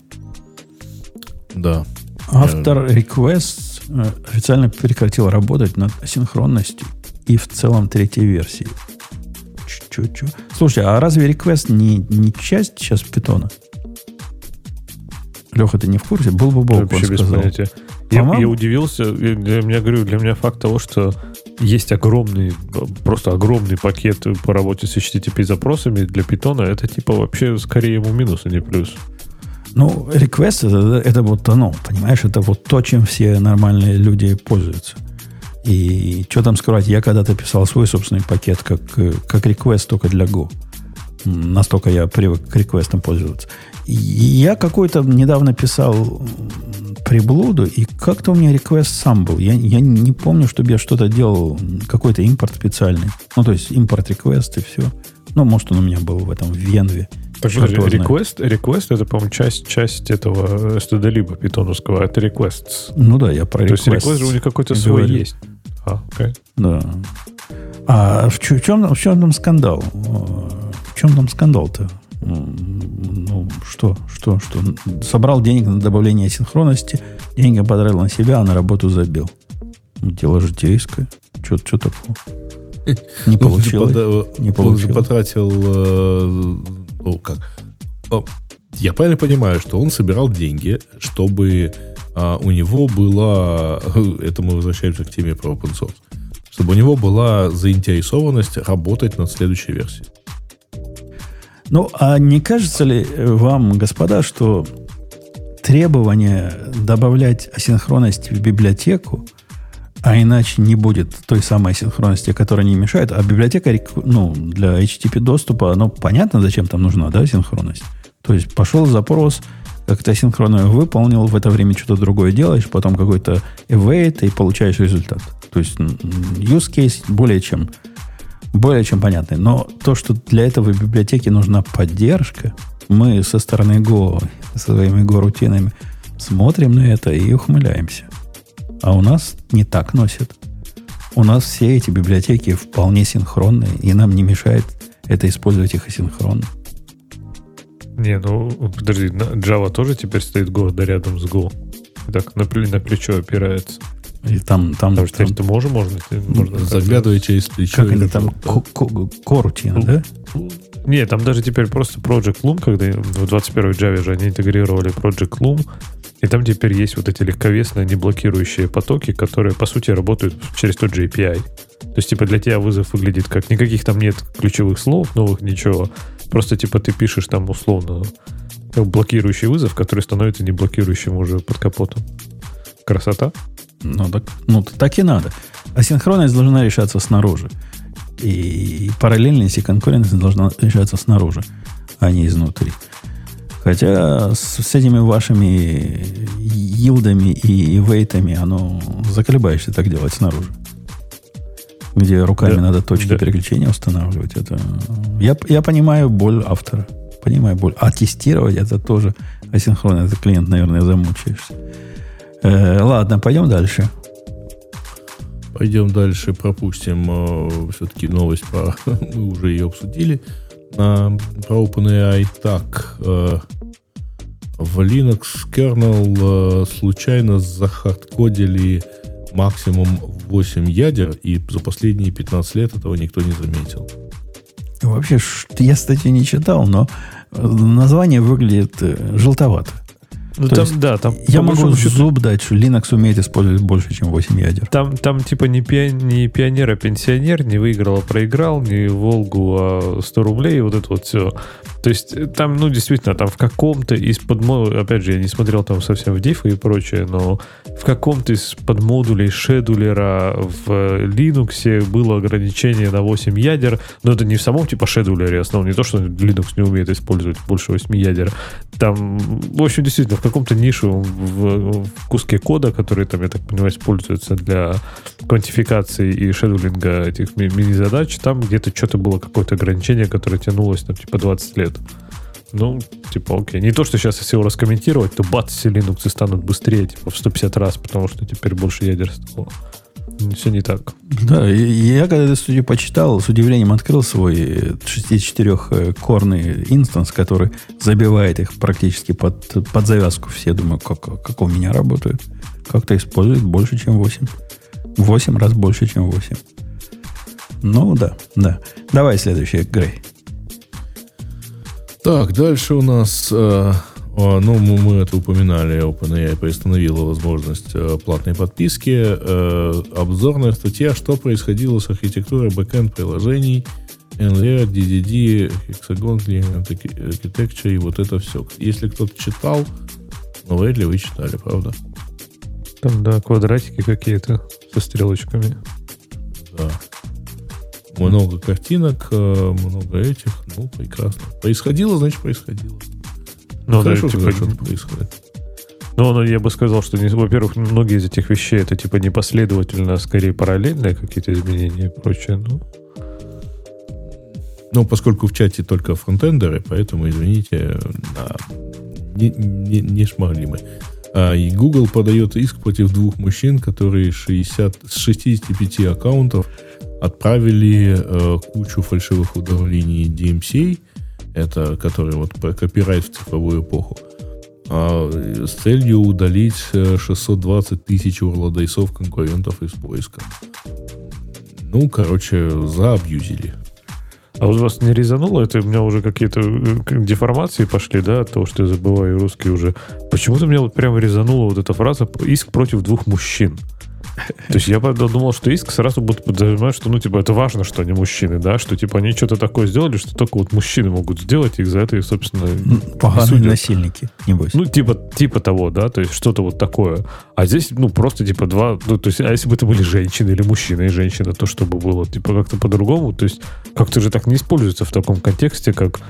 Да. Автор request э, официально прекратил работать над синхронностью и в целом третьей версии. Чё-чё? Слушай, а разве request не, не часть сейчас питона? Леха, ты не в курсе? Был бы Бог, Вообще без понятия. Я, я удивился. Для меня, говорю, для меня факт того, что есть огромный, просто огромный пакет по работе с HTTP запросами для питона, это типа вообще скорее ему минус, а не плюс. Ну, request это, это вот оно, понимаешь, это вот то, чем все нормальные люди пользуются. И что там скрывать, я когда-то писал свой собственный пакет как, как request только для Go. Настолько я привык к реквестам пользоваться. Я какой-то недавно писал приблуду, и как-то у меня реквест сам был. Я, я не помню, чтобы я что-то делал, какой-то импорт специальный. Ну, то есть импорт реквест и все. Ну, может, он у меня был в этом, в Венве. Так, request, request это, по-моему, часть, часть этого std питоновского, это requests. Ну да, я про request. То есть request же у них какой-то свой есть. А, okay. Да. А в, чем, в чем там скандал? В чем там скандал-то? Ну, что, что, что? Собрал денег на добавление синхронности, деньги потратил на себя, а на работу забил. Дело житейское. Что, что такого? Не получилось. Не же потратил... Э, ну, как? Я правильно понимаю, что он собирал деньги, чтобы а, у него была... (laughs) Это мы возвращаемся к теме про open source. Чтобы у него была заинтересованность работать над следующей версией. Ну, а не кажется ли вам, господа, что требование добавлять асинхронность в библиотеку, а иначе не будет той самой асинхронности, которая не мешает, а библиотека ну, для HTTP доступа, ну, понятно, зачем там нужна, да, синхронность. То есть пошел запрос, как-то асинхронно выполнил, в это время что-то другое делаешь, потом какой-то await и получаешь результат. То есть use case более чем более чем понятный. Но то, что для этого в библиотеке нужна поддержка, мы со стороны Go, своими Go-рутинами смотрим на это и ухмыляемся. А у нас не так носят. У нас все эти библиотеки вполне синхронные, и нам не мешает это использовать их асинхронно. Не, ну, подожди, Java тоже теперь стоит гордо рядом с Go. Так на, на плечо опирается. И там, там, Потому что там, ты можешь, можно, можно заглядывая через плечо. Как это там, корутина, да? Нет, там даже теперь просто Project Loom, когда в 21 Java же они интегрировали Project Loom, и там теперь есть вот эти легковесные неблокирующие потоки, которые, по сути, работают через тот же API. То есть, типа, для тебя вызов выглядит как... Никаких там нет ключевых слов новых, ничего. Просто, типа, ты пишешь там условно как блокирующий вызов, который становится не блокирующим уже под капотом. Красота. Ну так, ну, так и надо. Асинхронность должна решаться снаружи. И параллельность и конкурентность должна решаться снаружи, а не изнутри. Хотя с, с этими вашими йилдами и, и вейтами оно заколебаешься так делать снаружи. Где руками да, надо точки да. переключения устанавливать. Это... Я, я понимаю боль автора. Понимаю боль. А тестировать это тоже асинхронно. Это клиент, наверное, замучаешься. Э, ладно, пойдем дальше. Пойдем дальше, пропустим э, все-таки новость про... (laughs) Мы уже ее обсудили. Э, про OpenAI. Так, э, в Linux kernel э, случайно захардкодили максимум 8 ядер, и за последние 15 лет этого никто не заметил. Вообще, я статью не читал, но э, название выглядит э, желтовато. Ну, там, есть, да, там я могу счету... зуб дать, что Linux умеет использовать больше, чем 8 ядер. Там, там типа не, пи... не пионер, а пенсионер, не выиграл, а проиграл, не Волгу, а 100 рублей, вот это вот все. То есть э, там, ну, действительно, там в каком-то из подмодулей, опять же, я не смотрел там совсем в дифы и прочее, но в каком-то из подмодулей шедулера в Linux было ограничение на 8 ядер, но это не в самом типа шедулере основном, не то, что Linux не умеет использовать больше 8 ядер. Там, в общем, действительно, в каком-то нише в, в куске кода, который там, я так понимаю, используется для квантификации и шедулинга этих мини-задач, там где-то что-то было какое-то ограничение, которое тянулось там типа 20 лет. Ну, типа, окей. Не то, что сейчас, если его раскомментировать, то бац, все Linux станут быстрее, типа, в 150 раз, потому что теперь больше ядер стало. Все не так. Да, я когда эту студию почитал, с удивлением открыл свой 64-корный инстанс, который забивает их практически под, под завязку. Все думаю, как, как у меня работают. Как-то использует больше, чем 8. 8 раз больше, чем 8. Ну да, да. Давай следующий, Грей. Так, дальше у нас, э, ну, мы это упоминали, OpenAI приостановила возможность э, платной подписки. Э, обзорная статья, что происходило с архитектурой бэкэнд приложений NLR, DDD, Hexagon Architecture и вот это все. Если кто-то читал, ну, вряд ли вы читали, правда? Там, да, квадратики какие-то со стрелочками. Да много картинок, э, много этих. Ну, прекрасно. Происходило, значит, происходило. Ну, Хорошо, да, типа, что происходит. Ну, ну, я бы сказал, что, во-первых, многие из этих вещей это типа непоследовательно, а скорее параллельные какие-то изменения и прочее. Ну. ну, поскольку в чате только фронтендеры, поэтому, извините, да, не, не, не смогли мы. А, и Google подает иск против двух мужчин, которые 60, с 65 аккаунтов отправили э, кучу фальшивых уведомлений DMCA это который вот про копирайт в цифровую эпоху, а с целью удалить 620 тысяч урладайсов конкурентов из поиска. Ну, короче, заабьюзили. А у вас не резануло? Это у меня уже какие-то э, деформации пошли, да, от того, что я забываю русский уже. Почему-то меня вот прямо резанула вот эта фраза «иск против двух мужчин». То есть я думал, что иск сразу будет подразумевать, что, ну, типа, это важно, что они мужчины, да, что, типа, они что-то такое сделали, что только вот мужчины могут сделать, и за это, и, собственно, Поганые насильники, небось. Ну, типа, типа того, да, то есть что-то вот такое. А здесь, ну, просто, типа, два, ну, то есть, а если бы это были женщины или мужчина и женщина, то чтобы было, типа, как-то по-другому, то есть, как-то же так не используется в таком контексте, как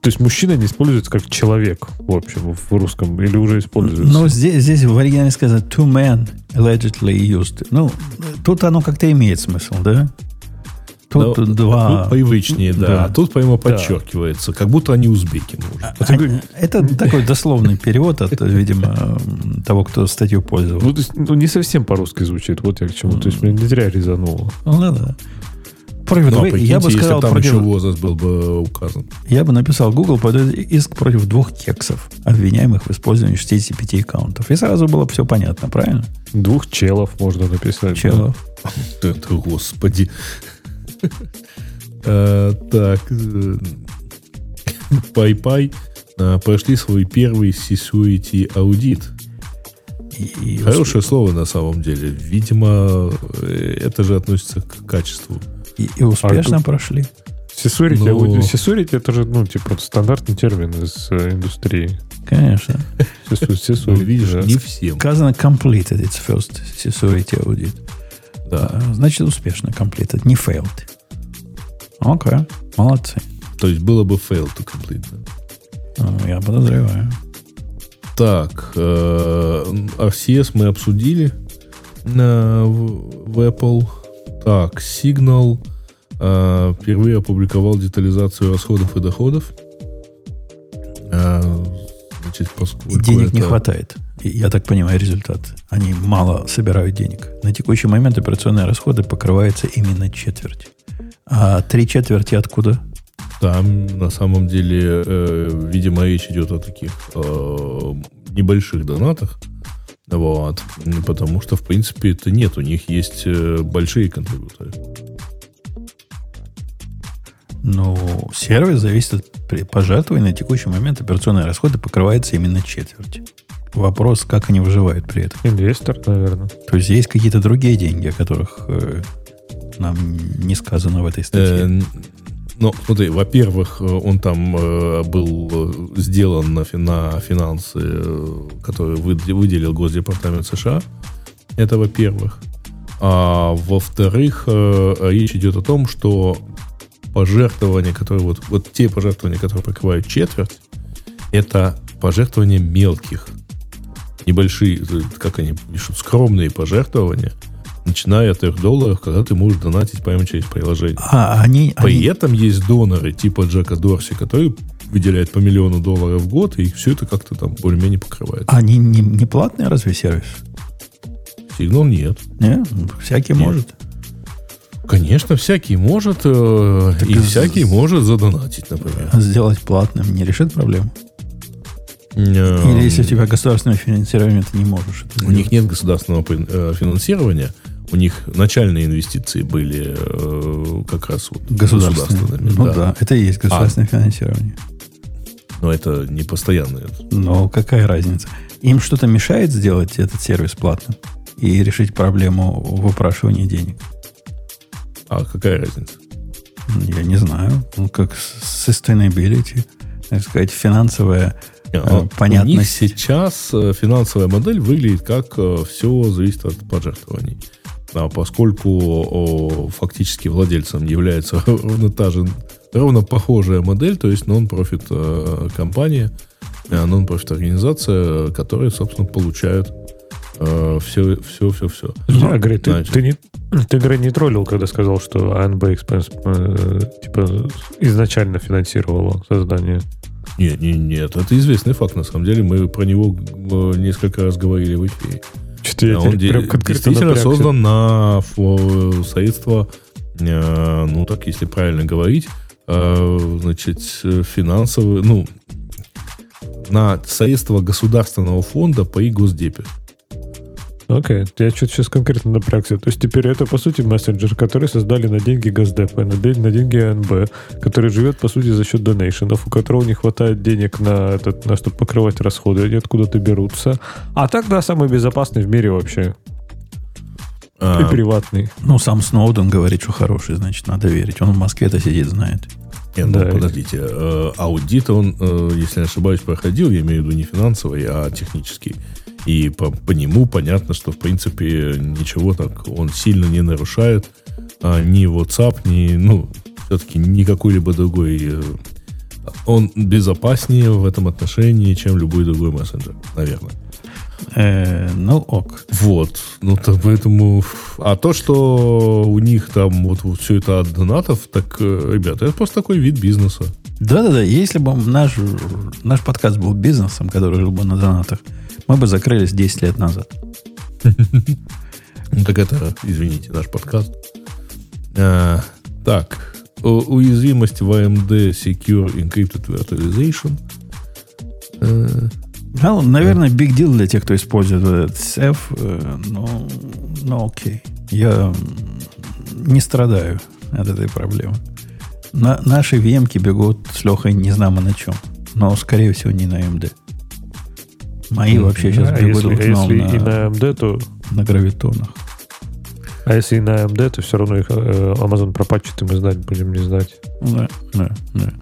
то есть мужчина не используется как человек, в общем, в русском, или уже используется? Но здесь, здесь в оригинале сказано two men allegedly used. Ну, тут оно как-то имеет смысл, да? Тут Но, два... Тут привычнее, да. да. А тут прямо подчеркивается, да. как будто они узбеки. А, а, это такой дословный перевод от, видимо, того, кто статью пользовался. Ну, то есть, ну, не совсем по-русски звучит. Вот я к чему. То есть, меня не зря резануло. Ну, да, против ну, я бы сказал, там против, еще возраст был бы указан. Я бы написал, Google подает иск против двух кексов, обвиняемых в использовании 65 аккаунтов. И сразу было все понятно, правильно? Двух челов можно написать. Челов. (laughs) Это, господи. Э, так. PayPay э, прошли свой первый security аудит. Хорошее слово на самом деле. Видимо, э, это же относится к качеству и, и успешно а прошли. Но... Ну. security это же, ну, типа, стандартный термин из э, индустрии. Конечно. Security, ну, видишь, не всем. Сказано completed its first security audit. Да. А, значит, успешно completed, не failed. Окей, okay. молодцы. То есть было бы failed to complete, да? Ну, я подозреваю. Так, э, RCS мы обсудили на, в, в Apple. Так, Signal э, впервые опубликовал детализацию расходов и доходов. Э, значит, и денег это... не хватает. Я так понимаю результат. Они мало собирают денег. На текущий момент операционные расходы покрываются именно четверть. А три четверти откуда? Там на самом деле, э, видимо, речь идет о таких э, небольших донатах. Вот. Потому что, в принципе, это нет. У них есть э, большие контрибуторы. Ну, сервис зависит от пожертвований. На текущий момент операционные расходы покрываются именно четверть. Вопрос, как они выживают при этом. Инвестор, наверное. То есть есть какие-то другие деньги, о которых э, нам не сказано в этой статье. Э, ну, смотри, во-первых, э, он там э, был э, сделан на, на финансы, э, которые выделил Госдепартамент США. Это во-первых. А во-вторых, э, речь идет о том, что пожертвования, которые вот, вот те пожертвования, которые покрывают четверть, это пожертвования мелких, небольшие, как они пишут, скромные пожертвования – начиная от 3 долларов, когда ты можешь донатить прямо через приложение. А, они, При они... этом есть доноры типа Джека Дорси, которые выделяют по миллиону долларов в год, и все это как-то там более-менее покрывает. Они не, не платные разве сервис? Сигнал нет. Нет? Всякий нет. может. Конечно, всякий может, э, и всякий может задонатить, например. Сделать платным не решит проблему? Или если у тебя государственное финансирование, ты не можешь. у сделать. них нет государственного э, финансирования, у них начальные инвестиции были э, как раз вот государственными. государственными. Ну да. да, это и есть государственное а, финансирование. Но это не постоянное. Но какая разница? Им что-то мешает сделать этот сервис платным и решить проблему выпрашивания денег? А какая разница? Я не знаю. Ну, как sustainability, так сказать, финансовая а, понятность. У них сейчас э, финансовая модель выглядит как э, все зависит от пожертвований. А поскольку о, фактически владельцем является (laughs) ровно та же, ровно похожая модель, то есть нон-профит э, компания, нон-профит организация, которая, собственно, получают все, все, все, все. Да, Грей, ты, ты, не, ты, Грей, не троллил, когда сказал, что ANB Expense э, типа, изначально финансировала создание нет, нет, нет, это известный факт, на самом деле. Мы про него э, несколько раз говорили в эфире. Что я он де- действительно напрягся. создан на средства, э, ну так, если правильно говорить, э, значит, финансовые, ну, на средства государственного фонда по госдепе. Окей, okay. я что-то сейчас конкретно напрягся. То есть теперь это, по сути, мессенджер, который создали на деньги Госдепа, на, на деньги АНБ, который живет, по сути, за счет донейшенов, у которого не хватает денег на, этот, на чтобы покрывать расходы, они откуда-то берутся. А так, да, самый безопасный в мире вообще. А, и приватный. Ну, сам Сноуден говорит, что хороший, значит, надо верить. Он в Москве-то сидит, знает. Не, ну, да, подождите. Э, аудит он, э, если не ошибаюсь, проходил, я имею в виду не финансовый, а технический. И по, по нему понятно, что в принципе ничего так он сильно не нарушает. А, ни WhatsApp, ни, ну, все-таки ни какой-либо другой. Э, он безопаснее в этом отношении, чем любой другой мессенджер, наверное. Э, ну, ок. Вот. Ну, то, поэтому... А то, что у них там вот, вот все это от донатов, так, э, ребята, это просто такой вид бизнеса. Да-да-да. Если бы наш, наш подкаст был бизнесом, который жил бы на донатах, мы бы закрылись 10 лет назад. Ну, так это, извините, наш подкаст. А, так, уязвимость в AMD Secure Encrypted Virtualization. Ну, наверное, big deal для тех, кто использует этот SEF, э, но, но окей. Я не страдаю от этой проблемы. На, наши VM бегут с Лехой не знамо на чем. Но, скорее всего, не на AMD. Мои mm-hmm. вообще сейчас а бегут если, если на, и на AMD, то... На гравитонах. А если и на AMD, то все равно их э, Amazon пропатчит, и мы знать будем не знать. Да, да, да.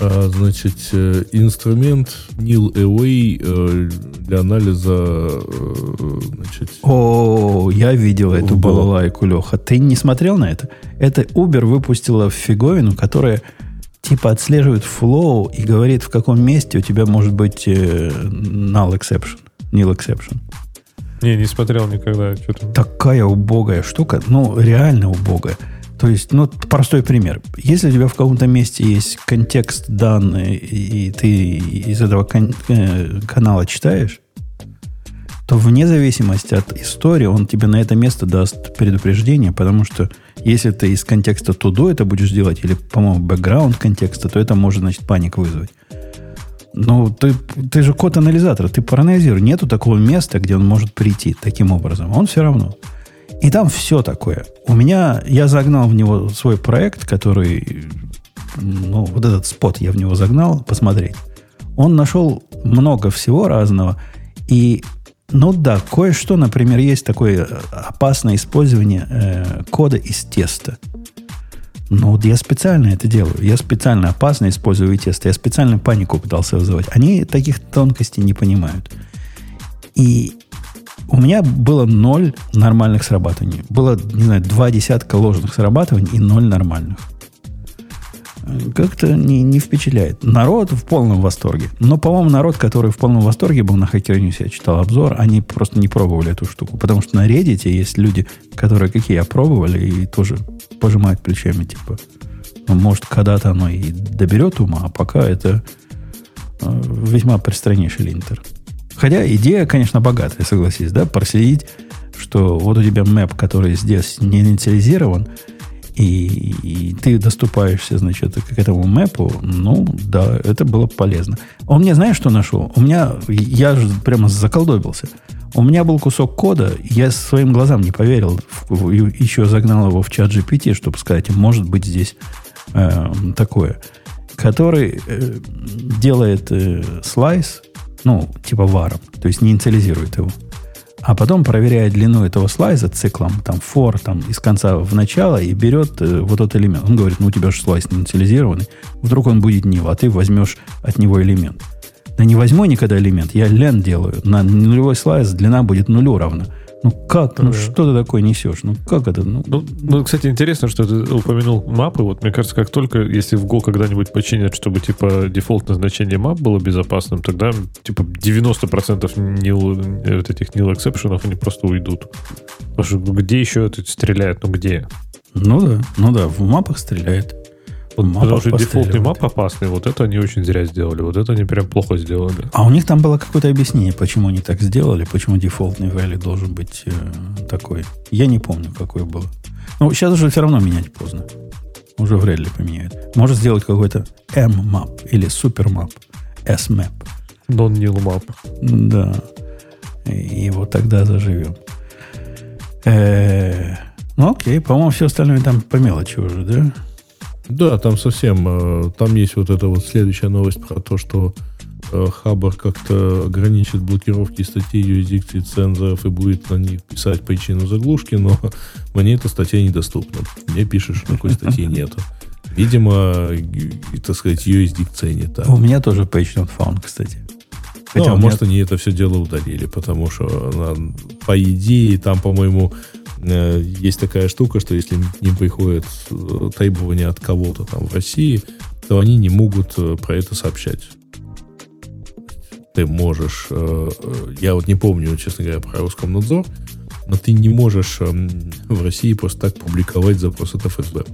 А, значит, э, инструмент Nil Away э, для анализа э, значит, О, я видел эту балалайку, Леха. Ты не смотрел на это? Это Uber выпустила фиговину, которая типа отслеживает флоу и говорит, в каком месте у тебя может быть null exception, nil exception. Не, не смотрел никогда. Что-то... Такая убогая штука, ну, реально убогая. То есть, ну, простой пример. Если у тебя в каком-то месте есть контекст данные, и ты из этого кан- э, канала читаешь, то вне зависимости от истории он тебе на это место даст предупреждение, потому что если ты из контекста тудо это будешь делать, или, по-моему, бэкграунд контекста, то это может, значит, паник вызвать. Ну, ты, ты же код-анализатор, ты проанализируй. Нету такого места, где он может прийти таким образом. Он все равно. И там все такое. У меня, я загнал в него свой проект, который, ну, вот этот спот я в него загнал посмотреть. Он нашел много всего разного. И, ну да, кое-что, например, есть такое опасное использование э, кода из теста. Ну, вот я специально это делаю. Я специально опасно использую тесты. Я специально панику пытался вызывать. Они таких тонкостей не понимают. И у меня было ноль нормальных срабатываний. Было, не знаю, два десятка ложных срабатываний и ноль нормальных. Как-то не, не впечатляет. Народ в полном восторге. Но, по-моему, народ, который в полном восторге был на Hacker News, я читал обзор, они просто не пробовали эту штуку. Потому что на Reddit есть люди, которые, какие я, пробовали и тоже пожимают плечами, типа, ну, может, когда-то оно и доберет ума, а пока это э, весьма пристраннейший линтер. Хотя идея, конечно, богатая, согласись, да, проследить, что вот у тебя мэп, который здесь не инициализирован, и, и ты доступаешься, значит, к этому мэпу, ну, да, это было полезно. Он мне, знаешь, что нашел? У меня, я же прямо заколдобился. У меня был кусок кода, я своим глазам не поверил, еще загнал его в чат GPT, чтобы сказать, может быть здесь э, такое, который э, делает э, слайс, ну, типа варом, то есть не инициализирует его. А потом проверяет длину этого слайза циклом, там, for, там, из конца в начало, и берет э, вот этот элемент. Он говорит, ну, у тебя же слайз не инициализированный. Вдруг он будет нил, а ты возьмешь от него элемент. Да не возьму никогда элемент, я лен делаю. На нулевой слайз длина будет нулю равна. Ну как? Ну что ты такое несешь? Ну как это? Ну, ну, ну, кстати, интересно, что ты упомянул мапы. Вот мне кажется, как только, если в Go когда-нибудь починят, чтобы типа дефолтное значение мап было безопасным, тогда типа 90% nil, вот этих nil эксепшенов они просто уйдут. Потому что где еще это стреляет? Ну где? Ну да, ну да, в мапах стреляет. Вот Потому что дефолтный мап опасный, вот это они очень зря сделали, вот это они прям плохо сделали. А у них там было какое-то объяснение, почему они так сделали, почему дефолтный value должен быть э, такой. Я не помню, какой было. Ну, сейчас уже все равно менять поздно. Уже вряд ли поменяют. Может сделать какой-то M-map или Super-map, S-map. Non-nil map. Да. И вот тогда заживем. Э, Ну, окей, по-моему, все остальное там по мелочи уже, да? Да, там совсем. э, Там есть вот эта вот следующая новость про то, что э, Хабар как-то ограничит блокировки статей юрисдикции цензоров и будет на них писать причину заглушки, но (laughs) мне эта статья недоступна. Мне пишешь, что такой статьи нету. Видимо, так сказать, юрисдикция не та. У меня тоже page not found, кстати. Ну, Хотя а у меня- может, они это все дело удалили, потому что, по идее, там, по-моему, есть такая штука, что если к ним приходят э, требования от кого-то там в России, то они не могут э, про это сообщать. Ты можешь, э, э, я вот не помню, честно говоря, про Роскомнадзор, но ты не можешь эм, в России просто так публиковать запрос от ФСБ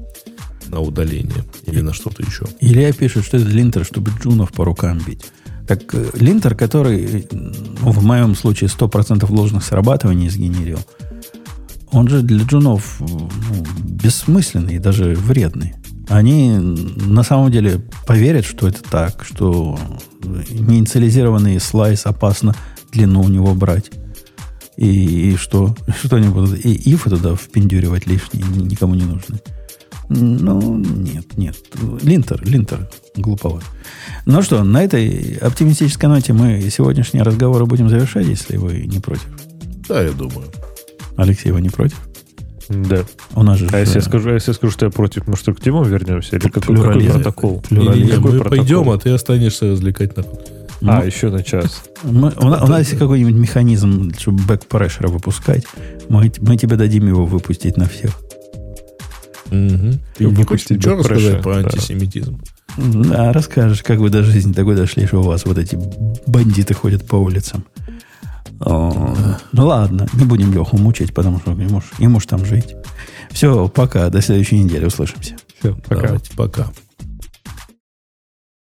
на удаление или на что-то еще. Илья пишет, что это линтер, чтобы джунов по рукам бить. Так э, линтер, который, ну, в моем случае, 100% ложных срабатываний сгенерил, он же для джунов ну, бессмысленный и даже вредный. Они на самом деле поверят, что это так, что неинициализированный слайс опасно длину у него брать. И, и что? (laughs) Что они будут? И ифы туда впендюривать лишние, ни- никому не нужны. Ну, нет, нет. Линтер, линтер глуповат. Ну что, на этой оптимистической ноте мы сегодняшние разговоры будем завершать, если вы не против. Да, я думаю. Алексей, вы не против? Да. У нас же... А если я скажу, а если я скажу, что я против, мы что, к темам вернемся? Или какой, какой Плюрализм. протокол? Не-не-не, Какой мы протокол? пойдем, а ты останешься развлекать народ. А, ну, еще на час. мы- у, на- у нас есть какой-нибудь механизм, чтобы бэк выпускать. Мы, мы тебе дадим его выпустить на всех. Ты не хочешь ничего рассказать про да. антисемитизм? Да, расскажешь, как вы до жизни такой дошли, что у вас вот эти бандиты ходят по улицам. О, ну ладно, не будем Леху мучить, потому что ему ж, ему ж там жить. Все, пока, до следующей недели услышимся. Все, пока. Давайте, пока.